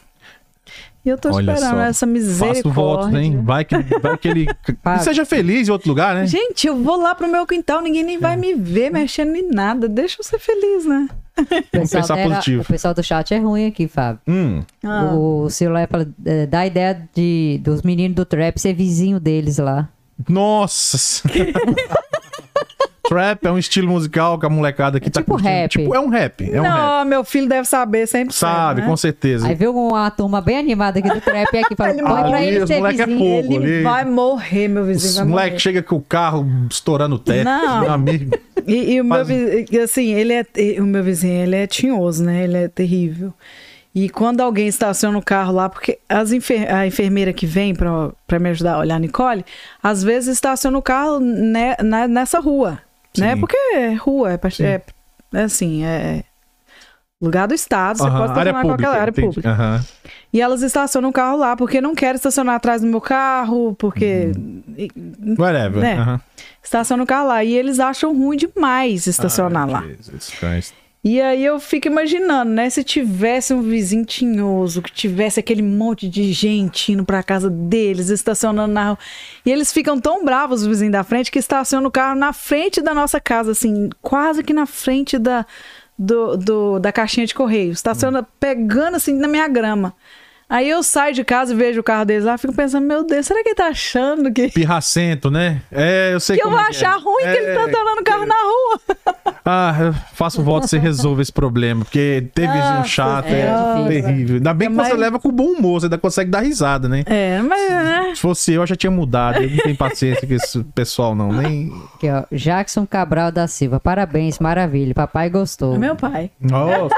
E eu tô Olha esperando só. essa misericórdia. Faço votos, hein? Vai que, vai que ele seja feliz em outro lugar, né? Gente, eu vou lá pro meu quintal, ninguém nem É. vai me ver mexendo em nada. Deixa eu ser feliz, né? O pessoal, pensar dela- positivo. o pessoal do chat é ruim aqui, Fábio. Hum. Ah. O celular fala, é, dá a ideia de, dos meninos do trap ser vizinho deles lá. Nossa! Trap é um estilo musical que a molecada aqui É tá tipo curtindo. rap. Tipo, é um rap. É um rap. não, meu filho deve saber sempre. Sabe, né? com certeza. Aí veio uma turma bem animada aqui do trap aqui falando, Ele põe pra vai- ele ser moleque é vizinho. pouco. Ele ali. vai morrer, meu vizinho. Os vai moleque morrer. chega com o carro estourando o teto. Não. Meu amigo. E, e o meu vizinho, assim, ele é, o meu vizinho, ele é tinhoso, né? Ele é terrível. E quando alguém estaciona o carro lá, porque as enfer a enfermeira que vem pra, pra me ajudar a olhar a Nicole, às vezes estaciona o carro ne- na- nessa rua, né? Sim. Porque é rua, é, é, é assim, é lugar do estado, você pode estacionar em qualquer área entendi. pública. E elas estacionam o carro lá, porque não querem estacionar atrás do meu carro, porque... e- Whatever. Né? aham. Estaciona o carro lá. E eles acham ruim demais estacionar Ai, lá. Jesus Christ. E aí eu fico imaginando, né? Se tivesse um vizinho tinhoso, que tivesse aquele monte de gente indo pra casa deles, estacionando na rua. E eles ficam tão bravos, os vizinhos da frente, que estacionam o carro na frente da nossa casa, assim, quase que na frente da, do, do- da caixinha de correio. Estaciona pegando assim na minha grama. Aí eu saio de casa e vejo o carro deles lá, fico pensando, meu Deus, será que ele tá achando que, Pirracento, né? É, eu sei que eu vou é achar é. ruim que ele tá É, andando o carro na rua? Ah, eu faço voto que você resolva esse problema, porque ter vizinho Nossa chato é, Senhora. terrível. Ainda bem que Mas- você leva com bom humor, você ainda consegue dar risada, né? É, mas né? Se fosse eu, eu já tinha mudado. Eu não tenho paciência com esse pessoal, não. Nem. Aqui, ó. Jackson Cabral da Silva. Parabéns, maravilha. Papai gostou. é meu pai. Oh,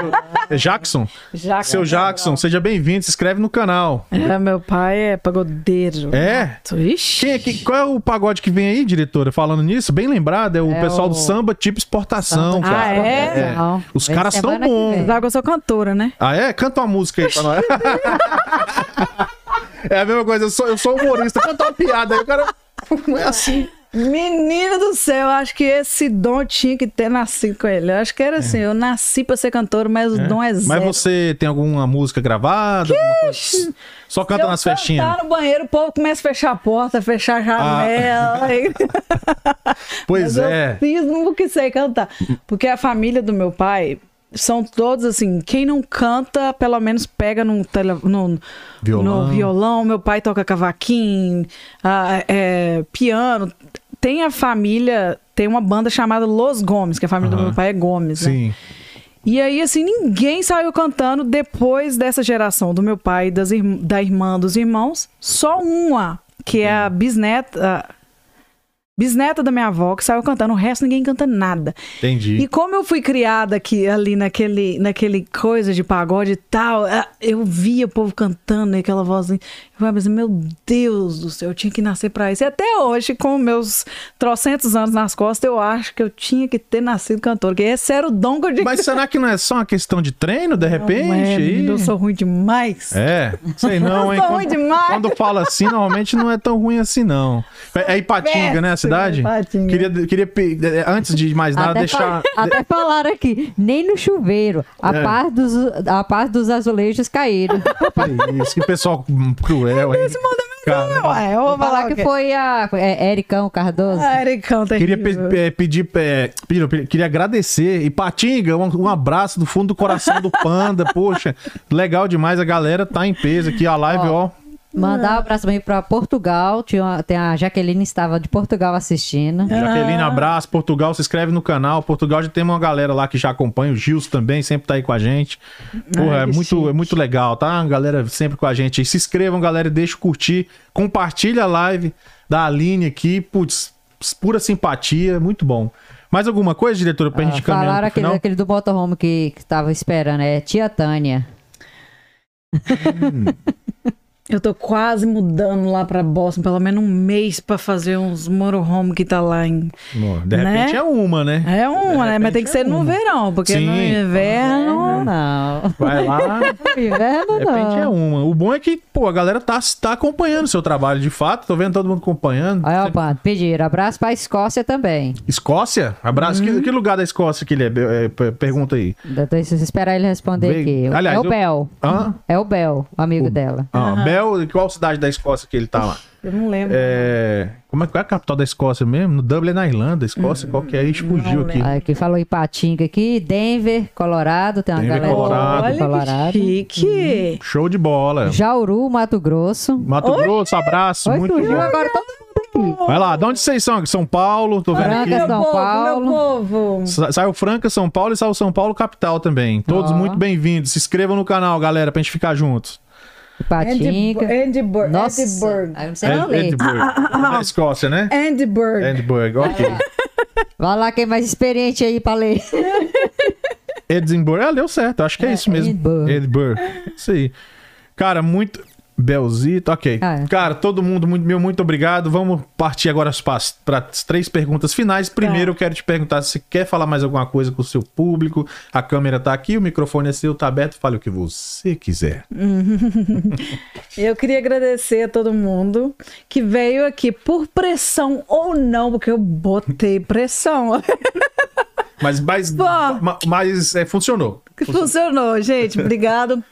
seu- Jackson? Jackson Seu Jackson, seja bem-vindo. Se inscreve no canal. É, meu pai é pagodeiro. É? Ixi. Quem é que, qual é o pagode que vem aí, diretora? Falando nisso, bem lembrado, é o É pessoal o- do samba tipo exportação, Samba cara. Ah, é? Não, Os vem caras são bons. vem. Sabe que eu sou cantora, né? Ah, é? Canta uma música aí pra nós. é a mesma coisa, eu sou, eu sou humorista, canta uma piada aí, o cara. Não é assim. Menino do céu, acho que esse dom tinha que ter nascido com ele. Eu acho que era assim, eu nasci pra ser cantora, mas o dom é zero. Mas você tem alguma música gravada? alguma coisa? Só canta nas festinhas. cantar no banheiro, o povo começa a fechar a porta, fechar a janela. Pois Mas é. Eu cismo que sei cantar. Porque a família do meu pai são todos assim, quem não canta, pelo menos pega num tele, no, Violão. no violão. Meu pai toca cavaquinho, ah, é, piano. Tem a família, tem uma banda chamada Los Gomes, que a família do Aham. meu pai é Gomes, né? Sim. E aí, assim, ninguém saiu cantando depois dessa geração do meu pai, das da irmã dos irmãos. Só uma, que é a bisneta, bisneta da minha avó, que saiu cantando. O resto ninguém canta nada. Entendi. E como eu fui criada aqui, ali naquele, naquele coisa de pagode e tal, ah, eu via o povo cantando e aquela vozinha. Eu falei, mas meu Deus do céu, eu tinha que nascer pra isso. E até hoje, com meus trocentos anos nas costas, eu acho que eu tinha que ter nascido cantor, porque esse era o dom que eu Mas será que não é só uma questão de treino, de repente? Não é, menino, eu sou ruim demais. É, sei não, hein? Eu sou Quando, ruim demais. quando fala assim, normalmente não é tão ruim assim, não. É é Ipatinga, né, a cidade? Queria, queria, é, antes de mais nada, Até, deixar... até falaram aqui, nem no chuveiro. A, É. parte dos, a parte dos azulejos caíram. Que isso, que pessoal cruel, hein? Cara, Ué, eu vou falar Falar que foi a é, Ericão Cardoso. Ah, Ericão, Queria terrível. pe- pe- pedir, é, queria agradecer. E Patinga, um, um abraço do fundo do coração do Panda. Poxa, legal demais. A galera tá em peso aqui. A live, ó. Mandar um abraço também pra Portugal. Tinha uma- tem a Jaqueline estava de Portugal assistindo. Jaqueline, abraço. Portugal, se inscreve no canal. Portugal já tem uma galera lá que já acompanha. O Gilson também sempre tá aí com a gente. Porra, Ai, é muito, é muito legal, tá? A galera sempre com a gente. aí. Se inscrevam, galera. Deixa o curtir. Compartilha a live da Aline aqui. Putz, pura simpatia. Muito bom. Mais alguma coisa, diretora, pra Ah, gente caminhar falaram aquele, final? aquele do motorhome que, que tava esperando. É tia Tânia. Eu tô quase mudando lá pra Boston, pelo menos um mês pra fazer uns motorhome que tá lá em... De Né? repente é uma, né? É uma, né? Mas tem que ser no verão, porque Sim. no inverno... Não. Vai lá, Inverno de repente é não. uma. O bom é que, pô, a galera tá, tá acompanhando o seu trabalho de fato. Tô vendo todo mundo acompanhando. Olha, ó, Pando, pediram abraço pra Escócia também. Escócia? Abraço. Uhum. Que, que lugar da Escócia que ele é? É, per- Pergunta aí. Deixa eu esperar ele responder Vem- aqui. Aliás, é o eu- Bel. Hã? É o Bel, o amigo dela. Ah, Bel, qual cidade da Escócia que ele tá lá? Eu não lembro. É, como é que é a capital da Escócia mesmo? No Dublin, na Irlanda. Escócia, qual que é? Fugiu aqui. Aí Aqui falou Ipatinga aqui, Denver, Colorado, tem uma Denver, galera Colorado. Olha Colorado. que chique. Show de bola. Jauru, Mato Grosso. Mato Grosso, abraço. Oi, muito bom. agora todo mundo aqui. Vai lá, de onde vocês são? São Paulo, tô vendo aqui. Franca, São povo, Paulo. meu povo. Sa- Saiu Franca, São Paulo e saiu São Paulo capital também. Todos Ó. muito bem-vindos. Se inscrevam no canal, galera, pra gente ficar juntos. Ipatinga. Edinburgh. Nossa, eu não sei nem ler. Edinburgh. Na Escócia, né? Edinburgh. Edinburgh, ok. Vai lá, quem é mais experiente aí pra ler. Edinburgh, ah, deu certo, acho que é, É, isso mesmo. Edinburgh. Edinburgh. Isso aí. Cara, muito. Belzito, ok. Ah, é. Cara, todo mundo, muito, meu muito obrigado. Vamos partir agora para as três perguntas finais. Primeiro, eu quero te perguntar se quer falar mais alguma coisa com o seu público. A câmera tá aqui, o microfone é seu, tá aberto. Fale o que você quiser. Eu queria agradecer a todo mundo que veio aqui por pressão ou não, porque eu botei pressão. Mas, mas, mas é, funcionou. Que funcionou, gente. Obrigado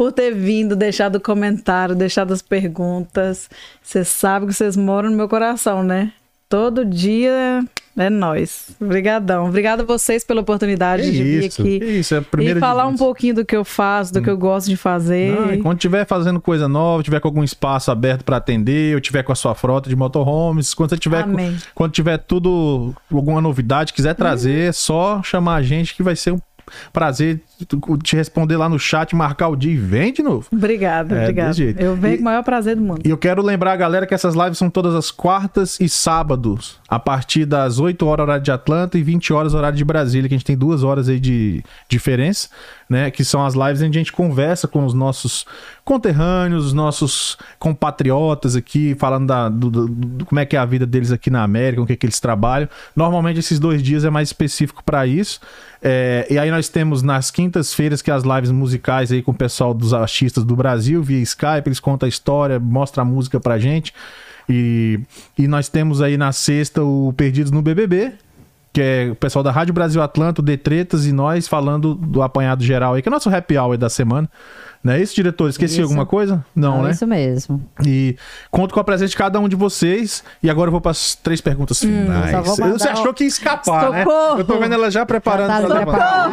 por ter vindo, deixado comentário, deixado as perguntas. Você sabe que vocês moram no meu coração, né? Todo dia É nóis. Obrigadão. Obrigada a vocês pela oportunidade Que de vir isso, aqui. que isso, é a primeira e de falar um pouquinho do que eu faço, do que eu gosto de fazer. Não, e quando tiver fazendo coisa nova, tiver com algum espaço aberto para atender, ou tiver com a sua frota de motorhomes, quando você tiver com- quando tiver tudo alguma novidade, quiser trazer, é só chamar a gente que vai ser um prazer te responder lá no chat, marcar o dia e vem de novo. Obrigada, É. Eu venho E- com o maior prazer do mundo. E eu quero lembrar a galera que essas lives são todas as quartas e sábados, a partir das 8 horas horário de Atlanta e 20 horas horário de Brasília, que a gente tem duas horas aí de diferença, né? Que são as lives onde a gente conversa com os nossos conterrâneos, os nossos compatriotas aqui, falando da, do, do- do- como é que é a vida deles aqui na América, o que, que eles trabalham. Normalmente esses dois dias é mais específico para isso. É, e aí nós temos nas quintas-feiras que as lives musicais aí com o pessoal dos artistas do Brasil via Skype, eles contam a história, mostram a música pra gente. E, e nós temos aí na sexta o Perdidos no BBB, que é o pessoal da Rádio Brasil Atlanta, o Detretas e nós falando do apanhado geral aí, que é o nosso happy hour da semana. Não é isso, diretor? Esqueci Isso. alguma coisa? Não, né? Isso mesmo. E conto com a presença de cada um de vocês. E agora eu vou para as três perguntas finais. só vou mandar Você achou que ia escapar, né? Socorro! Eu tô vendo ela já preparando. Já tá levar.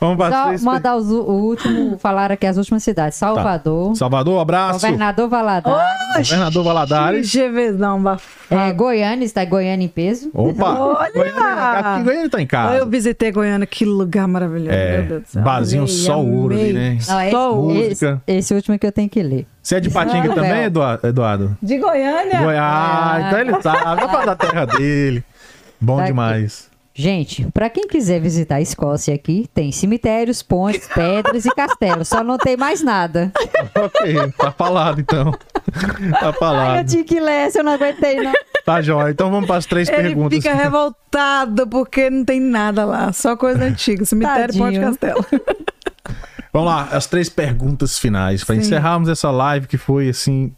Vamos para três mandar os, o último, falar aqui as últimas cidades. Salvador, Salvador, abraço. Governador Valadares, Governador Valadares. GVzão, bafado. é, Goiânia, está Goiânia em peso. Opa! Olha! Goiânia, aqui Goiânia tá em Eu casa. visitei Goiânia, que lugar maravilhoso. É, meu Deus do céu. barzinho Amei, só ouro ali, amei. né? Não, esse, Só música. esse, esse último que eu tenho que ler. Você é de Patinga Ah, também. Eduardo? De Goiânia? Goiás, então ele sabe. Dá pra da terra dele. Bom Daqui. demais. Gente, pra quem quiser visitar a Escócia aqui, tem cemitérios, pontes, pedras e castelos. Só não tem mais nada. ok, tá falado então. Tá Ai, eu falado. tinha que ler, essa eu não aguentei, não. Tá jóia. Então vamos para as três Ele perguntas. fica revoltado porque não tem nada lá. Só coisa antiga. Cemitério, Tadinho. Ponte Castelo. Vamos lá, as três perguntas finais para encerrarmos essa live que foi assim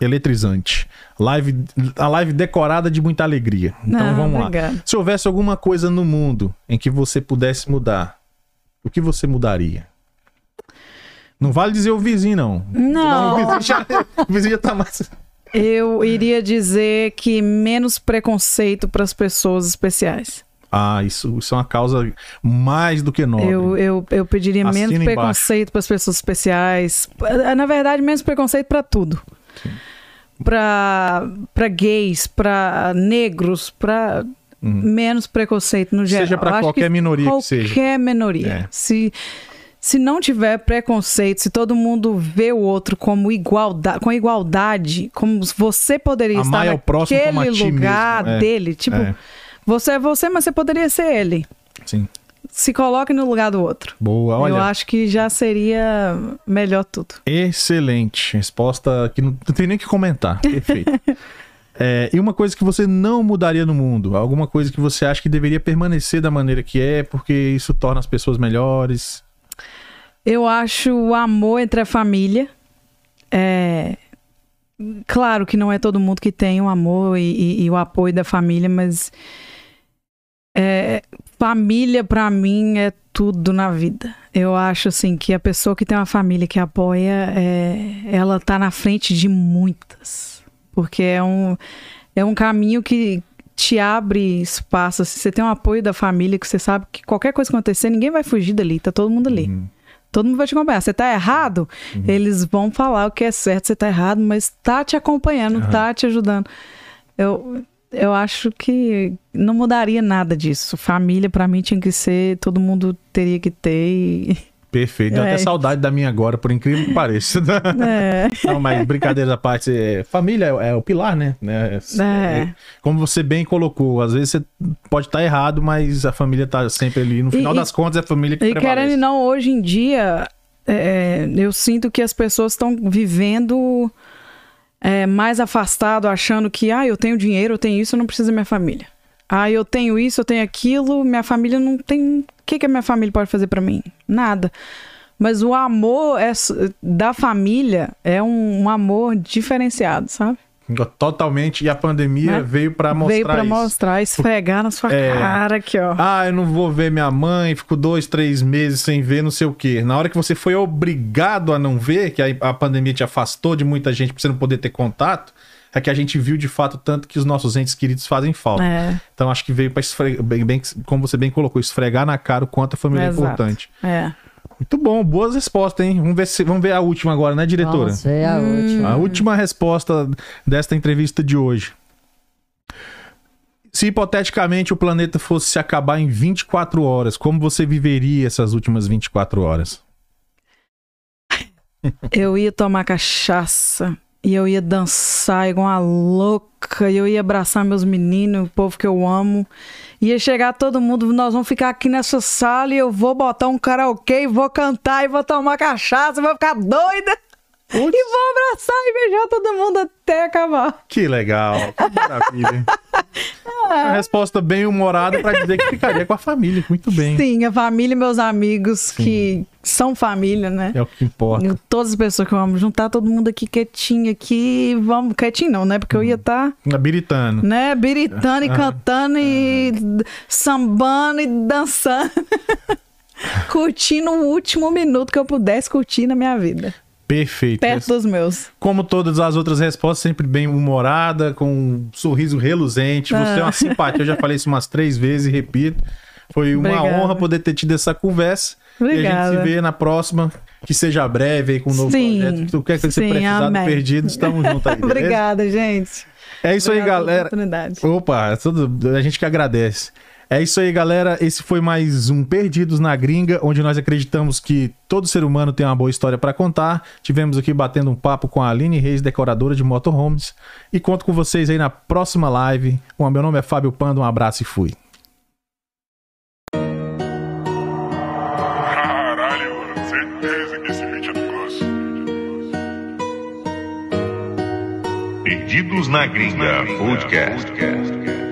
eletrizante. Live, a live decorada de muita alegria. Então Não, vamos lá. obrigada. Se houvesse alguma coisa no mundo em que você pudesse mudar, o que você mudaria? Não vale dizer o vizinho, não. Não. o vizinho já, o vizinho já tá mais. Eu iria dizer que menos preconceito para as pessoas especiais. Ah, isso, isso é uma causa mais do que nobre. Eu, eu, eu pediria Assina menos embaixo. preconceito para as pessoas especiais. Eh, Na verdade, menos preconceito para tudo. Para para gays, para negros, para menos preconceito no geral. Uhum. Seja acho qualquer minoria que seja. Qualquer minoria. É. Se se não tiver preconceito, se todo mundo vê o outro como igualdade, com igualdade, como você poderia Amar estar naquele lugar é. dele, tipo, É. você é você, mas você poderia ser ele. Sim. Se coloque no lugar do outro. Boa, olha. Eu acho que já seria melhor tudo. Excelente. Resposta que não, não tem nem o que comentar. Perfeito. É, e uma coisa que você não mudaria no mundo? Alguma coisa que você acha que deveria permanecer da maneira que é, porque isso torna as pessoas melhores? Eu acho o amor entre a família. É... Claro que não é todo mundo que tem o amor e, e- e o apoio da família, mas é, família pra mim é tudo na vida. Eu acho assim que a pessoa que tem uma família que apoia, é, ela tá na frente de muitas, porque é um é um caminho que te abre espaço. Se você tem um apoio da família, que você sabe que qualquer coisa que acontecer, ninguém vai fugir dali, tá todo mundo ali. Todo mundo vai te acompanhar. Você tá errado, eles vão falar o que é certo, você tá errado, mas tá te acompanhando, tá te ajudando. Eu, eu acho que não mudaria nada disso. Família, pra mim, tinha que ser, todo mundo teria que ter. E... Perfeito. Deu É. até saudade da minha agora, por incrível que pareça. É. Não, mas brincadeiras à parte, é, família é, é o pilar, né? né? É. Como você bem colocou, às vezes você pode estar errado, mas a família tá sempre ali. No final e- das contas, é a família que E prevalece. querendo ou não, hoje em dia, é, eu sinto que as pessoas estão vivendo é, mais afastado, achando que, ah, eu tenho dinheiro, eu tenho isso, eu não preciso da minha família. Ah, eu tenho isso, eu tenho aquilo, minha família não tem. O que, que a minha família pode fazer pra mim? Nada. Mas o amor é da família é um, um amor diferenciado, sabe? Totalmente. E a pandemia Né? veio pra mostrar Veio pra isso. mostrar, esfregar na sua É. cara aqui, ó. Ah, eu não vou ver minha mãe, fico dois, três meses sem ver, não sei o quê. Na hora que você foi obrigado a não ver, que a, a pandemia te afastou de muita gente pra você não poder ter contato, é que a gente viu de fato tanto que os nossos entes queridos fazem falta. É, Então acho que veio para esfregar, bem, bem- como você bem colocou, esfregar na cara o quanto a família é Exato. importante. é. Muito bom, boas respostas, hein? Vamos ver, se, vamos ver a última agora, né, diretora? Vamos ver a Hum. última. A última resposta desta entrevista de hoje. Se hipoteticamente o planeta fosse se acabar em 24 horas, como você viveria essas últimas 24 horas? Eu ia tomar cachaça e eu ia dançar igual uma louca. E eu ia abraçar meus meninos, o povo que eu amo. Ia chegar todo mundo, nós vamos ficar aqui nessa sala e eu vou botar um karaokê vou cantar e vou tomar cachaça, vou ficar doida. E vou abraçar e beijar todo mundo até acabar. Que legal, que maravilha. Uma resposta bem humorada para dizer que ficaria com a família. Muito bem. Sim, a família e meus amigos que são família, né? É o que importa. E Todas as pessoas que eu amo, juntar todo mundo aqui quietinho aqui, vamos, quietinho não, né? Porque eu ia estar Habilitando. né? Biritando e Ah, cantando e sambando e dançando. Curtindo o último minuto que eu pudesse curtir na minha vida. Perfeito. Perto dos meus. Como todas as outras respostas, sempre bem humorada, com um sorriso reluzente. Você é uma simpatia. Eu já falei isso umas três vezes e repito. Foi uma Obrigada. honra poder ter tido essa conversa. E a gente Obrigada. se vê na próxima, que seja breve aí com um novo Sim. projeto. O que é que você Sim, precisar do amém. Perdido, estamos juntos aí. Obrigada, gente. É isso aí, Obrigada pela galera. Opa, é tudo, a gente que agradece. É isso aí, galera. Esse foi mais um Perdidos na Gringa, onde nós acreditamos que todo ser humano tem uma boa história para contar. Tivemos aqui batendo um papo com a Aline Reis, decoradora de motorhomes. E conto com vocês aí na próxima live. Bom, meu nome é Fábio Pando, um abraço e fui. Caralho, mano, certeza que esse vídeo é do gosto. Perdidos na Gringa Podcast.